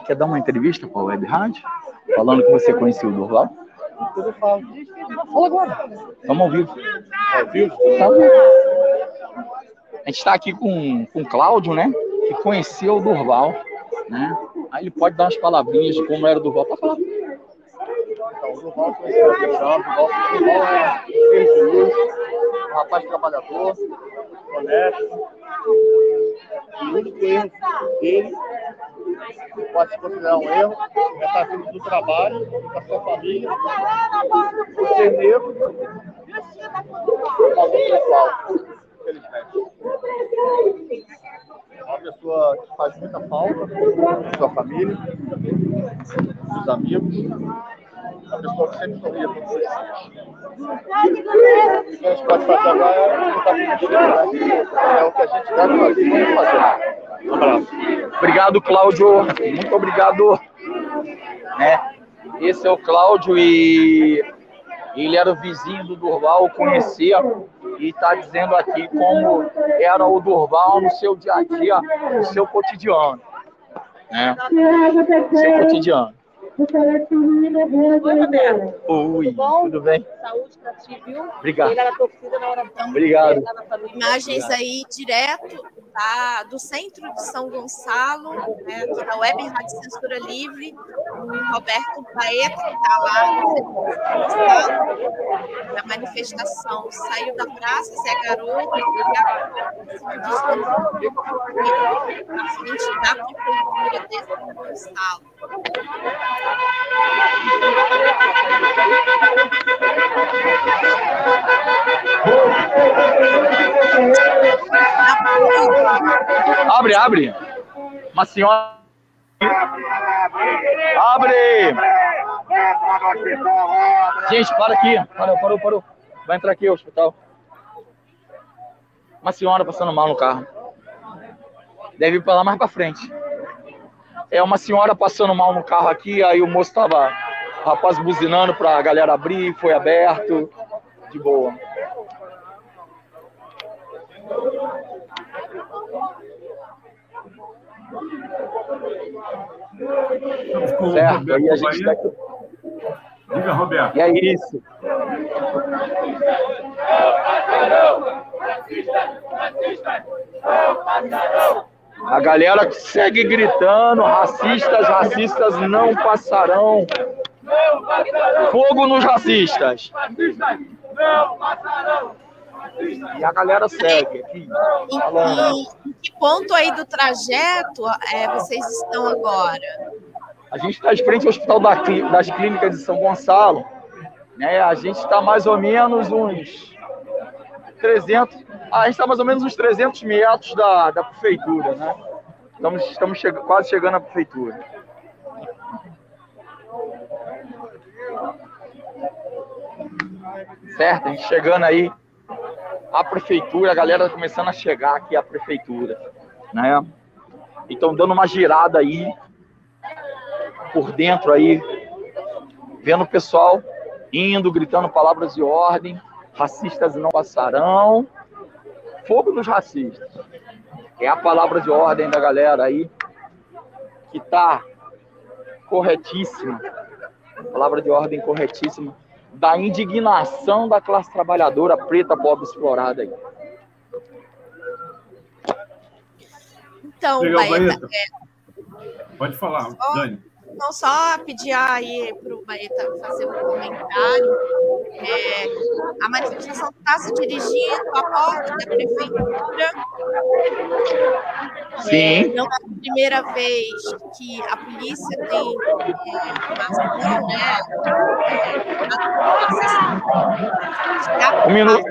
Quer dar uma entrevista para a Web Rádio? Falando que você conheceu o Durval? Tudo falo. Fala agora. Estamos ao vivo. Ao vivo? Ao vivo. A gente está aqui com, com o Cláudio, né? Que conheceu o Durval, né? Aí ele pode dar umas palavrinhas de como era o Durval. Pode falar. Então, o Durval a questão. O Durval é feliz, um rapaz trabalhador, honesto. E o único erro dele, pode se considerar um erro, é estar vindo do trabalho, com a sua família, por ser negro, por pessoal, infelizmente. É uma pessoa que faz muita falta, sua família, dos amigos, uma pessoa que sempre sorria todos os dias. O que a gente pode fazer agora é lutar por né? É o que a gente deve fazer e vamos fazer. Um abraço. Obrigado, Cláudio. Muito obrigado. Né? Esse é o Cláudio e ele era o vizinho do Durval, conhecia e está dizendo aqui como era o Durval no seu dia a dia, no seu cotidiano. Né? Seu cotidiano. Oi, Roberto. Oi, Tudo bom? tudo bem? Saúde pra ti, viu? Obrigado. Ele era torcida na oração. Obrigado. Imagens aí direto tá, do centro de São Gonçalo, né, aqui na Web Rádio Censura Livre, o Roberto Baeta, que está lá no centro de São Gonçalo. A manifestação saiu da praça, Zé Garoto, e agora se distanciou à frente da prefeitura de São Gonçalo. Abre, abre. Uma senhora. Abre! Gente, para aqui. Parou, parou, parou. Vai entrar aqui, hospital. Uma senhora passando mal no carro. Deve ir para lá mais para frente. É uma senhora passando mal no carro aqui, aí o moço tava, o rapaz buzinando pra galera abrir, foi aberto, de boa. Certo, aí a gente tá aqui. Diga, Roberto. E é isso. A galera segue gritando: racistas, racistas não passarão. Fogo nos racistas. E a galera segue aqui. Em, em que ponto aí do trajeto é, vocês estão agora? A gente está de frente ao Hospital das Clínicas de São Gonçalo. Né? A gente está mais ou menos uns 300, a gente está mais ou menos uns 300 metros da, da prefeitura, né? Estamos, estamos che quase chegando à prefeitura. Certo, a gente chegando aí à prefeitura, a galera tá começando a chegar aqui à prefeitura, né? Então dando uma girada aí por dentro aí, vendo o pessoal indo, gritando palavras de ordem, racistas não passarão, fogo nos racistas. É a palavra de ordem da galera aí, que tá corretíssima, palavra de ordem corretíssima, da indignação da classe trabalhadora preta, pobre, explorada aí. Então, Legal, Baeta, é... Pode falar, só, Dani. Não, só pedir aí para o Baeta fazer um comentário. É, a manifestação está se dirigindo à porta da prefeitura. Sim. É, não é a primeira vez que a polícia tem é, ação, né? Um minuto.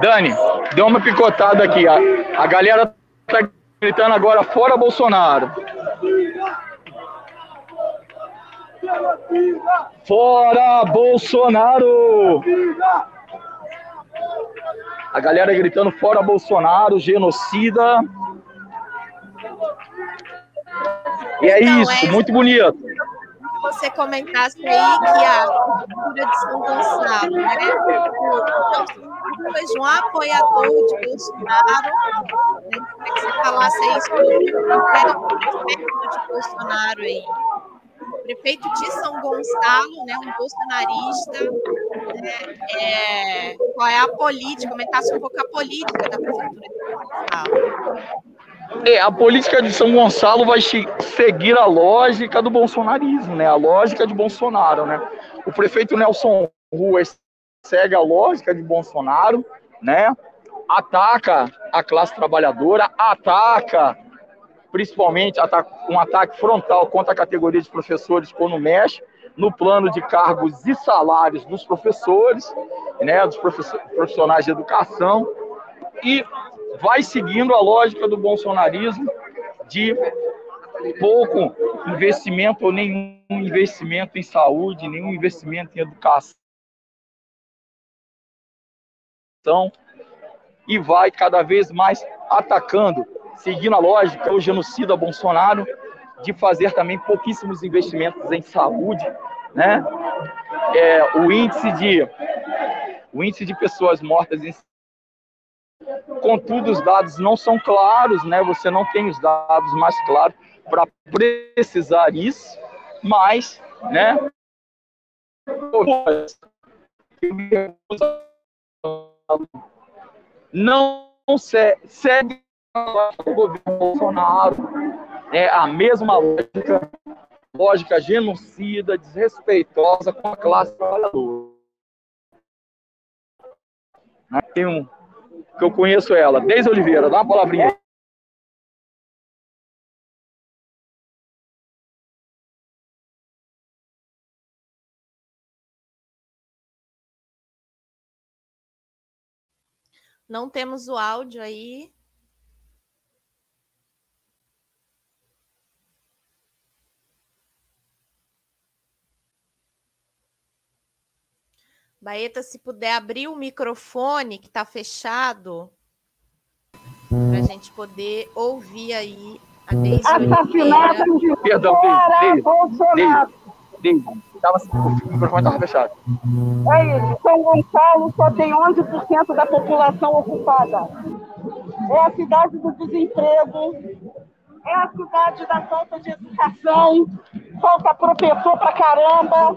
Dani, deu uma picotada aqui. A, a galera tá gritando agora fora Bolsonaro. Fora Bolsonaro! A galera gritando fora Bolsonaro, genocida. E é Então, isso, é- muito bonito. você comentasse aí que a cultura de São Gonçalo, né? Foi de um apoiador de Bolsonaro, né? Queria que você falasse aí sobre o prefeito de Bolsonaro aí. Prefeito de São Gonçalo, né? Um bolsonarista. né? É, qual é a política? Comentasse um pouco a política da prefeitura de São Gonçalo. É, a política de São Gonçalo vai seguir a lógica do bolsonarismo, né? A lógica de Bolsonaro, né? O prefeito Nelson Ruas segue a lógica de Bolsonaro, né? Ataca a classe trabalhadora, ataca principalmente um ataque frontal contra a categoria de professores quando mexe no plano de cargos e salários dos professores, né, dos profissionais de educação, e vai seguindo a lógica do bolsonarismo de pouco investimento ou nenhum investimento em saúde, nenhum investimento em educação, e vai cada vez mais atacando, seguindo a lógica do genocida Bolsonaro de fazer também pouquíssimos investimentos em saúde, né? É, o índice de o índice de pessoas mortas em Contudo, os dados não são claros, né? Você não tem os dados mais claros para precisar isso, mas, né? Não se- segue o governo Bolsonaro, é a mesma lógica, lógica genocida, desrespeitosa com a classe trabalhadora. Né? Tem um que eu conheço ela, Deise Oliveira, dá uma palavrinha. Não temos o áudio aí. Baeta, se puder abrir o microfone que está fechado, para a gente poder ouvir aí a Deise Assassinato Oliveira. de Perdão, Deise, Bolsonaro. Deise, tava, o microfone estava fechado. É isso. São Gonçalo só tem 11% da população ocupada. É a cidade do desemprego. É a cidade da falta de educação. Falta professor pra caramba.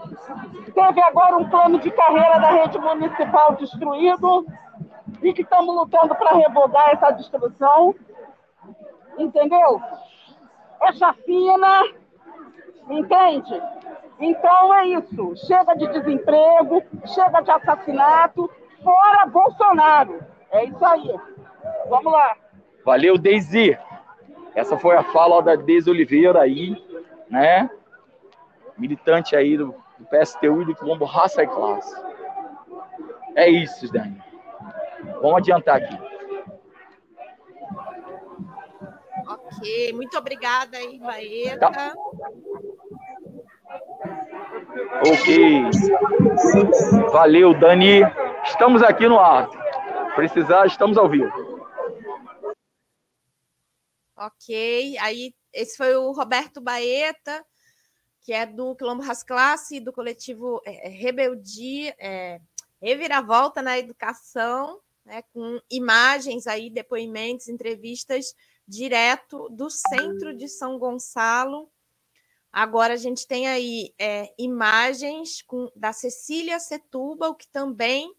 Teve agora um plano de carreira da rede municipal destruído. E que estamos lutando para revogar essa destruição. Entendeu? É chacina. Entende? Então é isso. Chega de desemprego, chega de assassinato fora Bolsonaro. É isso aí. Vamos lá. Valeu, Deise. Essa foi a fala da Deise Oliveira aí, né? Militante aí do, do PSTU e do Quilombo Raça e Classe. É isso, Dani. Vamos adiantar aqui. Ok, muito obrigada aí, Baeta. Tá. Ok. Valeu, Dani. Estamos aqui no ar. Precisar, estamos ao vivo. Ok. Aí, esse foi o Roberto Baeta, que é do Quilombo Rasclasse, do coletivo é, é, Rebeldia, é, Reviravolta na Educação, né, com imagens aí, depoimentos, entrevistas direto do centro de São Gonçalo. Agora a gente tem aí é, imagens com, da Cecília Setúbal, que também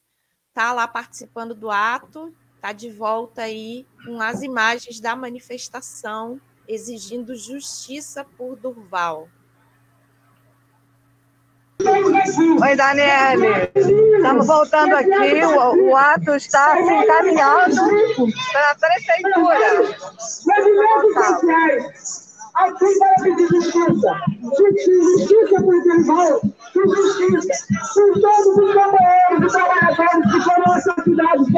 está lá participando do ato, está de volta aí com as imagens da manifestação exigindo justiça por Durval. Oi, Daniele. Estamos voltando aqui. O, o ato está se encaminhando para a prefeitura. Aqui para pedir justiça. Justiça por Durval. Justiça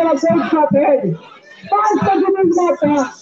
pela Ponte Satélite. Basta de nos matar.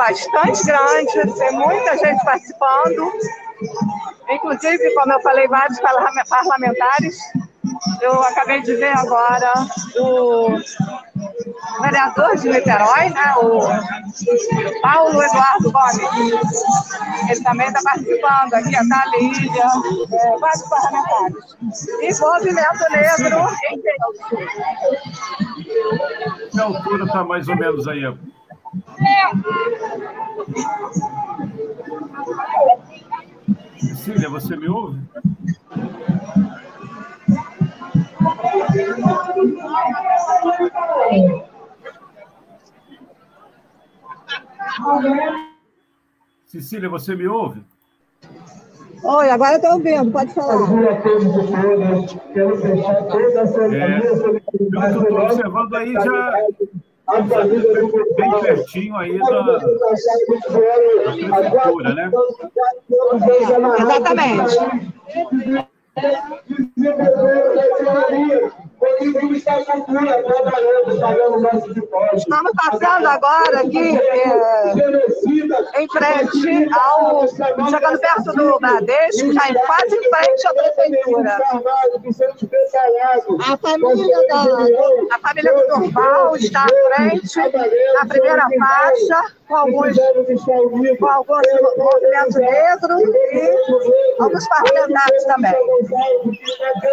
Bastante grande, tem muita gente participando. Inclusive, como eu falei, vários parlamentares. Eu acabei de ver agora o vereador de Niterói, né, o Paulo Eduardo Gomes. Ele também está participando aqui, a Thalília, é, vários parlamentares. E Movimento Negro em Deus. Que altura está mais ou menos aí? Cecília, você me ouve? Oi, agora estou ouvindo, pode falar. É, eu estou observando aí já bem pertinho aí da, da prefeitura, né? Exatamente. Estamos passando agora aqui é, em frente ao. chegando perto do Bradesco, já em quase em frente à prefeitura. A família, da, a família do Durval está à frente, na primeira faixa, com alguns, com alguns movimentos negros e alguns parlamentares também.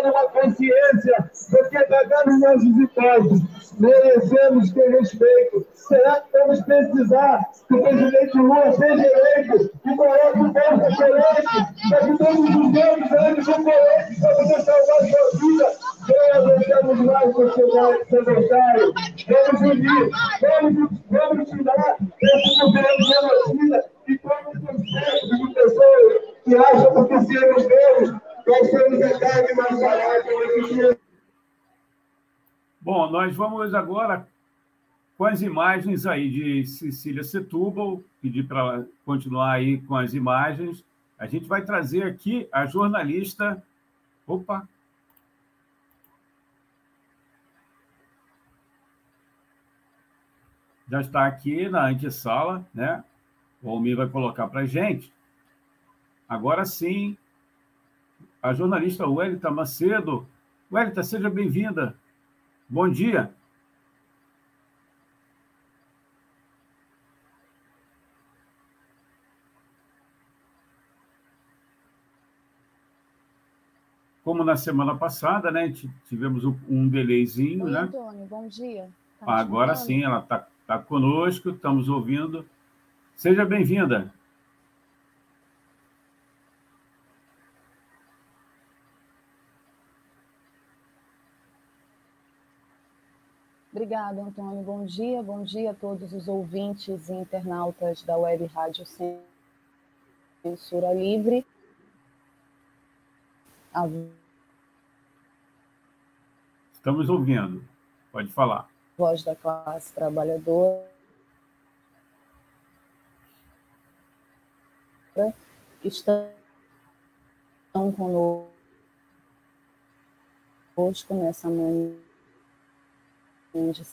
Uma consciência porque está dando nossos idosos. Merecemos ter respeito. Será que vamos precisar que o presidente Lula seja eleito e coloque o povo a eleito para que todos os anos anos um colete para poder salvar sua vida? Não aguentamos mais sociedade sedentária. Vamos unir, vamos, vamos tirar esse governo genocida e todos os centros de pessoas que acham que sermos negros, nós somos a carne mais barata. Bom, nós vamos agora com as imagens aí de Cecília Setúbal, pedir para continuar aí com as imagens. A gente vai trazer aqui a jornalista. Opa! Já está aqui na antessala, né? O Almir vai colocar para a gente. Agora sim, a jornalista Welita Macedo. Welita, seja bem-vinda. Bom dia. Como na semana passada, né? Tivemos um delayzinho, Oi, né? Antônio, bom dia. Tá Agora sim, ela está tá conosco, estamos ouvindo. Seja bem-vinda. Obrigada, Antônio. Bom dia, bom dia a todos os ouvintes e internautas da Web Rádio Censura Livre. A Estamos ouvindo. Pode falar. voz da classe trabalhadora. que Estão conosco nessa manhã de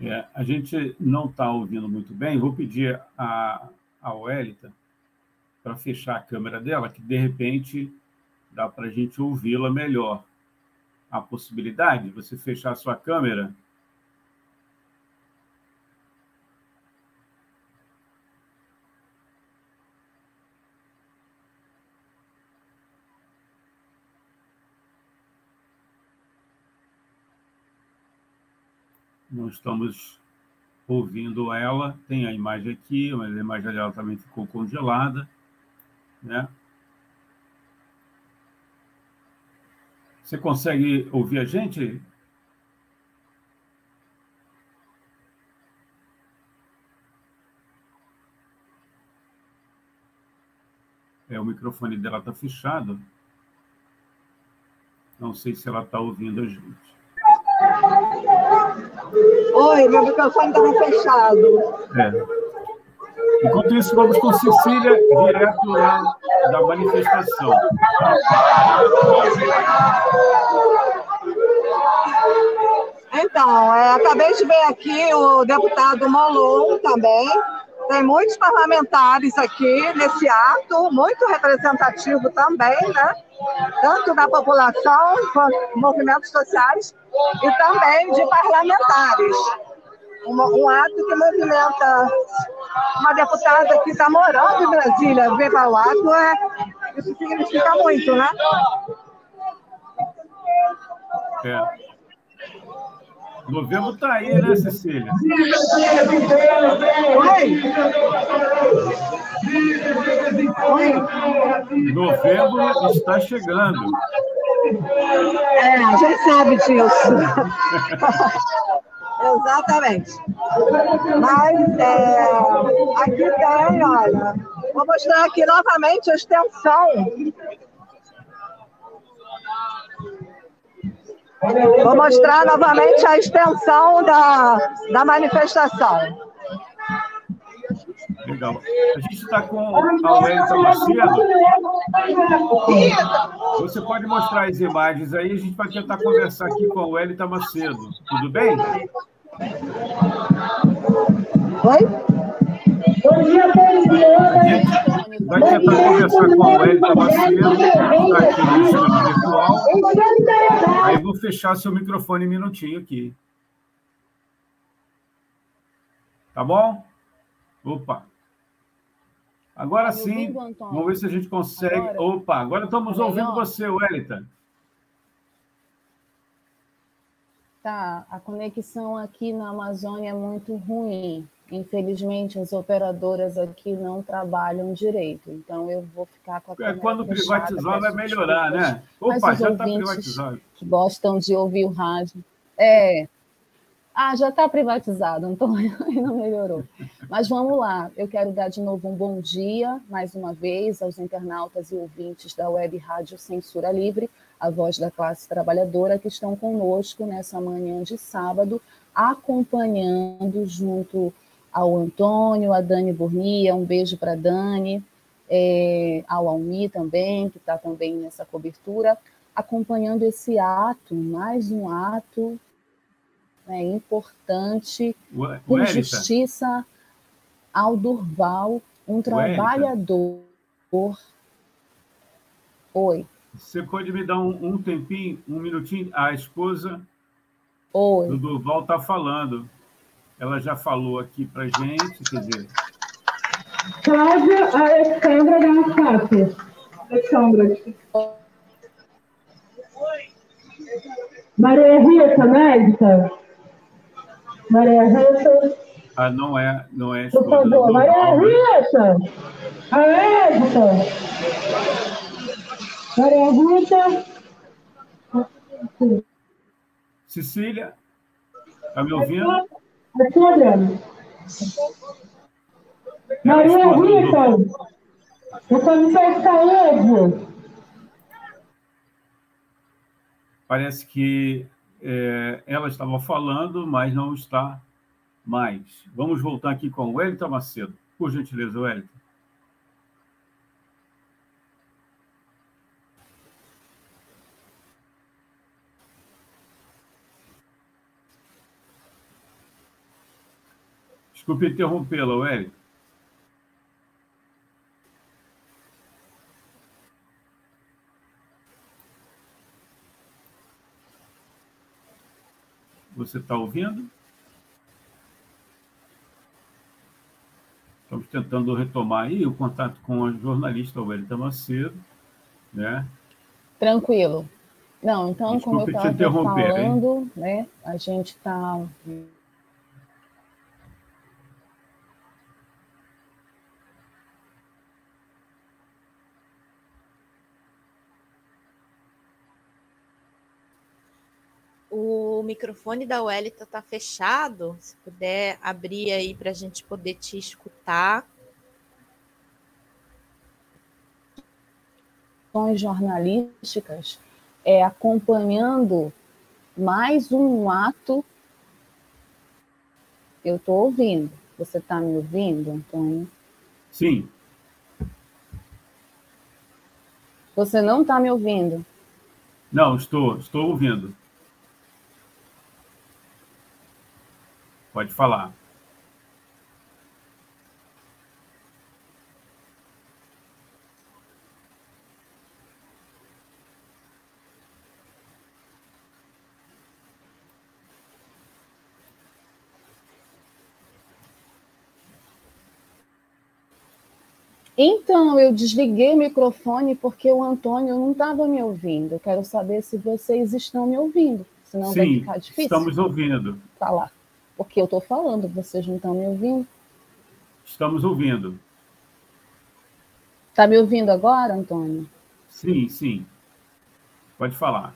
É, a gente não está ouvindo muito bem. Vou pedir a, a Welita para fechar a câmera dela, que de repente dá para a gente ouvi-la melhor. A possibilidade de você fechar a sua câmera? Não estamos ouvindo ela. Tem a imagem aqui, mas a imagem dela também ficou congelada, né? Você consegue ouvir a gente? É, o microfone dela está fechado. Não sei se ela está ouvindo a gente. Oi, meu microfone estava fechado. É. Enquanto isso, vamos com Cecília, direto lá da manifestação. Então, é, acabei de ver aqui o deputado Molon também. Tem muitos parlamentares aqui nesse ato, muito representativo também, né? Tanto da população, quanto movimentos sociais, e também de parlamentares. Um, um ato que movimenta uma deputada que está morando em Brasília, vir para o ato, é, isso significa muito, né? É. Novembro está aí, né, Cecília? Novembro está chegando. É, a gente sabe disso. (laughs) Exatamente. Mas é, aqui tem, olha, vou mostrar aqui novamente a extensão. Vou mostrar novamente a extensão da, da manifestação. Legal. A gente está com a Wellington Macedo. Você pode mostrar as imagens aí, a gente vai tentar conversar aqui com a Wellington Macedo. Tudo bem? Oi? Bom dia, bom dia. Vai tentar conversar com a Wellington Macedo, que está aqui no estúdio virtual. Aí vou fechar seu microfone um minutinho aqui. Tá bom? Opa. Agora sim, vamos ver se a gente consegue. Opa, agora estamos ouvindo você, Wellington. Tá, a conexão aqui na Amazônia é muito ruim. Infelizmente, as operadoras aqui não trabalham direito, então eu vou ficar com a é, Quando privatizar vai melhorar, né? Opa, já está privatizado. Que gostam de ouvir o rádio. É. Ah, já está privatizado, então (laughs) ainda melhorou. Mas vamos lá, eu quero dar de novo um bom dia, mais uma vez, aos internautas e ouvintes da Web Rádio Censura Livre, a voz da classe trabalhadora, que estão conosco nessa manhã de sábado, acompanhando junto ao Antônio, a Dani Burnia, um beijo para a Dani, é, ao Almi também, que está também nessa cobertura, acompanhando esse ato, mais um ato né, importante por justiça ao Durval, um trabalhador. Oi. Você pode me dar um, um tempinho, um minutinho? A esposa Oi. do Durval está falando. Ela já falou aqui para gente, quer dizer. Cláudia Alexandra da ANFAP. Alexandra. Maria Rita, médica. Maria Rita. Ah, não é, não é Por favor, Maria Rita. A médica. Maria Rita. Cecília, está me ouvindo? Adriano. Maria Rita, o de saúde. Parece que é, ela estava falando, mas não está mais. Vamos voltar aqui com o Wellington Macedo. Por gentileza, Wellington. Desculpe interrompê-la, Wellington. Você está ouvindo? Estamos tentando retomar aí o contato com a jornalista Wellington Macedo, né? Tranquilo. Não, então, Desculpe como eu estava falando, hein? né, a gente está O microfone da Welita está fechado. Se puder abrir aí para a gente poder te escutar. jornalísticas é, acompanhando mais um ato. Eu estou ouvindo. Você está me ouvindo, Antônio? Sim. Você não está me ouvindo? Não, estou, estou ouvindo. Pode falar. Então, eu desliguei o microfone porque o Antônio não estava me ouvindo. Eu quero saber se vocês estão me ouvindo, senão Sim, vai ficar difícil. Estamos ouvindo. Falar. Porque eu estou falando, vocês não estão me ouvindo? Estamos ouvindo. Está me ouvindo agora, Antônio? Sim, sim. Pode falar.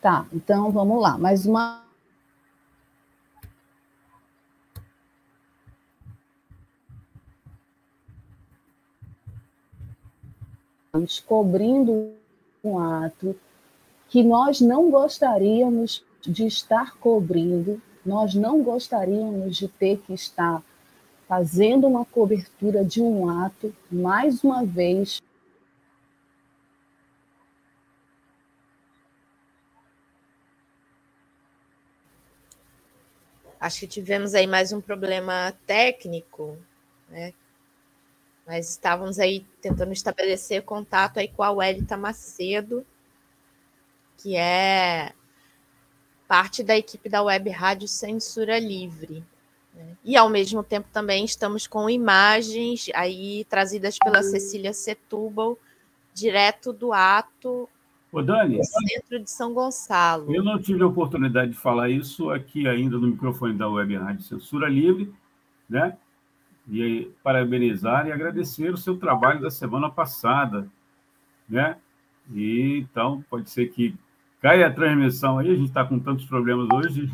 Tá, então vamos lá. Mais uma. Descobrindo um ato que nós não gostaríamos de estar cobrindo, nós não gostaríamos de ter que estar fazendo uma cobertura de um ato, mais uma vez. Acho que tivemos aí mais um problema técnico, né? Mas estávamos aí tentando estabelecer contato aí com a Welita Macedo, que é parte da equipe da Web Rádio Censura Livre. Né? E, ao mesmo tempo, também estamos com imagens aí trazidas pela Cecília Setúbal, direto do ato Ô, Dani. No centro de São Gonçalo. Eu não tive a oportunidade de falar isso aqui ainda no microfone da Web Rádio Censura Livre, né? E parabenizar e agradecer o seu trabalho da semana passada, né? E então pode ser que caia a transmissão aí, a gente está com tantos problemas hoje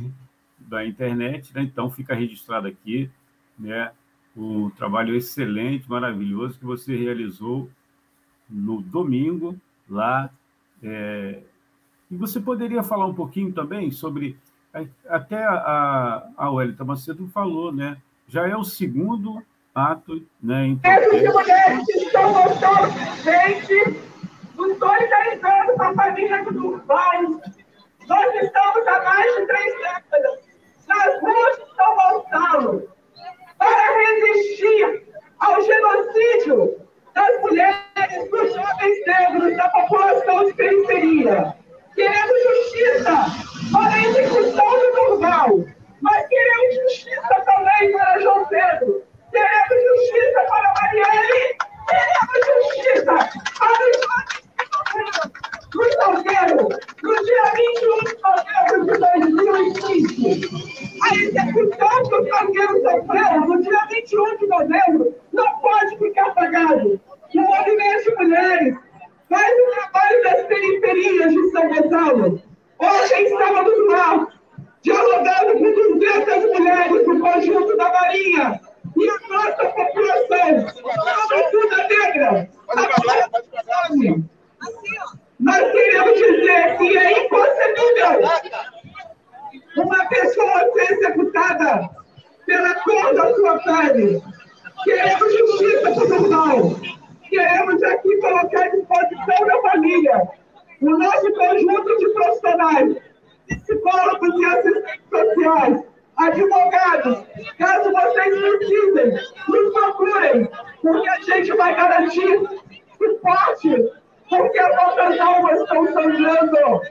da internet, né? Então fica registrado aqui, né? O trabalho excelente, maravilhoso que você realizou no domingo lá. É... E você poderia falar um pouquinho também sobre até a, a Wellington Macedo falou, né? Já é o segundo ato, né? Essas mulheres que estão voltando, gente, solidarizando com a família do Durval. Nós estamos há mais de três décadas nas ruas de São Gonçalo para resistir ao genocídio das mulheres, dos jovens negros, da população de periferia. Queremos justiça para a execução do Durval, mas queremos justiça também para João Pedro. Queremos justiça para Marielle. Queremos justiça para os no Salgueiro, no dia 21 de novembro de 2005. A execução que no dia 21 de novembro não pode ficar apagado. O movimento de mulheres faz o trabalho das periferias de São Gonçalo. Hoje, Sábado do Mar, dialogando com 200 mulheres do conjunto da Marinha e a nossa população, sobretudo negra, a população. Nós queremos dizer que é inconcebível uma pessoa ser executada pela cor da sua pele. Queremos justiça para o mal. Queremos aqui colocar à disposição da família o nosso conjunto de profissionais, psicólogos e assistentes sociais, advogados. Caso vocês precisem, nos procurem, porque a gente vai garantir suporte, porque as nossas almas estão sangrando.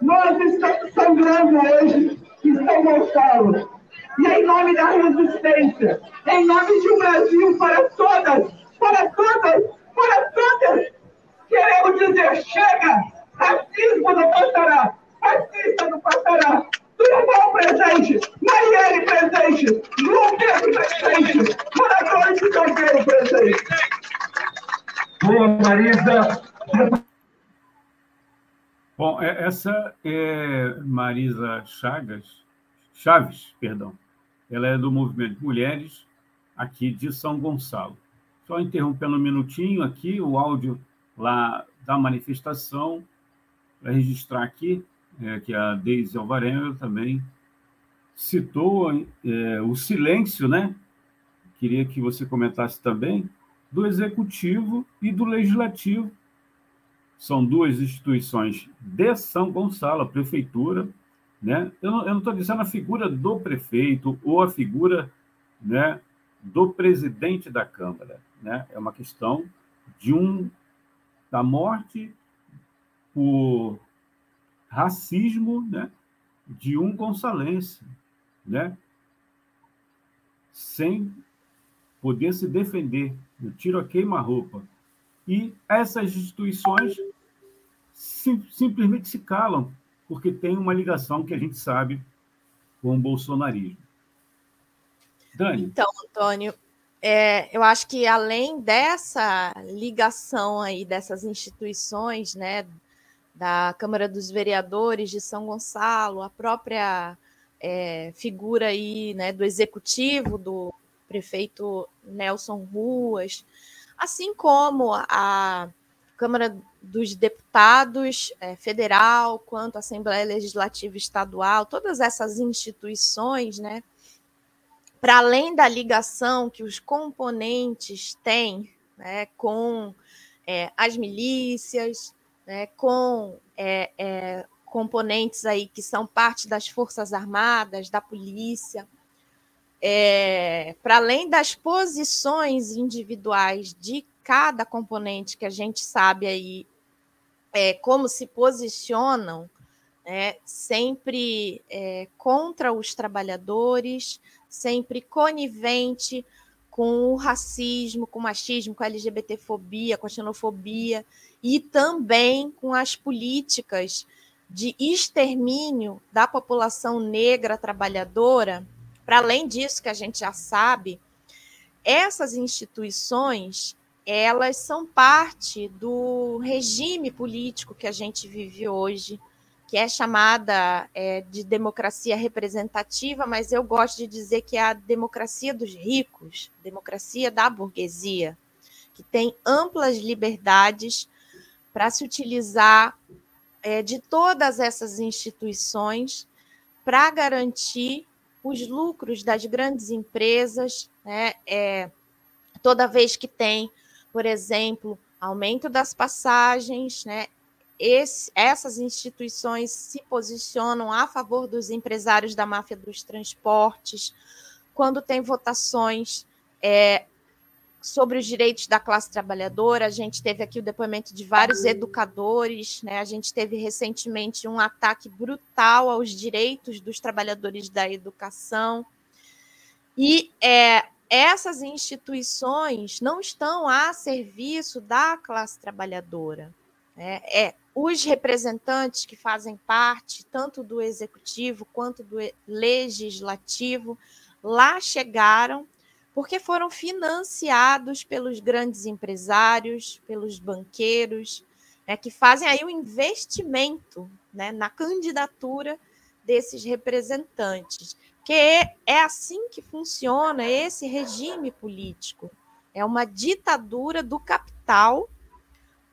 Nós estamos sangrando hoje em São Gonçalo. E em nome da resistência, em nome de um Brasil para todas, para todas, para todas, queremos dizer: chega! Racismo não passará! Racista não passará! Durval presente! Marielle presente! João presente! Moradores de Salgueiro presente! Boa, Marisa! Bom, é, essa é Marisa Chagas, Chaves, perdão. Ela é do Movimento Mulheres, aqui de São Gonçalo. Só interrompendo um minutinho aqui, o áudio lá da manifestação, para registrar aqui, é, que a Deise Alvarenga também citou é, o silêncio, né? Queria que você comentasse também do executivo e do legislativo. São duas instituições de São Gonçalo, a prefeitura, né? Eu não estou dizendo a figura do prefeito ou a figura, né, do presidente da Câmara, né? É uma questão de um da morte por racismo né, de um gonçalense, né, sem poder se defender, no tiro a queima-roupa. E essas instituições sim, simplesmente se calam, porque tem uma ligação que a gente sabe com o bolsonarismo. Dani. Então, Antônio, é, eu acho que além dessa ligação aí dessas instituições, né, da Câmara dos Vereadores de São Gonçalo, a própria é, figura aí, né, do executivo do prefeito Nelson Ruas, assim como a Câmara dos Deputados é, Federal, quanto a Assembleia Legislativa Estadual, todas essas instituições, né, para além da ligação que os componentes têm né, com é, as milícias, né, com é, é, componentes aí que são parte das Forças Armadas, da polícia, é, para além das posições individuais de cada componente que a gente sabe aí é, como se posicionam, né, sempre é, contra os trabalhadores, sempre conivente com o racismo, com o machismo, com a LGBTfobia, com a xenofobia e também com as políticas de extermínio da população negra trabalhadora. Para além disso, que a gente já sabe, essas instituições elas são parte do regime político que a gente vive hoje, que é chamada é, de democracia representativa, mas eu gosto de dizer que é a democracia dos ricos, democracia da burguesia, que tem amplas liberdades para se utilizar é, de todas essas instituições para garantir os lucros das grandes empresas, né? É, toda vez que tem, por exemplo, aumento das passagens, né? Esse, essas instituições se posicionam a favor dos empresários da máfia dos transportes, quando tem votações é, sobre os direitos da classe trabalhadora. A gente teve aqui o depoimento de vários educadores, né? a gente teve recentemente um ataque brutal aos direitos dos trabalhadores da educação. E é, essas instituições não estão a serviço da classe trabalhadora. Né? É, os representantes que fazem parte tanto do executivo quanto do legislativo lá chegaram porque foram financiados pelos grandes empresários, pelos banqueiros, né, que fazem aí o um investimento né, na candidatura desses representantes. Que é, assim que funciona esse regime político. É uma ditadura do capital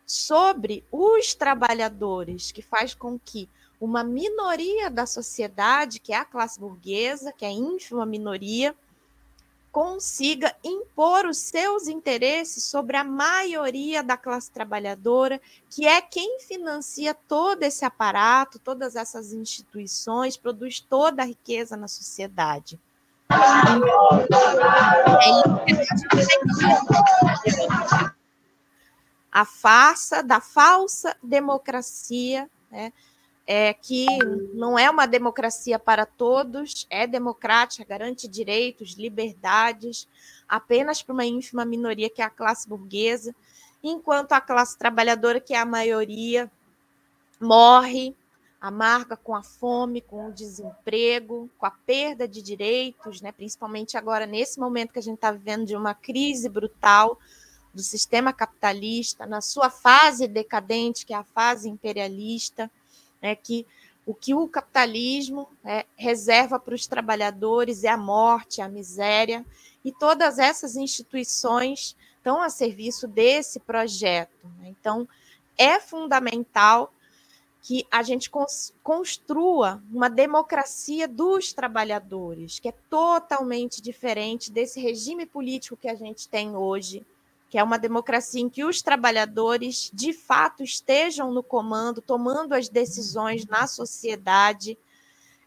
sobre os trabalhadores, que faz com que uma minoria da sociedade, que é a classe burguesa, que é a ínfima minoria, consiga impor os seus interesses sobre a maioria da classe trabalhadora, que é quem financia todo esse aparato, todas essas instituições, produz toda a riqueza na sociedade. A farsa da falsa democracia, né? É, que não é uma democracia para todos, é democrática, garante direitos, liberdades, apenas para uma ínfima minoria que é a classe burguesa, enquanto a classe trabalhadora, que é a maioria, morre, amarga com a fome, com o desemprego, com a perda de direitos, né? principalmente agora, nesse momento que a gente está vivendo de uma crise brutal do sistema capitalista, na sua fase decadente, que é a fase imperialista né, que o que o capitalismo é, reserva para os trabalhadores é a morte, a miséria, e todas essas instituições estão a serviço desse projeto. Né? Então, é fundamental que a gente construa uma democracia dos trabalhadores, que é totalmente diferente desse regime político que a gente tem hoje, que é uma democracia em que os trabalhadores de fato estejam no comando, tomando as decisões na sociedade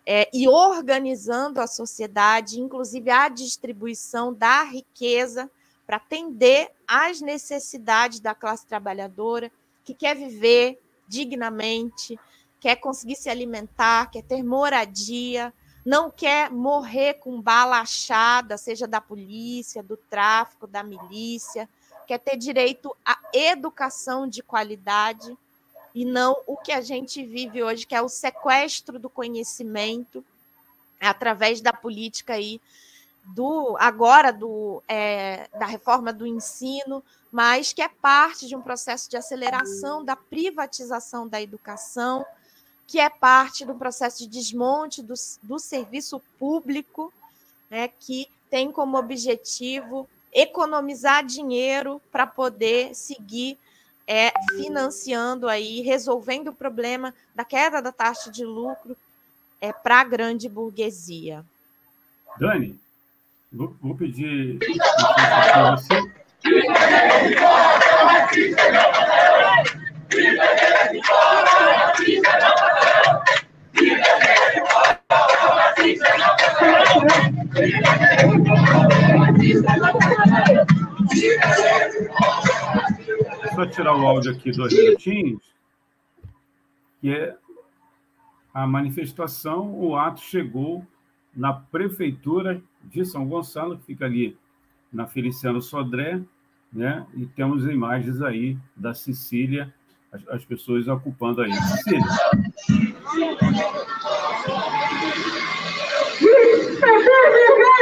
é, e organizando a sociedade, inclusive a distribuição da riqueza para atender às necessidades da classe trabalhadora que quer viver dignamente, quer conseguir se alimentar, quer ter moradia, não quer morrer com bala achada, seja da polícia, do tráfico, da milícia, quer ter direito à educação de qualidade e não o que a gente vive hoje, que é o sequestro do conhecimento através da política aí do agora do é, da reforma do ensino, mas que é parte de um processo de aceleração da privatização da educação, que é parte do processo de desmonte do, do serviço público, né, que tem como objetivo economizar dinheiro para poder seguir é, financiando aí, resolvendo o problema da queda da taxa de lucro é, para a grande burguesia. Dani, vou, vou pedir para você. Só tirar o áudio aqui dois minutinhos, que é a manifestação, o ato chegou na prefeitura de São Gonçalo, que fica ali na Feliciano Sodré, né? E temos imagens aí da Sicília, as, as pessoas ocupando aí. Sicília.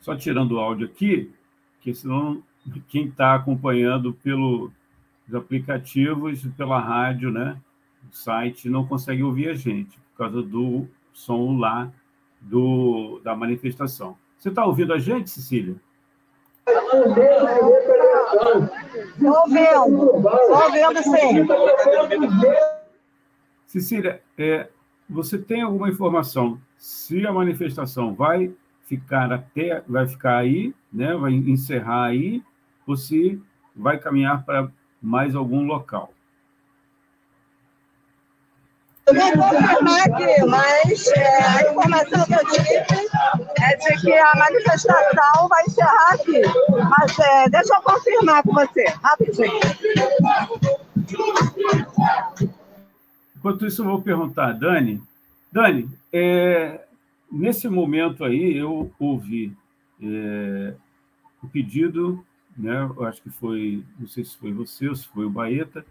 Só tirando o áudio aqui, que senão quem está acompanhando pelos aplicativos, pela rádio, né, o site, não consegue ouvir a gente, por causa do som lá do, da manifestação. Você está ouvindo a gente, Cecília? Estou ouvindo, estou ouvindo sim. Cecília, é, você tem alguma informação se a manifestação vai ficar até, vai ficar aí, né, vai encerrar aí, ou se vai caminhar para mais algum local. Eu vou confirmar aqui, mas é, a informação que eu tive é de que a manifestação vai encerrar aqui. Mas é, deixa eu confirmar com você, rapidinho. Enquanto isso, eu vou perguntar Dani. Dani, é, nesse momento aí, eu ouvi é, o pedido né? Eu acho que foi, não sei se foi você ou se foi o Baeta,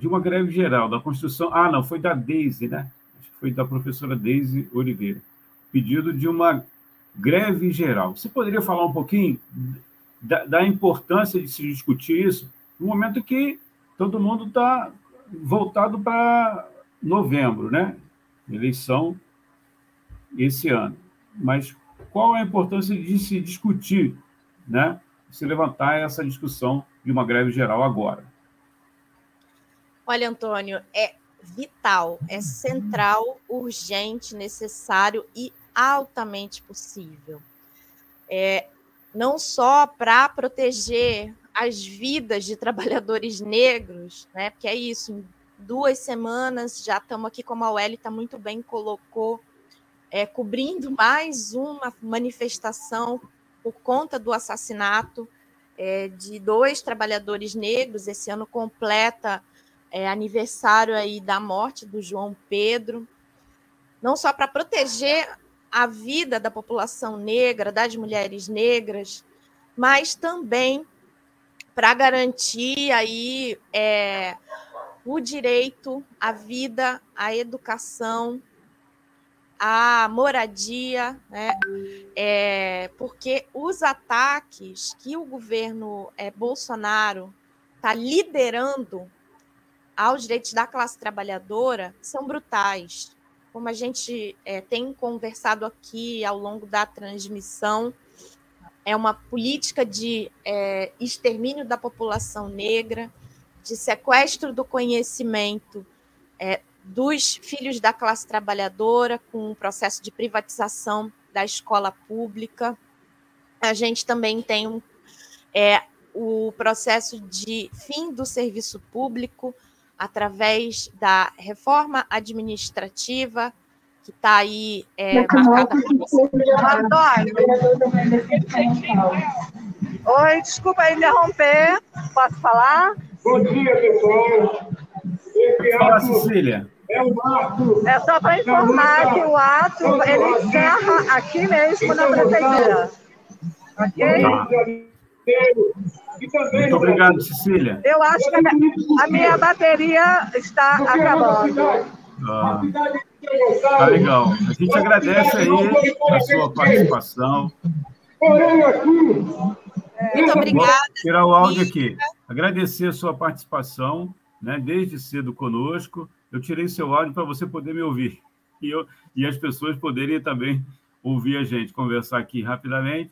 de uma greve geral da construção. Ah, não, foi da Deise, né? Acho que foi da professora Deise Oliveira. Pedido de uma greve geral. Você poderia falar um pouquinho da, da importância de se discutir isso no momento que todo mundo está voltado para novembro, né? Eleição esse ano. Mas qual a importância de se discutir, né? se levantar essa discussão de uma greve geral agora? Olha, Antônio, é vital, é central, urgente, necessário e altamente possível. É, não só para proteger as vidas de trabalhadores (laughs) negros, né? Porque é isso, em duas semanas já estamos aqui, como a Welly muito bem colocou, é, cobrindo (laughs) mais uma manifestação por conta do assassinato é, de dois trabalhadores negros. Esse ano completa é, aniversário aí da morte do João Pedro, não só para proteger a vida da população negra, das mulheres negras, mas também para garantir aí é, o direito à vida, à educação, a moradia, né? É, porque os ataques que o governo é, Bolsonaro está liderando aos direitos da classe trabalhadora são brutais. Como a gente é, tem conversado aqui ao longo da transmissão, é uma política de é, extermínio da população negra, de sequestro do conhecimento, é, dos filhos da classe trabalhadora, com o processo de privatização da escola pública. A gente também tem um, é, o processo de fim do serviço público através da reforma administrativa, que está aí é, marcada. Oi, desculpa interromper. Posso falar? Bom dia, pessoal. Fala, Cecília. É só para informar que o ato ele encerra aqui mesmo na prefeitura. Ok? Muito obrigado, Cecília. Eu acho que a minha bateria está acabando. Ah, tá legal. A gente agradece aí a sua participação. Muito obrigada. Vou tirar o áudio aqui. Agradecer a sua participação né, desde cedo conosco. Eu tirei seu áudio para você poder me ouvir (laughs) e, eu, e as pessoas poderem também ouvir a gente, conversar aqui rapidamente.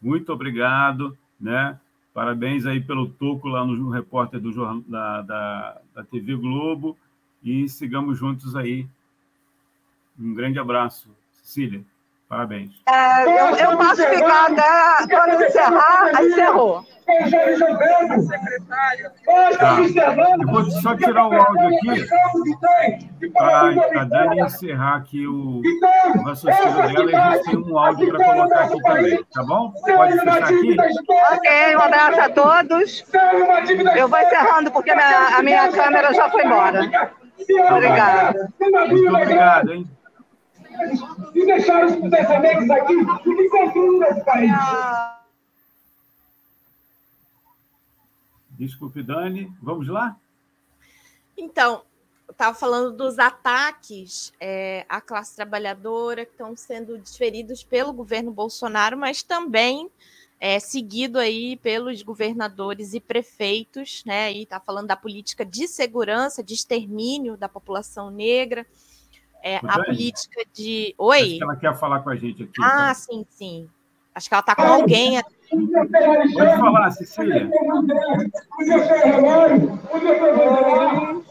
Muito obrigado, né? Parabéns aí pelo toco lá no repórter do, da, da, da TV Globo e sigamos juntos aí. Um grande abraço, Cecília. Parabéns. É, eu, eu posso ficar até quando encerrar, encerrou. Tá. Eu vou só tirar o áudio aqui para a Dani encerrar aqui o, o raciocínio dela e a gente tem um áudio para colocar aqui também, tá bom? Pode fechar aqui? Ok, um abraço a todos. Eu vou encerrando porque a minha, a minha câmera já foi embora. Tá Obrigada. Muito obrigado, hein? E deixaram os descendentes aqui e construíram esse país. Desculpe, Dani. Vamos lá? Então, eu estava falando dos ataques é, à classe trabalhadora que estão sendo desferidos pelo governo Bolsonaro, mas também é, seguido aí pelos governadores e prefeitos, né? E está falando da política de segurança, de extermínio da população negra, é, a política de. Oi. Acho que ela quer falar com a gente aqui. Ah, tá? sim, sim. Acho que ela está com alguém. Pode falar, Cecília.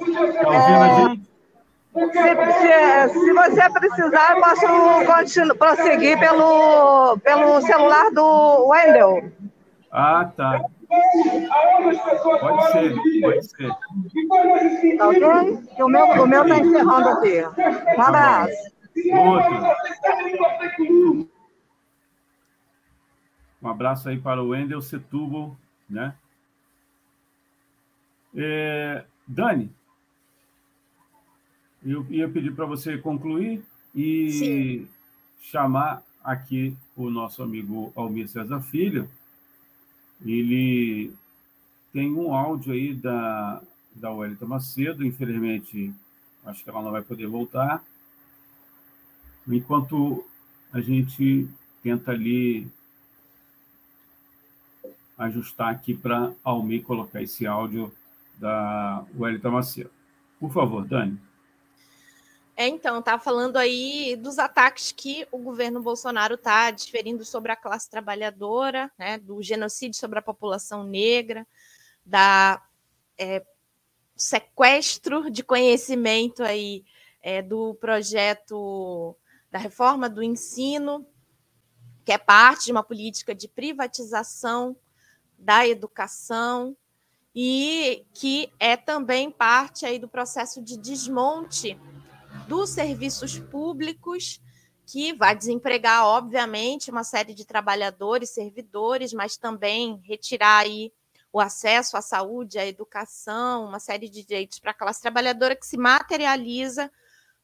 Está a gente? Se, se, se você precisar, eu posso prosseguir pelo, pelo celular do Wendel. Ah, tá. Pode ser, pode ser. Tá ok? O meu o meu está encerrando aqui. Um abraço. Outro. Um abraço aí para o Wendel Setúbal, né? É, Dani, eu ia pedir para você concluir e Sim. chamar aqui o nosso amigo Almir César Filho. Ele tem um áudio aí da, da Wellington Macedo, infelizmente, acho que ela não vai poder voltar. Enquanto a gente tenta ali ajustar aqui para Almir colocar esse áudio da Wellington Macedo. Por favor, Dani. É, então, tá falando aí dos ataques que o governo Bolsonaro está desferindo sobre a classe trabalhadora, né, do genocídio sobre a população negra, da é, sequestro de conhecimento aí é, do projeto da reforma do ensino, que é parte de uma política de privatização da educação e que é também parte aí do processo de desmonte dos serviços públicos, que vai desempregar, obviamente, uma série de trabalhadores, servidores, mas também retirar aí o acesso à saúde, à educação, uma série de direitos para a classe trabalhadora que se materializa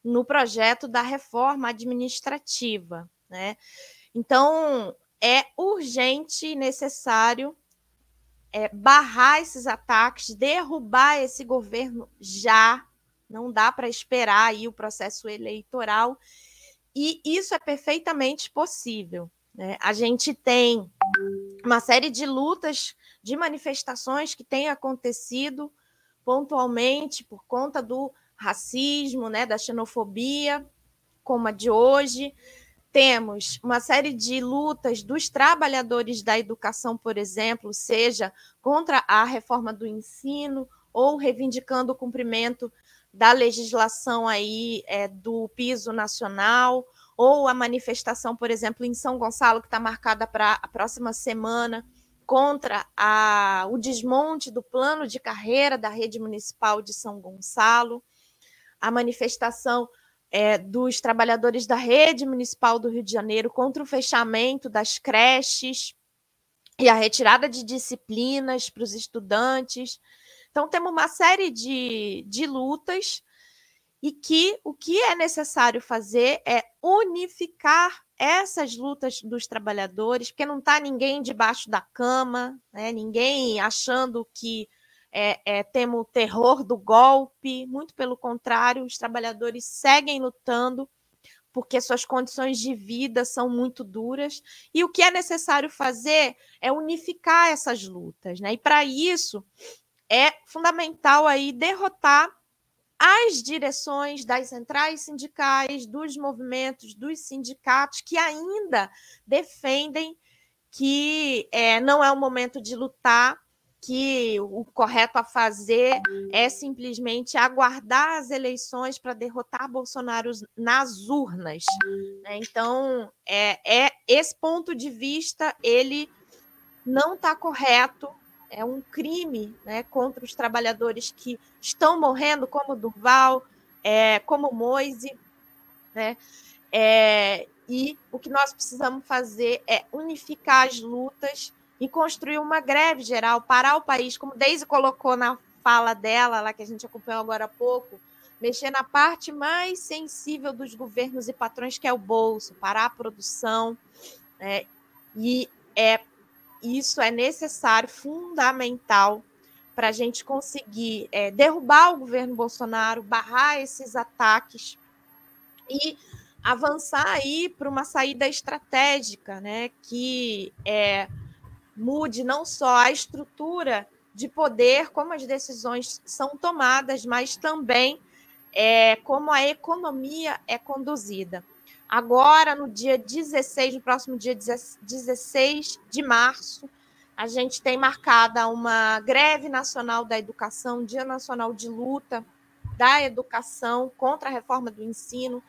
no projeto da reforma administrativa. Né? Então, é urgente e necessário é, barrar esses ataques, derrubar esse governo já, não dá para esperar aí o processo eleitoral, e isso é perfeitamente possível. Né? A gente tem uma série de lutas, de manifestações que têm acontecido pontualmente por conta do racismo, né, da xenofobia, como a de hoje. Temos uma série de lutas dos trabalhadores da educação, por exemplo, seja contra a reforma do ensino ou reivindicando o cumprimento da legislação aí é, do piso nacional, ou a manifestação, por exemplo, em São Gonçalo, que está marcada para a próxima semana, contra a, o desmonte do plano de carreira da rede municipal de São Gonçalo, a manifestação é, dos trabalhadores da rede municipal do Rio de Janeiro contra o fechamento das creches e a retirada de disciplinas para os estudantes. Então, temos uma série de, de lutas e que o que é necessário fazer é unificar essas lutas dos trabalhadores, porque não está ninguém debaixo da cama, né? ninguém achando que é, é, temos o terror do golpe, muito pelo contrário, os trabalhadores seguem lutando porque suas condições de vida são muito duras, e o que é necessário fazer é unificar essas lutas, né? E para isso é fundamental aí derrotar as direções das centrais sindicais, dos movimentos, dos sindicatos que ainda defendem que é, não é o momento de lutar, que o correto a fazer é simplesmente aguardar as eleições para derrotar Bolsonaro nas urnas. Né? Então, é, é esse ponto de vista ele não está correto. É um crime né, contra os trabalhadores que estão morrendo, como Durval, é, como Moise, né? É, e o que nós precisamos fazer é unificar as lutas e construir uma greve geral, parar o país, como Deise colocou na fala dela, lá que a gente acompanhou agora há pouco, mexer na parte mais sensível dos governos e patrões, que é o bolso, parar a produção. Né? E é, isso é necessário, fundamental, para a gente conseguir é, derrubar o governo Bolsonaro, barrar esses ataques e avançar aí para uma saída estratégica, né? Que é mude não só a estrutura de poder, como as decisões são tomadas, mas também é, como a economia é conduzida. Agora, no dia 16, no próximo dia 16 de março, a gente tem marcada uma greve nacional da educação, Dia Nacional de Luta da Educação contra a reforma do ensino,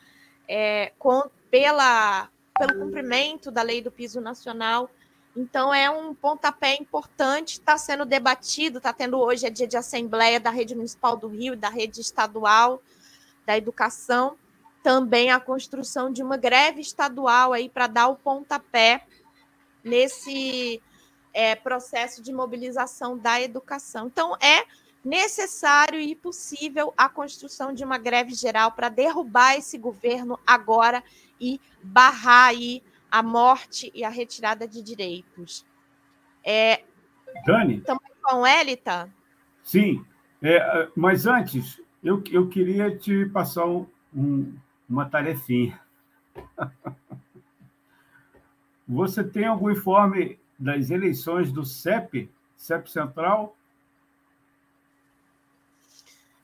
é, com, pela, pelo cumprimento da lei do piso nacional então, é um pontapé importante, está sendo debatido, está tendo hoje, é dia de assembleia da Rede Municipal do Rio da Rede Estadual da Educação, também a construção de uma greve estadual aí para dar o pontapé nesse é, processo de mobilização da educação. Então, é necessário e possível a construção de uma greve geral para derrubar esse governo agora e barrar aí a morte e a retirada de direitos. É, Dani? Estamos com Elita? Sim, é, mas antes, eu, eu queria te passar um, um, uma tarefinha. (laughs) Você tem algum informe das eleições do CEP, CEP Central?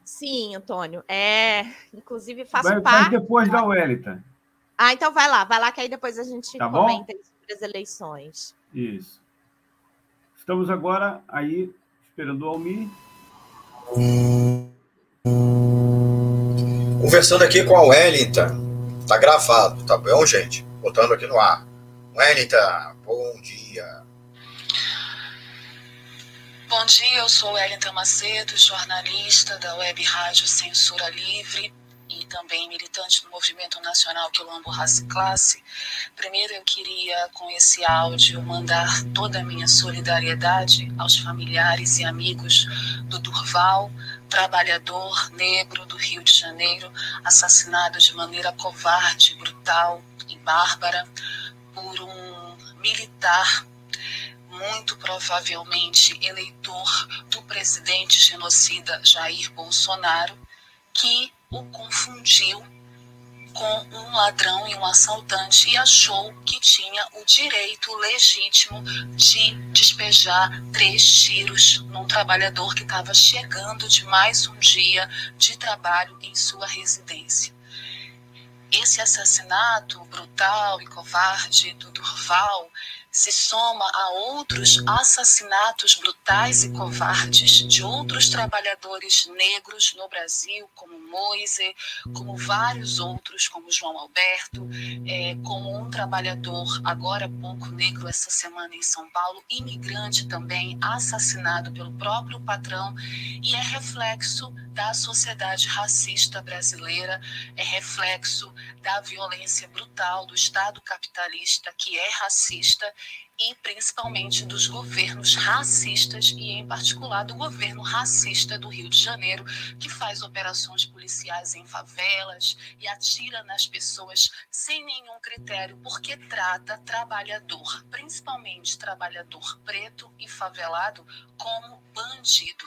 Sim, Antônio. É, inclusive faço vai, parte. Vai depois da Wellington. Ah, então vai lá, vai lá que aí depois a gente tá comenta sobre as eleições. Isso. Estamos agora aí esperando o Almir. Conversando aqui com a Wellington. Tá gravado, tá bom, gente? Botando aqui no ar. Wellington, bom dia. Bom dia, eu sou Wellington Macedo, jornalista da Web Rádio Censura Livre e também militante do Movimento Nacional Quilombo Raça e Classe, primeiro eu queria, com esse áudio, mandar toda a minha solidariedade aos familiares e amigos do Durval, trabalhador negro do Rio de Janeiro, assassinado de maneira covarde, brutal e bárbara por um militar muito provavelmente eleitor do presidente genocida Jair Bolsonaro, que o confundiu com um ladrão e um assaltante e achou que tinha o direito legítimo de despejar três tiros num trabalhador que estava chegando de mais um dia de trabalho em sua residência. Esse assassinato brutal e covarde do Durval se soma a outros assassinatos brutais e covardes de outros trabalhadores negros no Brasil, como Moise, como vários outros, como João Alberto, é, como um trabalhador, agora pouco negro, essa semana em São Paulo, imigrante também, assassinado pelo próprio patrão, e é reflexo da sociedade racista brasileira, é reflexo da violência brutal do Estado capitalista, que é racista e principalmente dos governos racistas e em particular do governo racista do Rio de Janeiro, que faz operações policiais em favelas e atira nas pessoas sem nenhum critério, porque trata trabalhador, principalmente trabalhador preto e favelado, como bandido.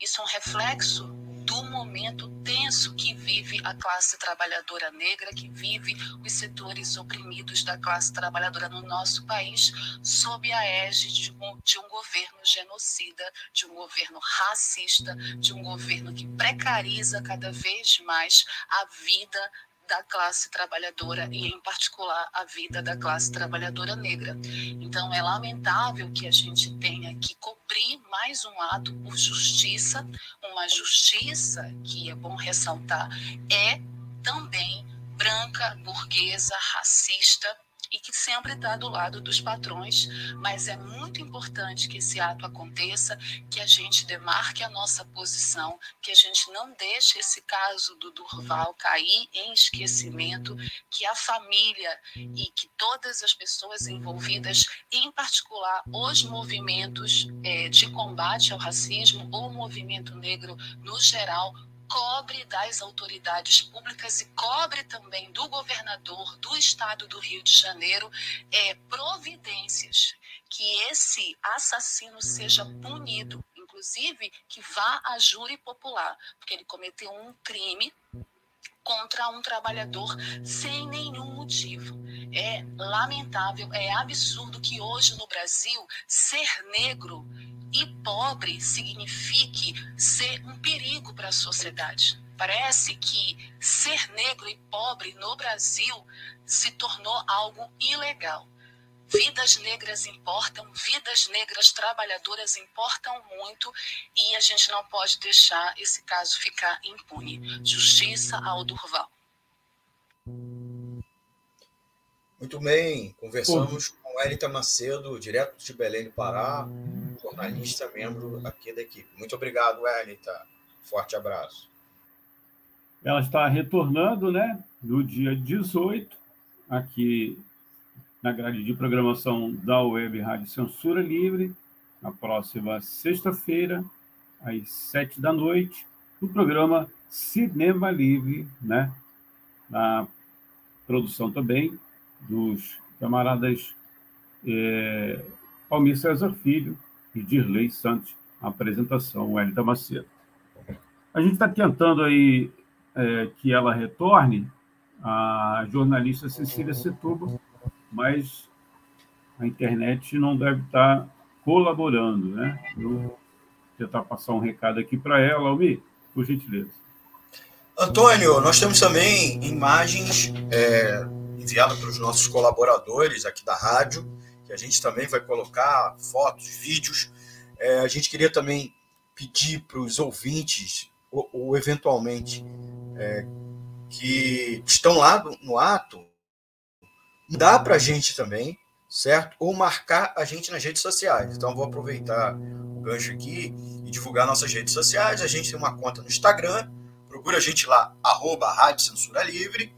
Isso é um reflexo do momento tenso que vive a classe trabalhadora negra, que vive os setores oprimidos da classe trabalhadora no nosso país, sob a égide de um, de um governo genocida, de um governo racista, de um governo que precariza cada vez mais a vida da classe trabalhadora e, em particular, a vida da classe trabalhadora negra. Então, é lamentável que a gente tenha que cobrir mais um ato por justiça, uma justiça que é bom ressaltar é também branca, burguesa, racista e que sempre está do lado dos patrões, mas é muito importante que esse ato aconteça, que a gente demarque a nossa posição, que a gente não deixe esse caso do Durval cair em esquecimento, que a família e que todas as pessoas envolvidas, em particular os movimentos é, de combate ao racismo ou o movimento negro no geral, cobre das autoridades públicas e cobre também do governador do estado do Rio de Janeiro é, providências que esse assassino seja punido, inclusive que vá a júri popular, porque ele cometeu um crime contra um trabalhador sem nenhum motivo. É lamentável, é absurdo que hoje no Brasil ser negro e pobre signifique ser um perigo para a sociedade. Parece que ser negro e pobre no Brasil se tornou algo ilegal. Vidas negras importam, vidas negras trabalhadoras importam muito e a gente não pode deixar esse caso ficar impune. Justiça ao Durval. Muito bem, conversamos Pô. com Elita Macedo, direto de Belém do Pará, jornalista, membro aqui da equipe. Muito obrigado, Elita. Forte abraço. Ela está retornando, né, no dia 18, aqui na grade de programação da Web Rádio Censura Livre, na próxima sexta-feira, às sete da noite, no programa Cinema Livre, né, na produção também dos camaradas é, Almir César Filho, e Dirley Santos, a apresentação, Wellington Macedo. A gente está tentando aí é, que ela retorne, a jornalista Cecília Setúbal, mas a internet não deve estar tá colaborando, né? Vou tentar passar um recado aqui para ela, Almir, por gentileza. Antônio, nós temos também imagens é, enviadas para os nossos colaboradores aqui da rádio, que a gente também vai colocar fotos, vídeos. É, a gente queria também pedir para os ouvintes, ou, ou eventualmente, é, que estão lá no ato, dá para a gente também, certo? Ou marcar a gente nas redes sociais. Então, vou aproveitar o gancho aqui e divulgar nossas redes sociais. A gente tem uma conta no Instagram, procura a gente lá, arroba Rádio Censura Livre.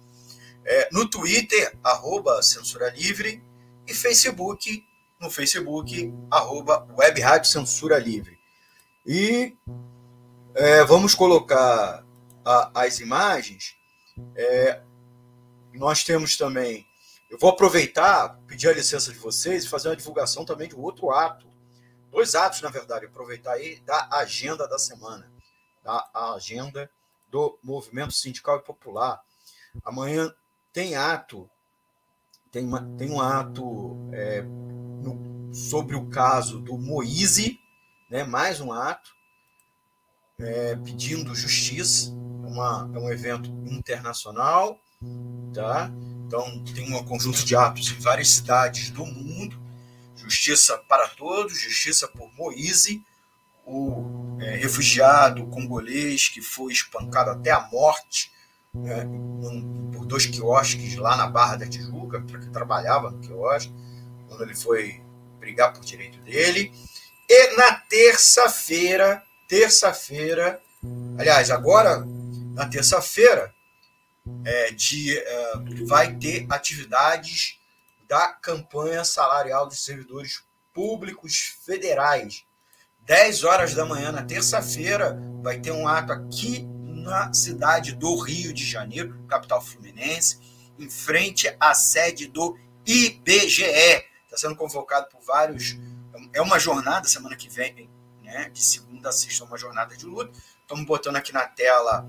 É, no Twitter, arroba Censura Livre e Facebook, no Facebook, arroba Web Rádio Censura Livre. E é, vamos colocar a, as imagens. É, nós temos também. Eu vou aproveitar, pedir a licença de vocês e fazer uma divulgação também de outro ato. Dois atos, na verdade, aproveitar aí da agenda da semana, da agenda do Movimento Sindical e Popular. Amanhã tem ato tem, uma, tem um ato é, no, sobre o caso do Moise, né, mais um ato, é, pedindo justiça, uma, é um evento internacional, tá? Então tem um conjunto de atos em várias cidades do mundo, justiça para todos, justiça por Moise, o é, refugiado congolês que foi espancado até a morte né, por dois quiosques lá na Barra da Tijuca, porque trabalhava no quiosque, quando ele foi brigar por direito dele. E na terça-feira, terça-feira, aliás, agora na terça-feira, é, de, é, vai ter atividades da campanha salarial dos servidores públicos federais. 10 horas da manhã na terça-feira vai ter um ato aqui na cidade do Rio de Janeiro, capital fluminense, em frente à sede do IBGE. Está sendo convocado por vários. É uma jornada semana que vem, né? De segunda a sexta, uma jornada de luta. Estamos botando aqui na tela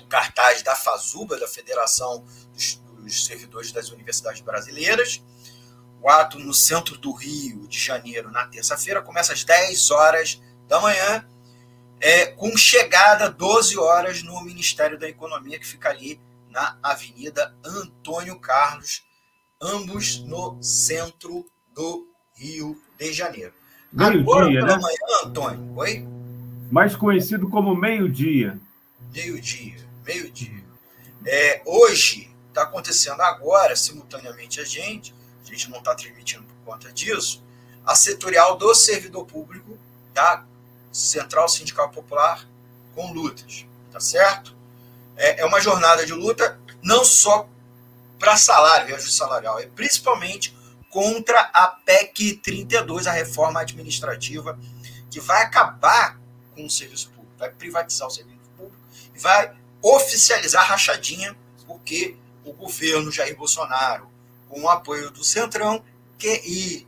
o cartaz da FAZUBA, da Federação dos, dos Servidores das Universidades Brasileiras. O ato no centro do Rio de Janeiro, na terça-feira, começa às 10 horas da manhã é, com chegada 12 horas no Ministério da Economia, que fica ali na Avenida Antônio Carlos, ambos no centro do Rio de Janeiro. Meio-dia, né? manhã, Antônio, oi? Mais conhecido como meio-dia. Meio-dia, meio-dia. É, hoje, está acontecendo agora, simultaneamente a gente, a gente não está transmitindo por conta disso, a setorial do servidor público da Central Sindical Popular com lutas, tá certo? É, é uma jornada de luta não só para salário, reajuste salarial, é principalmente contra a PEC 32, a reforma administrativa, que vai acabar com o serviço público, vai privatizar o serviço público e vai oficializar a rachadinha, porque o governo Jair Bolsonaro, com o apoio do Centrão, quer ir,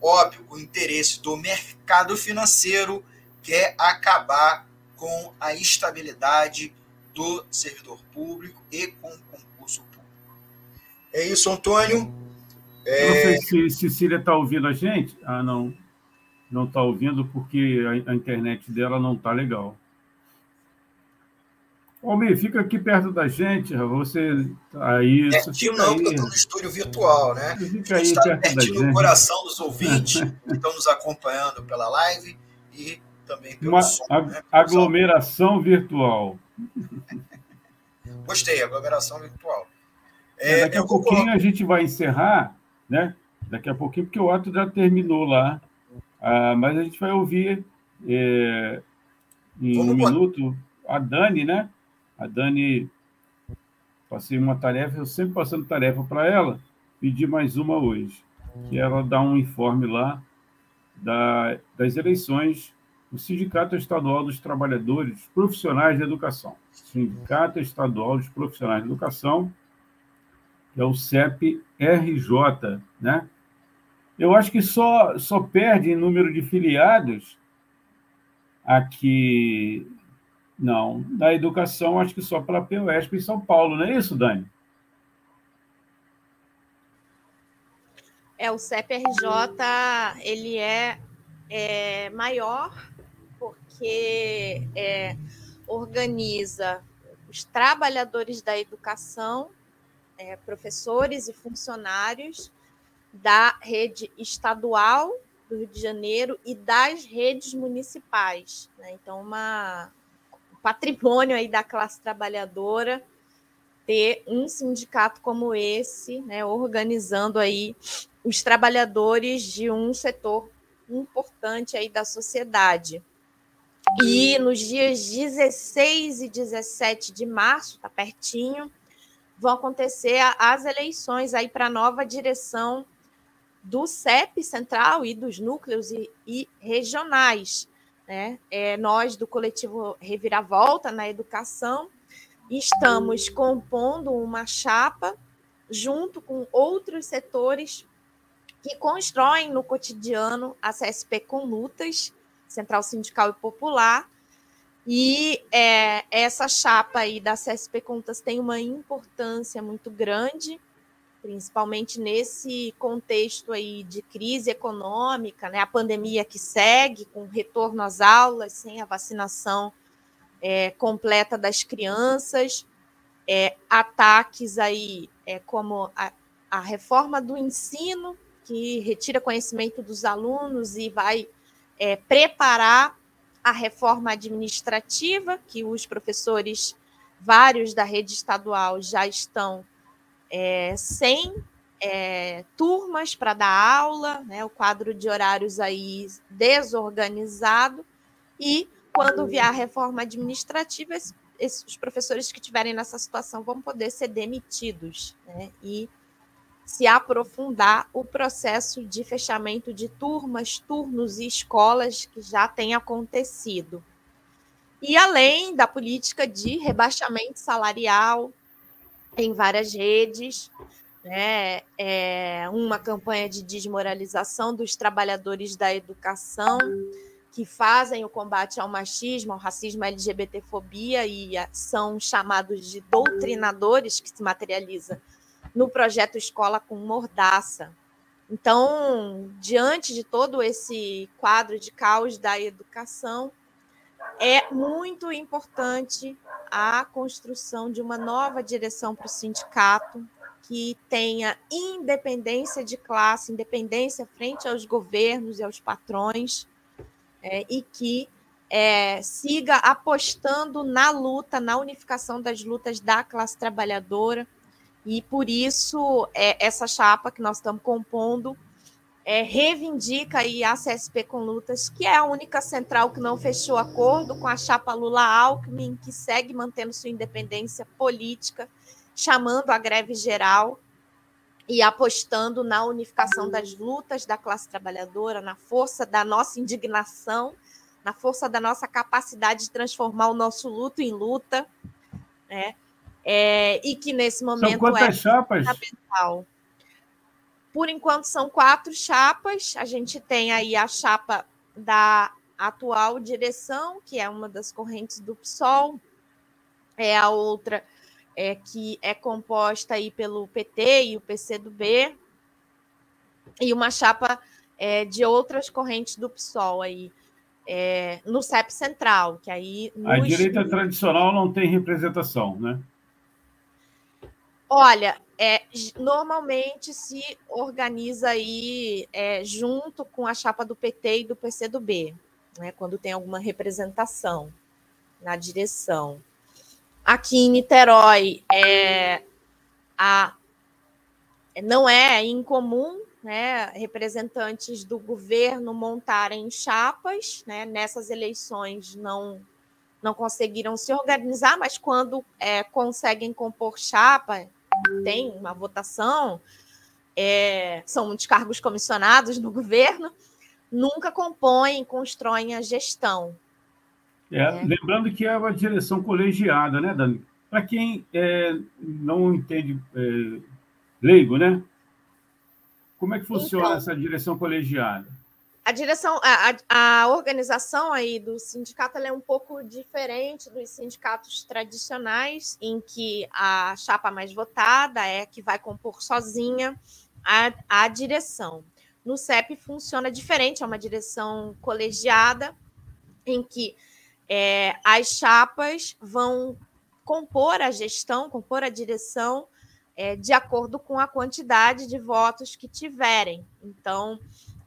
óbvio, o interesse do mercado financeiro, quer acabar com a estabilidade do servidor público e com o concurso público. É isso, Antônio. É... Não sei se Cecília está ouvindo a gente. Ah, não. Não está ouvindo porque a, internet dela não está legal. Almir, fica aqui perto da gente, você aí. Pertinho não, aí. porque eu estou no estúdio virtual, né? Fica aí está pertinho no coração dos ouvintes (laughs) que estão nos acompanhando pela live e também Uma som. Né? Aglomeração virtual. Gostei, aglomeração virtual. É, daqui a pouquinho a gente vai encerrar, né? Daqui a pouquinho, porque o ato já terminou lá. Ah, mas a gente vai ouvir é, em Vamos um minuto a Dani, né? A Dani, passei uma tarefa, eu sempre passando tarefa para ela, pedi mais uma hoje, que ela dá um informe lá da, das eleições do Sindicato Estadual dos Trabalhadores Profissionais de Educação. Sindicato Estadual dos Profissionais de Educação, que é o CEP-RJ, né? Eu acho que só, só perde em número de filiados aqui não, da educação, acho que só para a PUESP em São Paulo, não é isso, Dani? É, o CEPRJ, ele é, é maior porque é, organiza os trabalhadores da educação, é, professores e funcionários da rede estadual do Rio de Janeiro e das redes municipais. Né? Então, uma, patrimônio aí da classe trabalhadora ter um sindicato como esse, né, organizando aí os trabalhadores de um setor importante aí da sociedade. E nos dias 16 e 17 de março, tá pertinho, vão acontecer as eleições aí para a nova direção do CEP Central e dos núcleos e, e regionais. Né? É, nós, do coletivo Reviravolta na Educação, estamos compondo uma chapa junto com outros setores que constroem no cotidiano a CSP com lutas, Central Sindical e Popular, e é, essa chapa aí da CSP Contas tem uma importância muito grande, principalmente nesse contexto aí de crise econômica, né? a pandemia que segue, com retorno às aulas, sem a vacinação é, completa das crianças, é, ataques aí é, como a, a reforma do ensino, que retira conhecimento dos alunos e vai é, preparar a reforma administrativa, que os professores, vários da rede estadual, já estão é, sem é, turmas para dar aula, né, o quadro de horários aí desorganizado, e quando vier a reforma administrativa, esses, os professores que estiverem nessa situação vão poder ser demitidos né, e se aprofundar o processo de fechamento de turmas, turnos e escolas que já tem acontecido. E além da política de rebaixamento salarial, em várias redes, né? É uma campanha de desmoralização dos trabalhadores da educação que fazem o combate ao machismo, ao racismo, à LGBTfobia e são chamados de doutrinadores, que se materializa no projeto Escola com Mordaça. Então, diante de todo esse quadro de caos da educação, é muito importante a construção de uma nova direção para o sindicato, que tenha independência de classe, independência frente aos governos e aos patrões, é, e que é, siga apostando na luta, na unificação das lutas da classe trabalhadora. E por isso, é, essa chapa que nós estamos compondo é, reivindica aí a CSP com Lutas, que é a única central que não fechou acordo com a chapa Lula-Alckmin, que segue mantendo sua independência política chamando a greve geral e apostando na unificação das lutas da classe trabalhadora, na força da nossa indignação, na força da nossa capacidade de transformar o nosso luto em luta, né? É, e que nesse momento são quantas é chapas? fundamental. Por enquanto são quatro chapas. A gente tem aí a chapa da atual direção, que é uma das correntes do PSOL, é a outra é, que é composta aí pelo PT e o PCdoB, e uma chapa é, de outras correntes do PSOL aí, é, no CEP Central, que aí... A direita tradicional não tem representação, né? Olha, é, normalmente se organiza aí é, junto com a chapa do PT e do PCdoB, né, quando tem alguma representação na direção. Aqui em Niterói, é, a, não é incomum né, representantes do governo montarem chapas. Né, nessas eleições não, não conseguiram se organizar, mas quando é, conseguem compor chapa, tem uma votação, é, são muitos cargos comissionados no governo, nunca compõem, constroem a gestão. É, é. Lembrando que é uma direção colegiada, né, Dani? Para quem é, não entende é, leigo, né? Como é que funciona então, essa direção colegiada? A direção, a, a organização aí do sindicato é um pouco diferente dos sindicatos tradicionais, em que a chapa mais votada é que vai compor sozinha a, a direção. No CEP funciona diferente, é uma direção colegiada, em que é, as chapas vão compor a gestão, compor a direção é, de acordo com a quantidade de votos que tiverem. Então,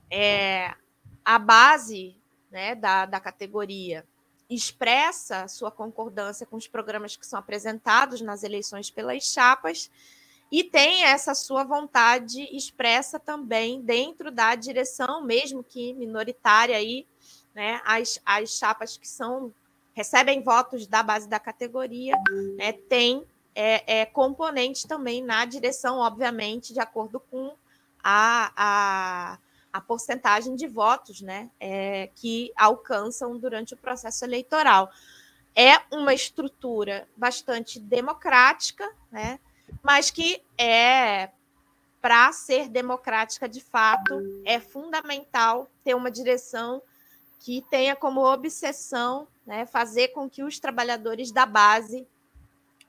é, a base né, da, da categoria expressa sua concordância com os programas que são apresentados nas eleições pelas chapas e tem essa sua vontade expressa também dentro da direção, mesmo que minoritária aí, né, as, as chapas que são recebem votos da base da categoria, né, tem é, é, componentes também na direção, obviamente, de acordo com a, a, a porcentagem de votos né, é, que alcançam durante o processo eleitoral. É uma estrutura bastante democrática, né, mas que é para ser democrática de fato, é fundamental ter uma direção que tenha como obsessão né, fazer com que os trabalhadores da base,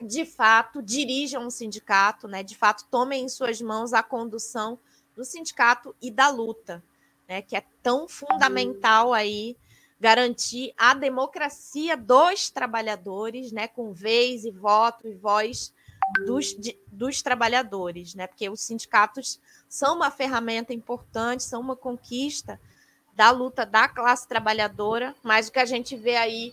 de fato, dirijam o sindicato, né, de fato, tomem em suas mãos a condução do sindicato e da luta, né, que é tão fundamental aí garantir a democracia dos trabalhadores, né, com vez e voto e voz dos, de, dos trabalhadores, né, porque os sindicatos são uma ferramenta importante, são uma conquista da luta da classe trabalhadora, mas o que a gente vê aí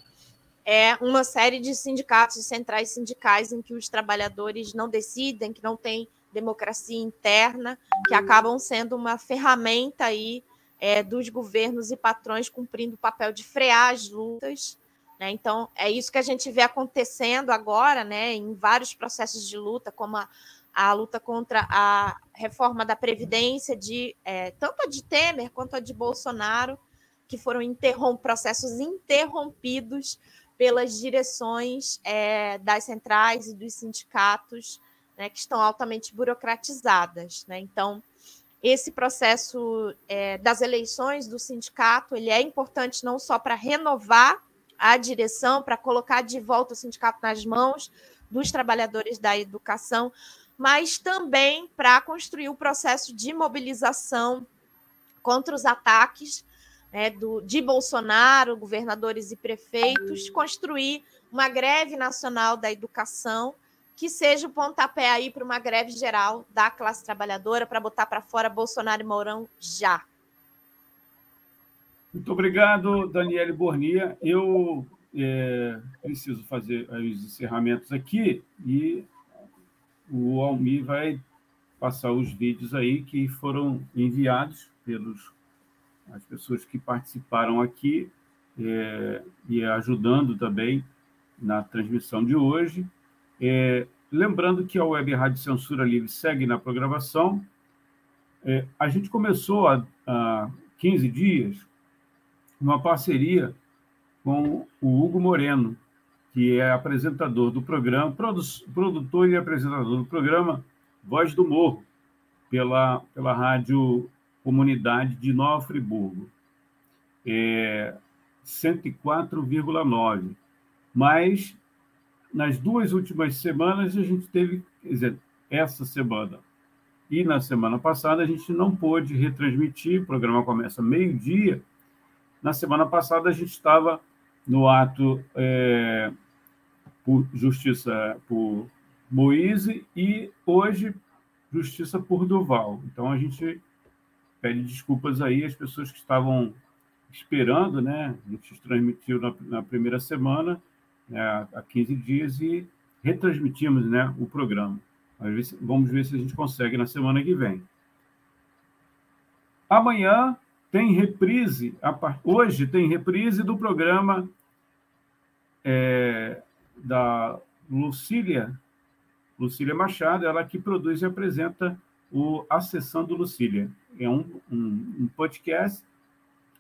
é uma série de sindicatos e centrais sindicais em que os trabalhadores não decidem, que não tem democracia interna, que acabam sendo uma ferramenta aí é, dos governos e patrões cumprindo o papel de frear as lutas. Né? Então, é isso que a gente vê acontecendo agora, né, em vários processos de luta, como a, a luta contra a reforma da Previdência, de é, tanto a de Temer quanto a de Bolsonaro, que foram interrom processos interrompidos pelas direções é, das centrais e dos sindicatos, né, que estão altamente burocratizadas. Né? Então, esse processo é, das eleições do sindicato ele é importante não só para renovar a direção, para colocar de volta o sindicato nas mãos dos trabalhadores da educação, mas também para construir o processo de mobilização contra os ataques né, do, de Bolsonaro, governadores e prefeitos, construir uma greve nacional da educação, que seja o pontapé aí para uma greve geral da classe trabalhadora para botar para fora Bolsonaro e Mourão já. Muito obrigado, Daniele Bornia. Eu é, preciso fazer os encerramentos aqui e o Almi vai passar os vídeos aí que foram enviados pelos as pessoas que participaram aqui é, e ajudando também na transmissão de hoje. É, lembrando que a Web Rádio Censura Livre segue na programação. É, a gente começou há, há 15 dias uma parceria com o Hugo Moreno, que é apresentador do programa, produtor e apresentador do programa Voz do Morro, pela, pela Rádio Comunidade de Nova Friburgo. É 104,9. Mas nas duas últimas semanas a gente teve, quer dizer, essa semana e na semana passada a gente não pôde retransmitir, o programa começa meio-dia. Na semana passada a gente estava no ato é, por justiça por Moise e hoje justiça por Duval. Então a gente pede desculpas aí às pessoas que estavam esperando, né? A gente transmitiu na, na primeira semana, né, há 15 dias, e retransmitimos né, o programa. Vamos ver se a gente consegue na semana que vem. Amanhã tem reprise, hoje tem reprise do programa é, da Lucília, Lucília Machado, ela que produz e apresenta o do Lucília. É um, um, um podcast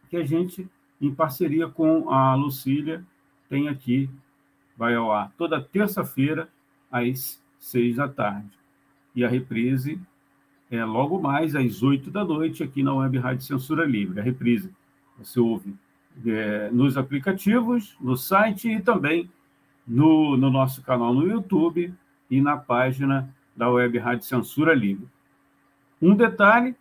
que a gente, em parceria com a Lucília, tem aqui, vai ao ar toda terça-feira, às seis da tarde. E a reprise é logo mais às oito da noite, aqui na Web Rádio Censura Livre. A reprise você ouve é, nos aplicativos, no site e também no, no nosso canal no YouTube e na página da Web Rádio Censura Livre. Um detalhe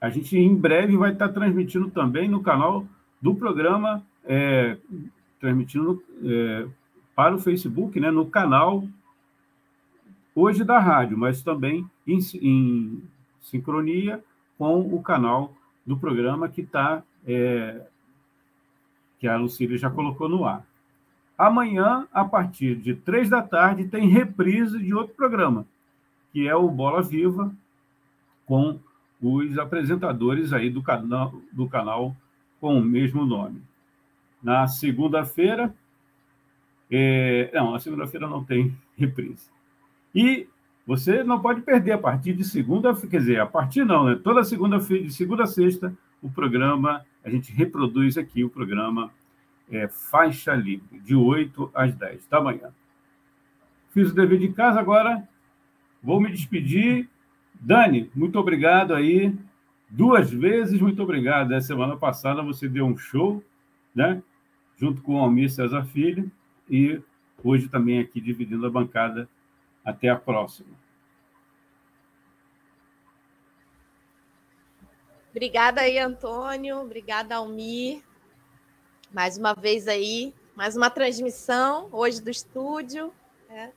a gente em breve vai estar transmitindo também no canal do programa, é, transmitindo é, para o Facebook, né, no canal hoje da rádio, mas também em, em sincronia com o canal do programa que está é, que a Lucília já colocou no ar. Amanhã, a partir de três da tarde, tem reprise de outro programa, que é o Bola Viva, com os apresentadores aí do canal, do canal com o mesmo nome. Na segunda-feira, é, não, na segunda-feira não tem reprise. E você não pode perder a partir de segunda, quer dizer, a partir não, né? Toda segunda-feira, de segunda a sexta, o programa, a gente reproduz aqui o programa é, Faixa Livre, de 8 às 10 da manhã. Fiz o dever de casa, agora vou me despedir Dani, muito obrigado aí. Duas vezes, muito obrigado. Na semana passada você deu um show, né? Junto com o Almir César Filho. E hoje também aqui dividindo a bancada. Até a próxima. Obrigada aí, Antônio. Obrigada, Almir. Mais uma vez aí, mais uma transmissão hoje do estúdio. Né?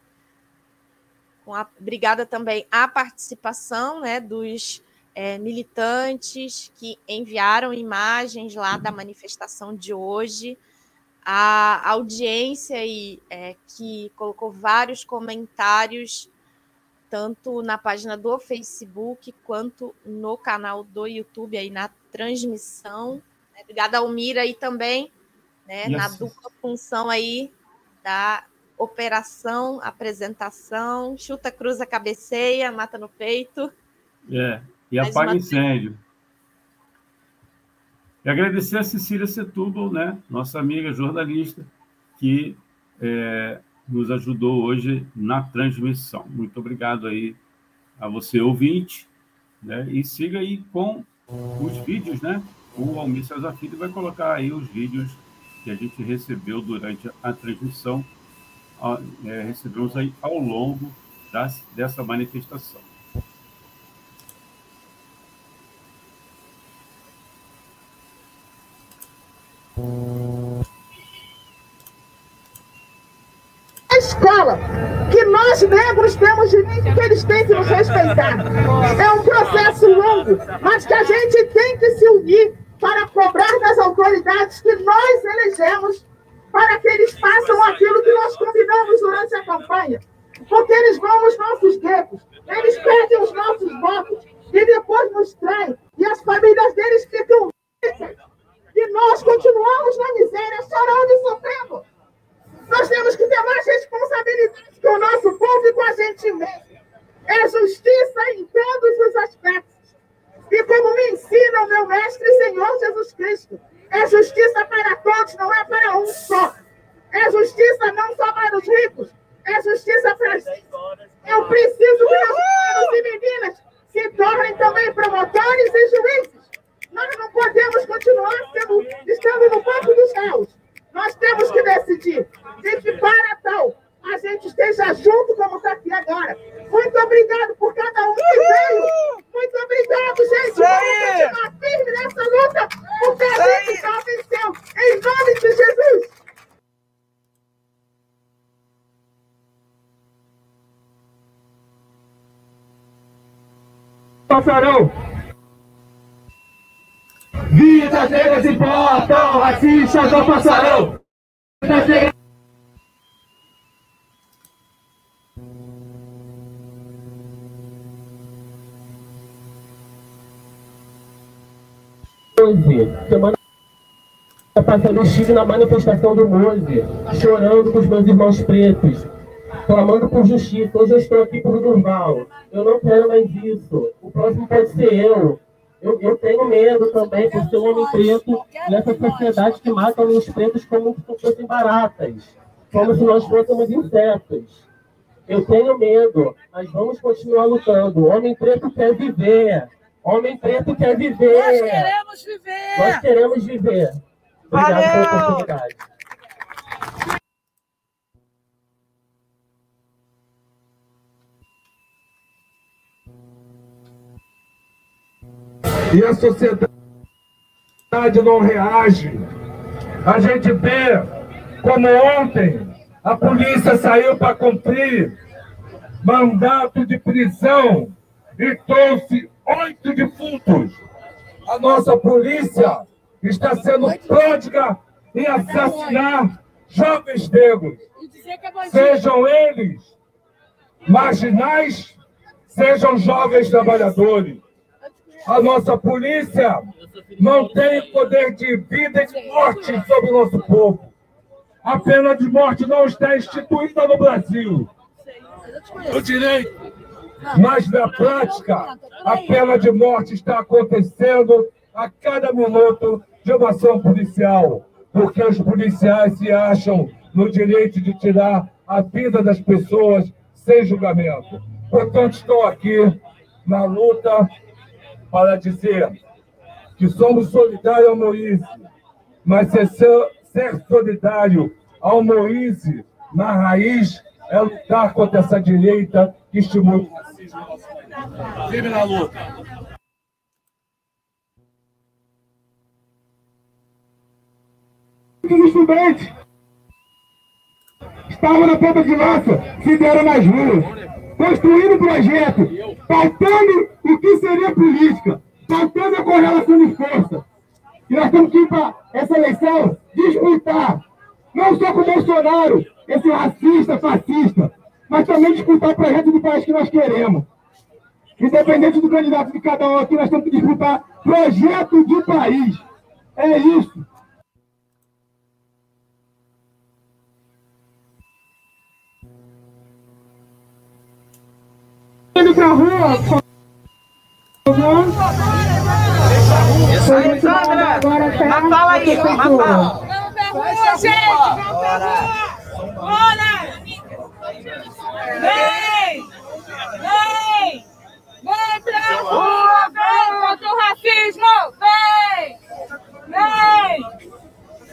a, obrigada também à participação né, dos é, militantes que enviaram imagens lá da manifestação de hoje, a audiência aí, é, que colocou vários comentários, tanto na página do Facebook quanto no canal do YouTube, aí na transmissão. Obrigada, Almira, aí também, né, na dupla função aí da operação, apresentação, chuta, cruza, cabeceia, mata no peito. É, e apaga incêndio. E agradecer a Cecília Setúbal, né, nossa amiga jornalista, que é, nos ajudou hoje na transmissão. Muito obrigado aí a você, ouvinte, né, e siga aí com os vídeos, né? O Almir Cesar Filho vai colocar aí os vídeos que a gente recebeu durante a transmissão é, recebemos aí ao longo das, dessa manifestação. Escola, que nós negros temos direito que eles têm que nos respeitar. É um processo longo, mas que a gente tem que se unir para cobrar das autoridades que nós elegemos para que eles façam aquilo que nós combinamos durante a campanha. Porque eles vão nos nossos guetos, eles perdem os nossos votos e depois nos traem. E as famílias deles ficam e nós continuamos na miséria, chorando e sofrendo. Nós temos que ter mais responsabilidade com o nosso povo e com a gente mesmo. É justiça em todos os aspectos. E como me ensina o meu mestre Senhor Jesus Cristo, é justiça para todos, não é para um só. É justiça não só para os ricos, é justiça para os. Eu preciso que os meninos e meninas se tornem também promotores e juízes. Nós não podemos continuar sendo, estando no banco dos réus. Nós temos que decidir. E que para tal, a gente esteja junto como está aqui agora. Muito obrigado por cada um que veio. Muito obrigado, gente. Vamos continuar firme nessa luta, porque a gente já venceu. Em nome de Jesus. Passarão! Vidas negras importam, racistas não passarão! Semana passada eu estive na manifestação do Moze, chorando com os meus irmãos pretos, clamando por justiça. Hoje eu estou aqui por Durval. Eu não quero mais isso. O próximo pode ser eu. Eu, eu tenho medo também por ser um homem preto nessa sociedade que mata homens pretos como se fossem baratas, como se nós fôssemos insetos. Eu tenho medo, mas vamos continuar lutando. O homem preto quer viver. Homem preto quer viver. Nós queremos viver. Nós queremos viver. Obrigado Valeu. pela oportunidade. E a sociedade não reage. A gente vê como ontem a polícia saiu para cumprir mandato de prisão e trouxe oito defuntos. A nossa polícia está sendo pródiga em assassinar jovens negros, sejam eles marginais, sejam jovens trabalhadores. A nossa polícia não tem poder de vida e de morte sobre o nosso povo. A pena de morte não está instituída no Brasil. O direito mas na prática, a pena de morte está acontecendo a cada minuto de uma ação policial, porque os policiais se acham no direito de tirar a vida das pessoas sem julgamento. Portanto, estou aqui na luta para dizer que somos solidários ao Moise, mas ser, ser solidário ao Moise na raiz é lutar contra essa direita que estimula o racismo. Firme na luta. Os estudantes estavam na ponta de lança, se deram nas ruas, construindo projeto, pautando o que seria política, pautando a correlação de força. E nós temos que ir para essa eleição disputar, não só com o Bolsonaro, esse racista, fascista, mas também disputar o projeto do país que nós queremos. Independente do candidato de cada um aqui, nós temos que disputar projeto de país. É isso. Indo pra rua. Alessandra, Natal aí, Natal. Rua, gente, vamos pra rua. Bora! Vem! Vem! Vem pra rua! Vem contra o racismo! Vem! Vem!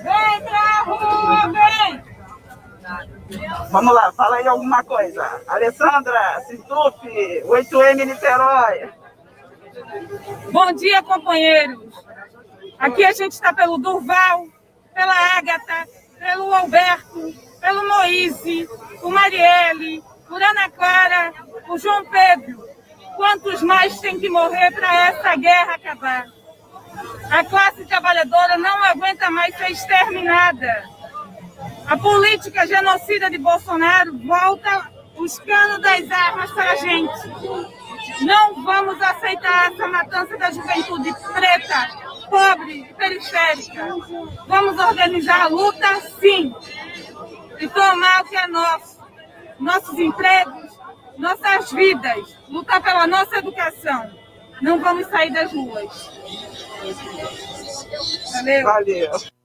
Vem pra rua! Vem! Vamos lá, fala aí alguma coisa. Alessandra, Sintup, 8M Niterói. Bom dia, companheiros. Aqui a gente está pelo Durval, pela Ágata, pelo Alberto, pelo Moise, por Marielle, por Ana Clara, por João Pedro. Quantos mais têm que morrer para essa guerra acabar? A classe trabalhadora não aguenta mais ser exterminada. A política genocida de Bolsonaro volta os canos das armas para a gente. Não vamos aceitar essa matança da juventude preta, pobre e periférica. Vamos organizar a luta, sim, e tomar o que é nosso. Nossos empregos, nossas vidas, lutar pela nossa educação. Não vamos sair das ruas. Valeu. Valeu.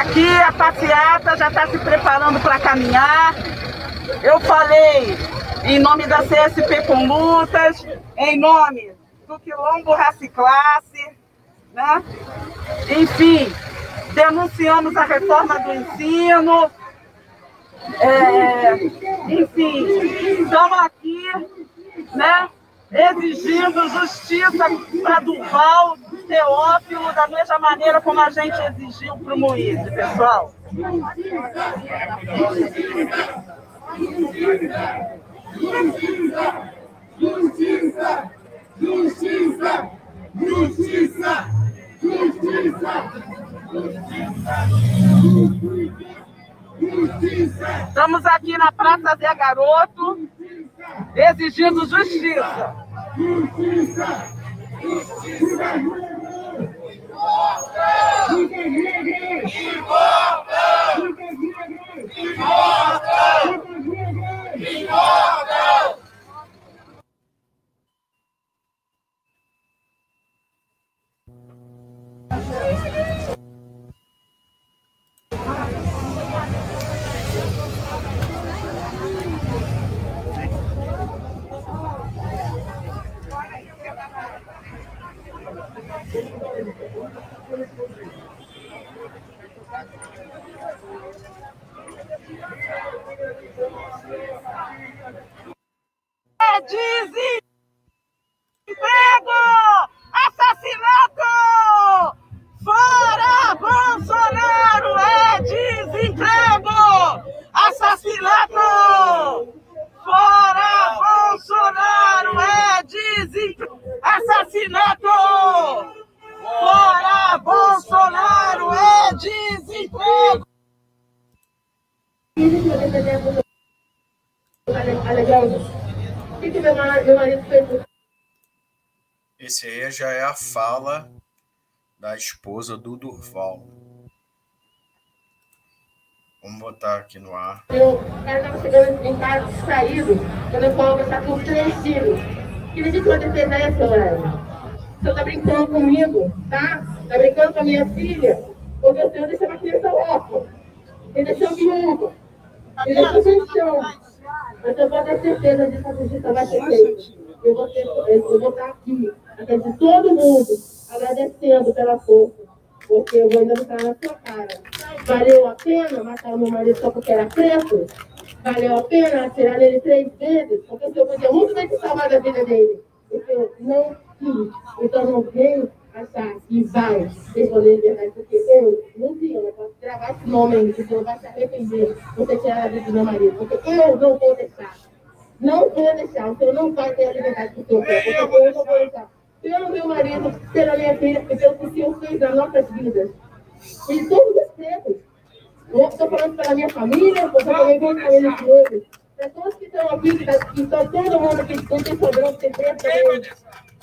Aqui a passeata já está se preparando para caminhar. Eu falei em nome da CSP com lutas, em nome do Quilombo Raça Classe, né? Enfim, denunciamos a reforma do ensino. É, enfim, estamos aqui, né? Exigindo justiça para Duval, Teófilo, da mesma maneira como a gente exigiu para o Moise, pessoal. Justiça! Justiça! Justiça! Justiça! Justiça! Estamos aqui na Praça Zé Garoto, exigindo justiça. Justiça! Justiça! É desemprego! Assassinato! Fora Bolsonaro! É desemprego! Assassinato! Fora Bolsonaro! É desemprego! Assassinato! Fora Bolsonaro! É desemprego! O que, que meu marido meu marido fez? Esse aí já é a fala da esposa do Durval. Vamos botar aqui no ar. Eu, estava chegando em casa distraído, eu falo conversar com três tiros. Que legítima defesa é essa, Léo? O senhor tá brincando comigo, tá? Tá brincando com a minha filha? Porque o senhor deixou uma criança órfã. Ele deixou viúva. Ele deixou sem chão. Mas eu vou ter certeza disso, a justiça vai ser feita. Eu vou, eu vou estar aqui, até de todo mundo, agradecendo pela força. Porque eu vou ainda na sua cara. Valeu a pena matar o meu marido só porque era preto? Valeu a pena atirar nele três vezes? Porque o senhor podia muito bem ter salvado a vida dele. Eu não quis. Então não venho achar que vai responder de verdade. Porque eu não vi, eu posso gravar esse nome aí, que o senhor vai se arrepender de você tirar a vida do meu marido. Porque eu não vou deixar. Não vou deixar. O senhor não vai ter a liberdade que o senhor eu não vou deixar. Pelo meu marido, pela minha filha, e pelo que o senhor fez nas nossas vidas. E todos os pretos. Eu estou falando pela minha família, eu também vou com eles. Para todos que estão aqui, que tá- estão todo mundo que não tem sobrão, que tem preto também.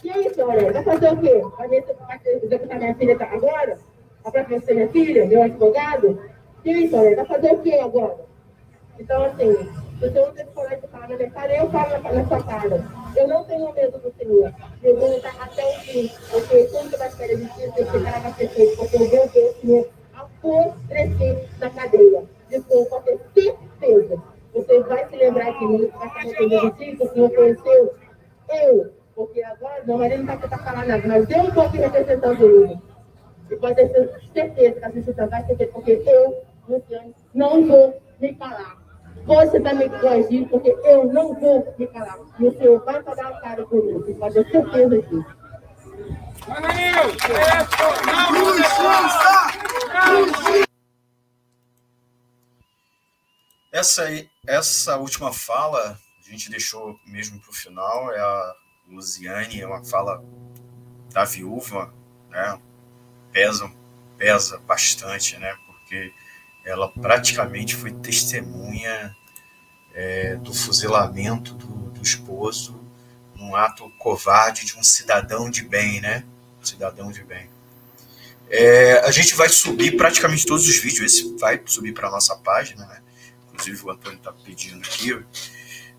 E é isso, olha, vai fazer o quê? Vai ver se vai executar minha filha tá agora? A próxima ser minha filha, meu advogado? E é isso, olha, vai fazer o quê agora? Então, assim, se o senhor não tem coragem de falar na minha cara, eu falo na, na sua cara. Eu não tenho medo do Senhor. Eu vou lutar até o fim. Porque tudo que vai ser de ti, eu vai ser feito. Porque eu vou ver o Senhor apodrecer na cadeia. Isso pode ter certeza. Você vai se lembrar de mim, vai se arrepender de que o Senhor conheceu eu. Porque agora, meu marido não vai tentar falar nada, mas eu estou aqui representando ele. E pode ter certeza que a justiça vai ser feita, porque eu, Luciano, não vou me falar. Você também coagir, porque eu não vou me calar. E o senhor vai pagar a cara por isso, pode ter certeza disso. Essa, essa última fala a gente deixou mesmo para o final, é a Luziane, é uma fala da viúva, né? Pesa, pesa bastante, né? Porque ela praticamente foi testemunha é, do fuzilamento do, do esposo num ato covarde de um cidadão de bem, né? Cidadão de bem. É, a gente vai subir praticamente todos os vídeos, esse vai subir para nossa página, né? Inclusive o Antônio está pedindo aqui.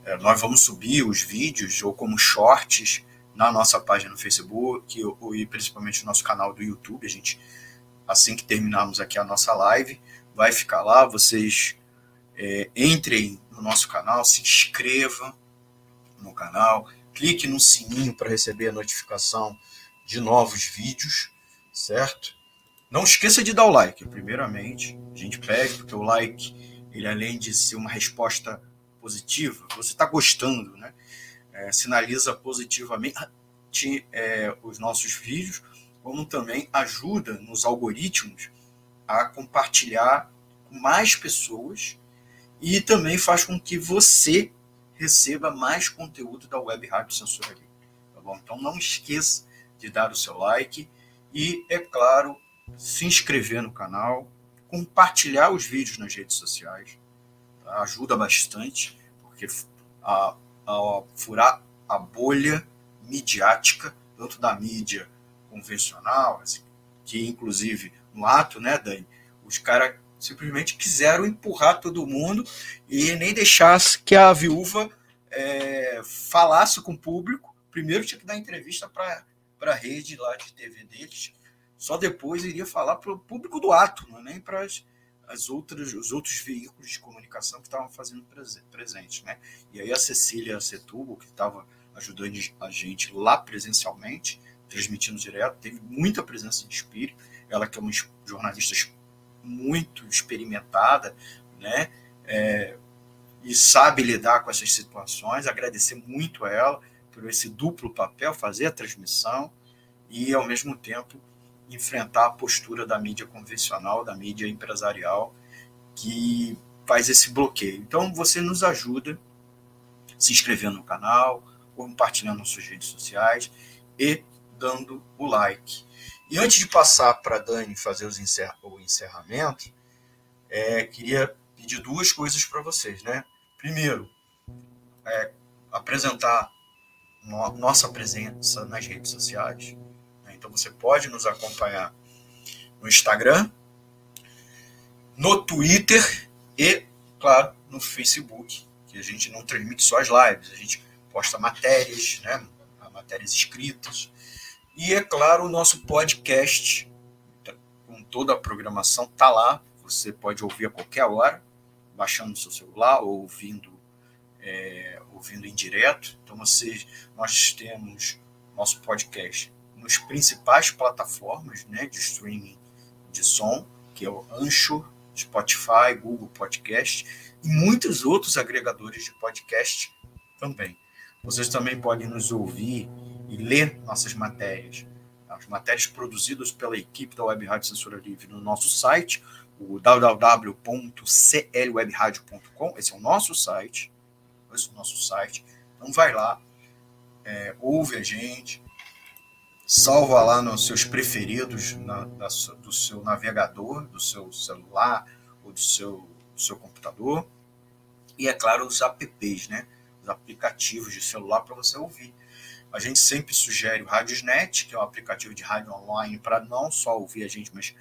É, nós vamos subir os vídeos ou como shorts na nossa página no Facebook ou, e principalmente no nosso canal do YouTube. A gente, assim que terminarmos aqui a nossa live, vai ficar lá. Vocês é, entrem no nosso canal, se inscrevam no canal, clique no sininho para receber a notificação de novos vídeos, certo? Não esqueça de dar o like, primeiramente. A gente pede, porque o like, ele além de ser uma resposta positiva, você está gostando, né? É, sinaliza positivamente é, os nossos vídeos, como também ajuda nos algoritmos a compartilhar com mais pessoas e também faz com que você receba mais conteúdo da Web Rádio Censura Livre. Tá bom? Então não esqueça de dar o seu like e, é claro, se inscrever no canal, compartilhar os vídeos nas redes sociais. Tá? Ajuda bastante, porque a, a furar a bolha midiática, tanto da mídia convencional, assim, que inclusive no ato, né, Dani, os caras simplesmente quiseram empurrar todo mundo e nem deixasse que a viúva é, falasse com o público. Primeiro tinha que dar entrevista para a rede lá de TV deles, só depois iria falar para o público do ato, não é nem para as outras, os outros veículos de comunicação que estavam fazendo presente. Né? E aí a Cecília Setubo, que estava ajudando a gente lá presencialmente, transmitindo direto, teve muita presença de espírito, ela que é uma jornalista muito experimentada, né? É, e sabe lidar com essas situações. Agradecer muito a ela por esse duplo papel, fazer a transmissão e, ao mesmo tempo, enfrentar a postura da mídia convencional, da mídia empresarial, que faz esse bloqueio. Então, você nos ajuda se inscrevendo no canal, compartilhando nas suas redes sociais e dando o like. E antes de passar para a Dani fazer os o encerramento, é, queria pedir duas coisas para vocês, né? Primeiro, é, apresentar no, nossa presença nas redes sociais. Né? Então você pode nos acompanhar no Instagram, no Twitter e, claro, no Facebook, que a gente não transmite só as lives, a gente posta matérias, né? matérias escritas, e, é claro, o nosso podcast, com toda a programação, está lá. Você pode ouvir a qualquer hora, baixando no seu celular ou ouvindo, é, ouvindo em direto. Então, vocês, nós temos nosso podcast nas principais plataformas né, de streaming de som, que é o Anchor, Spotify, Google Podcast e muitos outros agregadores de podcast também. Vocês também podem nos ouvir e ler nossas matérias, as matérias produzidas pela equipe da Web Rádio Censura Livre no nosso site, o www.clwebradio.com, esse é o nosso site, esse é o nosso site, então vai lá, é, ouve a gente, salva lá nos seus preferidos na, da, do seu navegador, do seu celular ou do seu, do seu computador, e é claro os apps, né? Os aplicativos de celular para você ouvir. A gente sempre sugere o Radiosnet, que é um aplicativo de rádio online para não só ouvir a gente, mas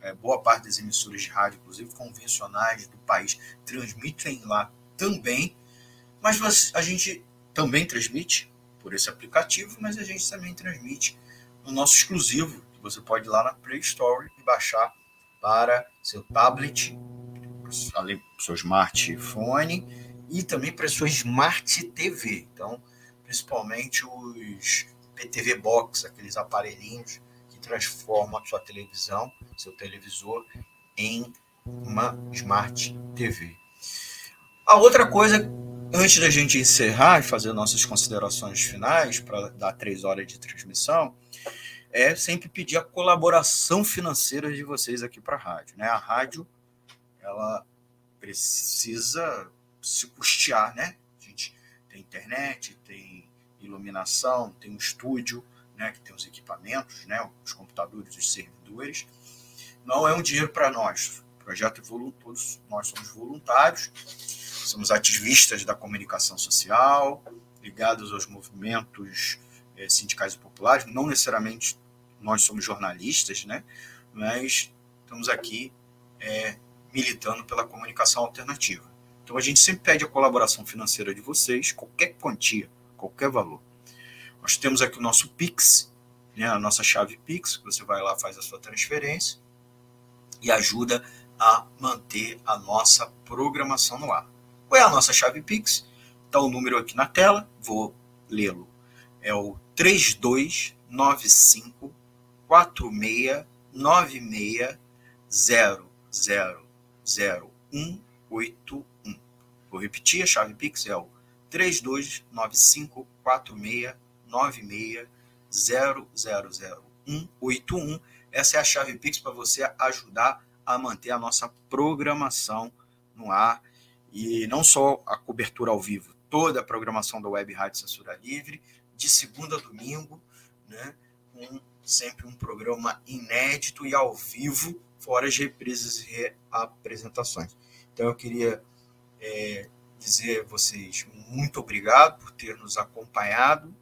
é, boa parte das emissoras de rádio, inclusive convencionais do país, transmitem lá também. Mas a gente também transmite por esse aplicativo, mas a gente também transmite no nosso exclusivo, que você pode ir lá na Play Store e baixar para seu tablet, para seu smartphone e também para sua Smart TV. Então, principalmente os PTV Box, aqueles aparelhinhos que transformam a sua televisão, seu televisor, em uma Smart TV. A outra coisa, antes da gente encerrar e fazer nossas considerações finais, para dar três horas de transmissão, é sempre pedir a colaboração financeira de vocês aqui para a rádio. Né? A rádio ela precisa se custear, né? A gente tem internet, tem iluminação, tem um estúdio, né? Que tem os equipamentos, né? Os computadores, os servidores. Não é um dinheiro para nós. O projeto todos nós somos voluntários, somos ativistas da comunicação social, ligados aos movimentos é, sindicais e populares. Não necessariamente nós somos jornalistas, né? Mas estamos aqui é, militando pela comunicação alternativa. Então a gente sempre pede a colaboração financeira de vocês, qualquer quantia, qualquer valor. Nós temos aqui o nosso Pix, né, a nossa chave Pix, você vai lá, faz a sua transferência e ajuda a manter a nossa programação no ar. Qual é a nossa chave Pix? Está o número aqui na tela, vou lê-lo. É o 3295 469600 0181. Vou repetir, a chave Pix é o 32954696000181. Essa é a chave Pix para você ajudar a manter a nossa programação no ar e não só a cobertura ao vivo, toda a programação da Web Rádio Censura Livre, de segunda a domingo, né, com sempre um programa inédito e ao vivo fora as reprises e reapresentações. Então eu queria é, dizer a vocês muito obrigado por ter nos acompanhado,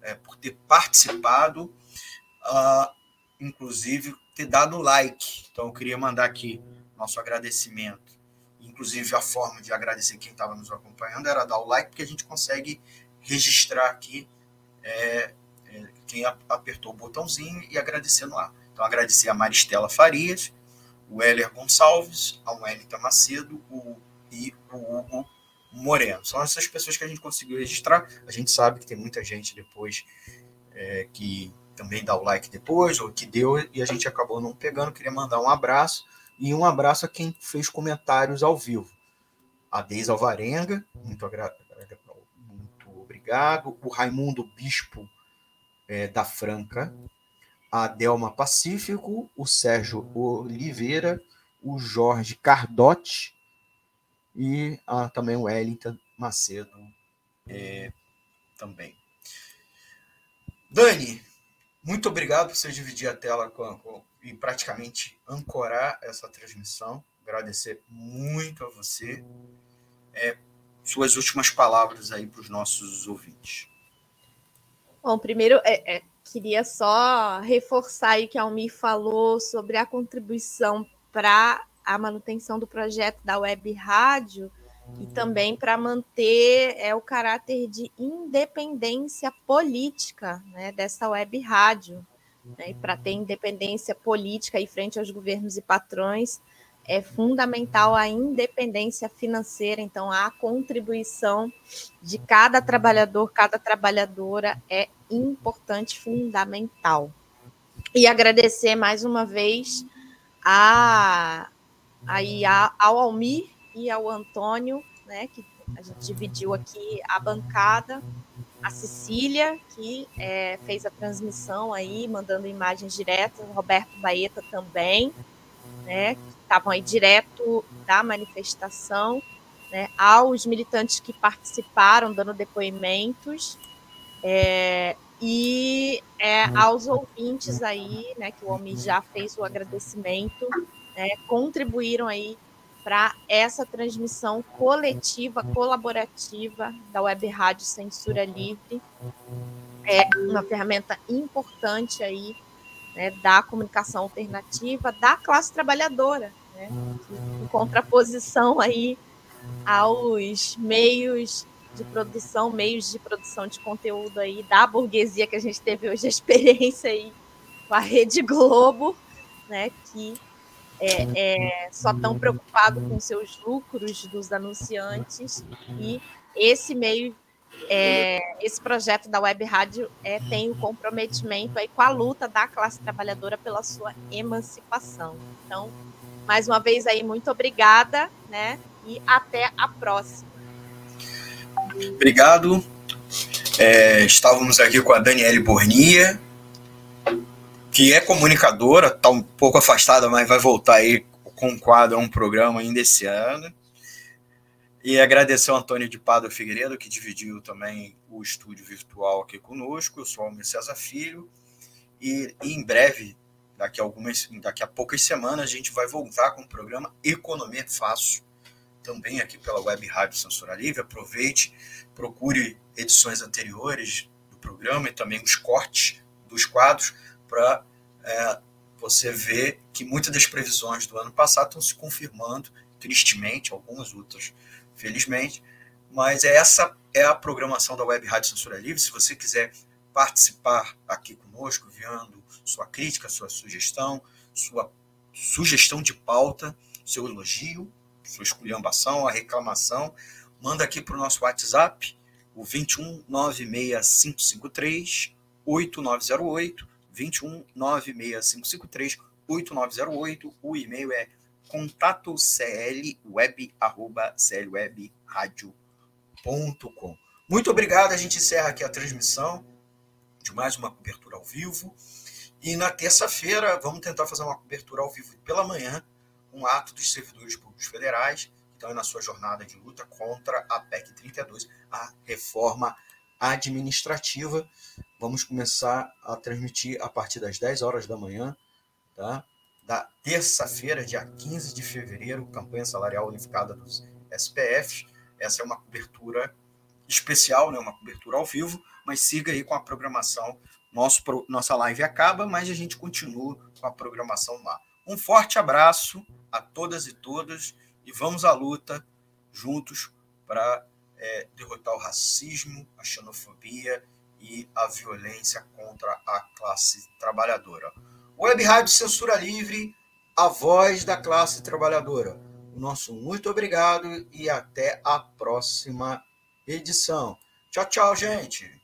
é, por ter participado, uh, inclusive ter dado like. Então eu queria mandar aqui nosso agradecimento. Inclusive a forma de agradecer quem estava nos acompanhando era dar o like, porque a gente consegue registrar aqui é, é, quem apertou o botãozinho e agradecer no ar. Então agradecer a Maristela Farias, o Heller Gonçalves, a Wellington Macedo o, e o Hugo Moreno. São essas pessoas que a gente conseguiu registrar. A gente sabe que tem muita gente depois é, que também dá o like depois, ou que deu, e a gente acabou não pegando. Queria mandar um abraço e um abraço a quem fez comentários ao vivo. A Deise Alvarenga, muito, muito obrigado. O Raimundo Bispo é, da Franca, a Delma Pacífico, o Sérgio Oliveira, o Jorge Cardotti e a, também o Wellington Macedo é, também. Dani, muito obrigado por você dividir a tela com, com, e praticamente ancorar essa transmissão. Agradecer muito a você. É, suas últimas palavras aí para os nossos ouvintes. Bom, primeiro, é, é queria só reforçar aí que a Almir falou sobre a contribuição para a manutenção do projeto da web rádio e também para manter é, o caráter de independência política né, dessa web rádio. Né, e para ter independência política e frente aos governos e patrões, é fundamental a independência financeira, então a contribuição de cada trabalhador, cada trabalhadora é importante, fundamental. E agradecer mais uma vez a, aí ao Almir e ao Antônio, né, que a gente dividiu aqui a bancada, a Cecília, que é, fez a transmissão aí, mandando imagens diretas, Roberto Baeta também, né, estavam aí direto da manifestação, né, aos militantes que participaram, dando depoimentos, é, e é, aos ouvintes aí, né, que o homem já fez o agradecimento, né, contribuíram aí para essa transmissão coletiva, colaborativa da Web Rádio Censura Livre. É uma ferramenta importante aí né, da comunicação alternativa da classe trabalhadora, né, em contraposição aí aos meios de produção, meios de produção de conteúdo aí da burguesia que a gente teve hoje a experiência aí com a Rede Globo, né, que é, é só tão preocupado com seus lucros dos anunciantes e esse meio é, esse projeto da Web Rádio é, tem o comprometimento aí com a luta da classe trabalhadora pela sua emancipação. Então, mais uma vez aí, muito obrigada, né? E até a próxima. Obrigado. É, estávamos aqui com a Daniele Bornia, que é comunicadora, está um pouco afastada, mas vai voltar aí com um quadro, um programa ainda esse ano. E agradecer ao Antônio de Pado Figueiredo, que dividiu também o estúdio virtual aqui conosco. Eu sou o Almir César Filho. E, e, em breve, daqui a, algumas, daqui a poucas semanas, a gente vai voltar com o programa Economia Fácil, também aqui pela Web Rádio Censura Livre. Aproveite, procure edições anteriores do programa e também os cortes dos quadros para é, você ver que muitas das previsões do ano passado estão se confirmando, tristemente, algumas outras felizmente, mas é essa é a programação da Web Rádio Censura Livre. Se você quiser participar aqui conosco, enviando sua crítica, sua sugestão, sua sugestão de pauta, seu elogio, sua esculhambação, a reclamação, manda aqui para o nosso WhatsApp, o 21 96553 8908, 21 96553 8908, o e-mail é contato clweb.clwebradio.com. Muito obrigado, a gente encerra aqui a transmissão de mais uma cobertura ao vivo. E na terça-feira vamos tentar fazer uma cobertura ao vivo pela manhã, um ato dos servidores públicos federais, que estão na sua jornada de luta contra a PEC 32, a reforma administrativa. Vamos começar a transmitir a partir das 10 horas da manhã, tá? da terça-feira, dia 15 de fevereiro, campanha salarial unificada dos SPFs. Essa é uma cobertura especial, né? uma cobertura ao vivo, mas siga aí com a programação. Nosso, nossa live acaba, mas a gente continua com a programação lá. Um forte abraço a todas e todas e vamos à luta juntos para é, derrotar o racismo, a xenofobia e a violência contra a classe trabalhadora. Web Rádio Censura Livre, a voz da classe trabalhadora. O nosso muito obrigado e até a próxima edição. Tchau, tchau, gente.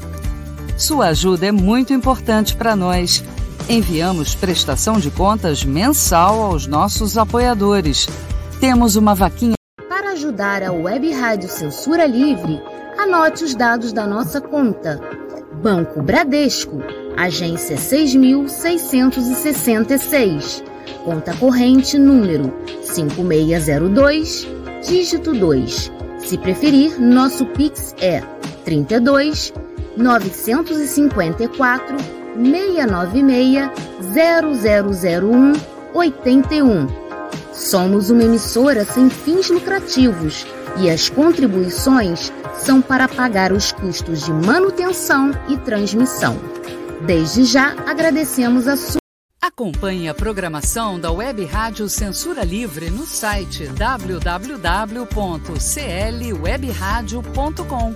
Sua ajuda é muito importante para nós. Enviamos prestação de contas mensal aos nossos apoiadores. Temos uma vaquinha para ajudar a Web Rádio Censura Livre, anote os dados da nossa conta. Banco Bradesco, agência 6666. Conta corrente número 5602, dígito 2. Se preferir, nosso Pix é 32 954 696 0001 81 Somos uma emissora sem fins lucrativos e as contribuições são para pagar os custos de manutenção e transmissão. Desde já agradecemos a sua. Acompanhe a programação da Web Rádio Censura Livre no site www.clwebradio.com,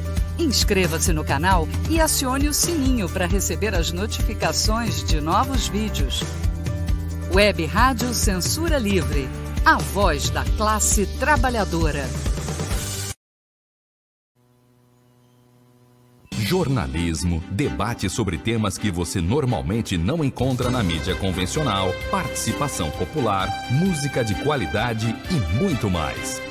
Inscreva-se no canal e acione o sininho para receber as notificações de novos vídeos. Web Rádio Censura Livre a voz da classe trabalhadora. Jornalismo, debate sobre temas que você normalmente não encontra na mídia convencional, participação popular, música de qualidade e muito mais.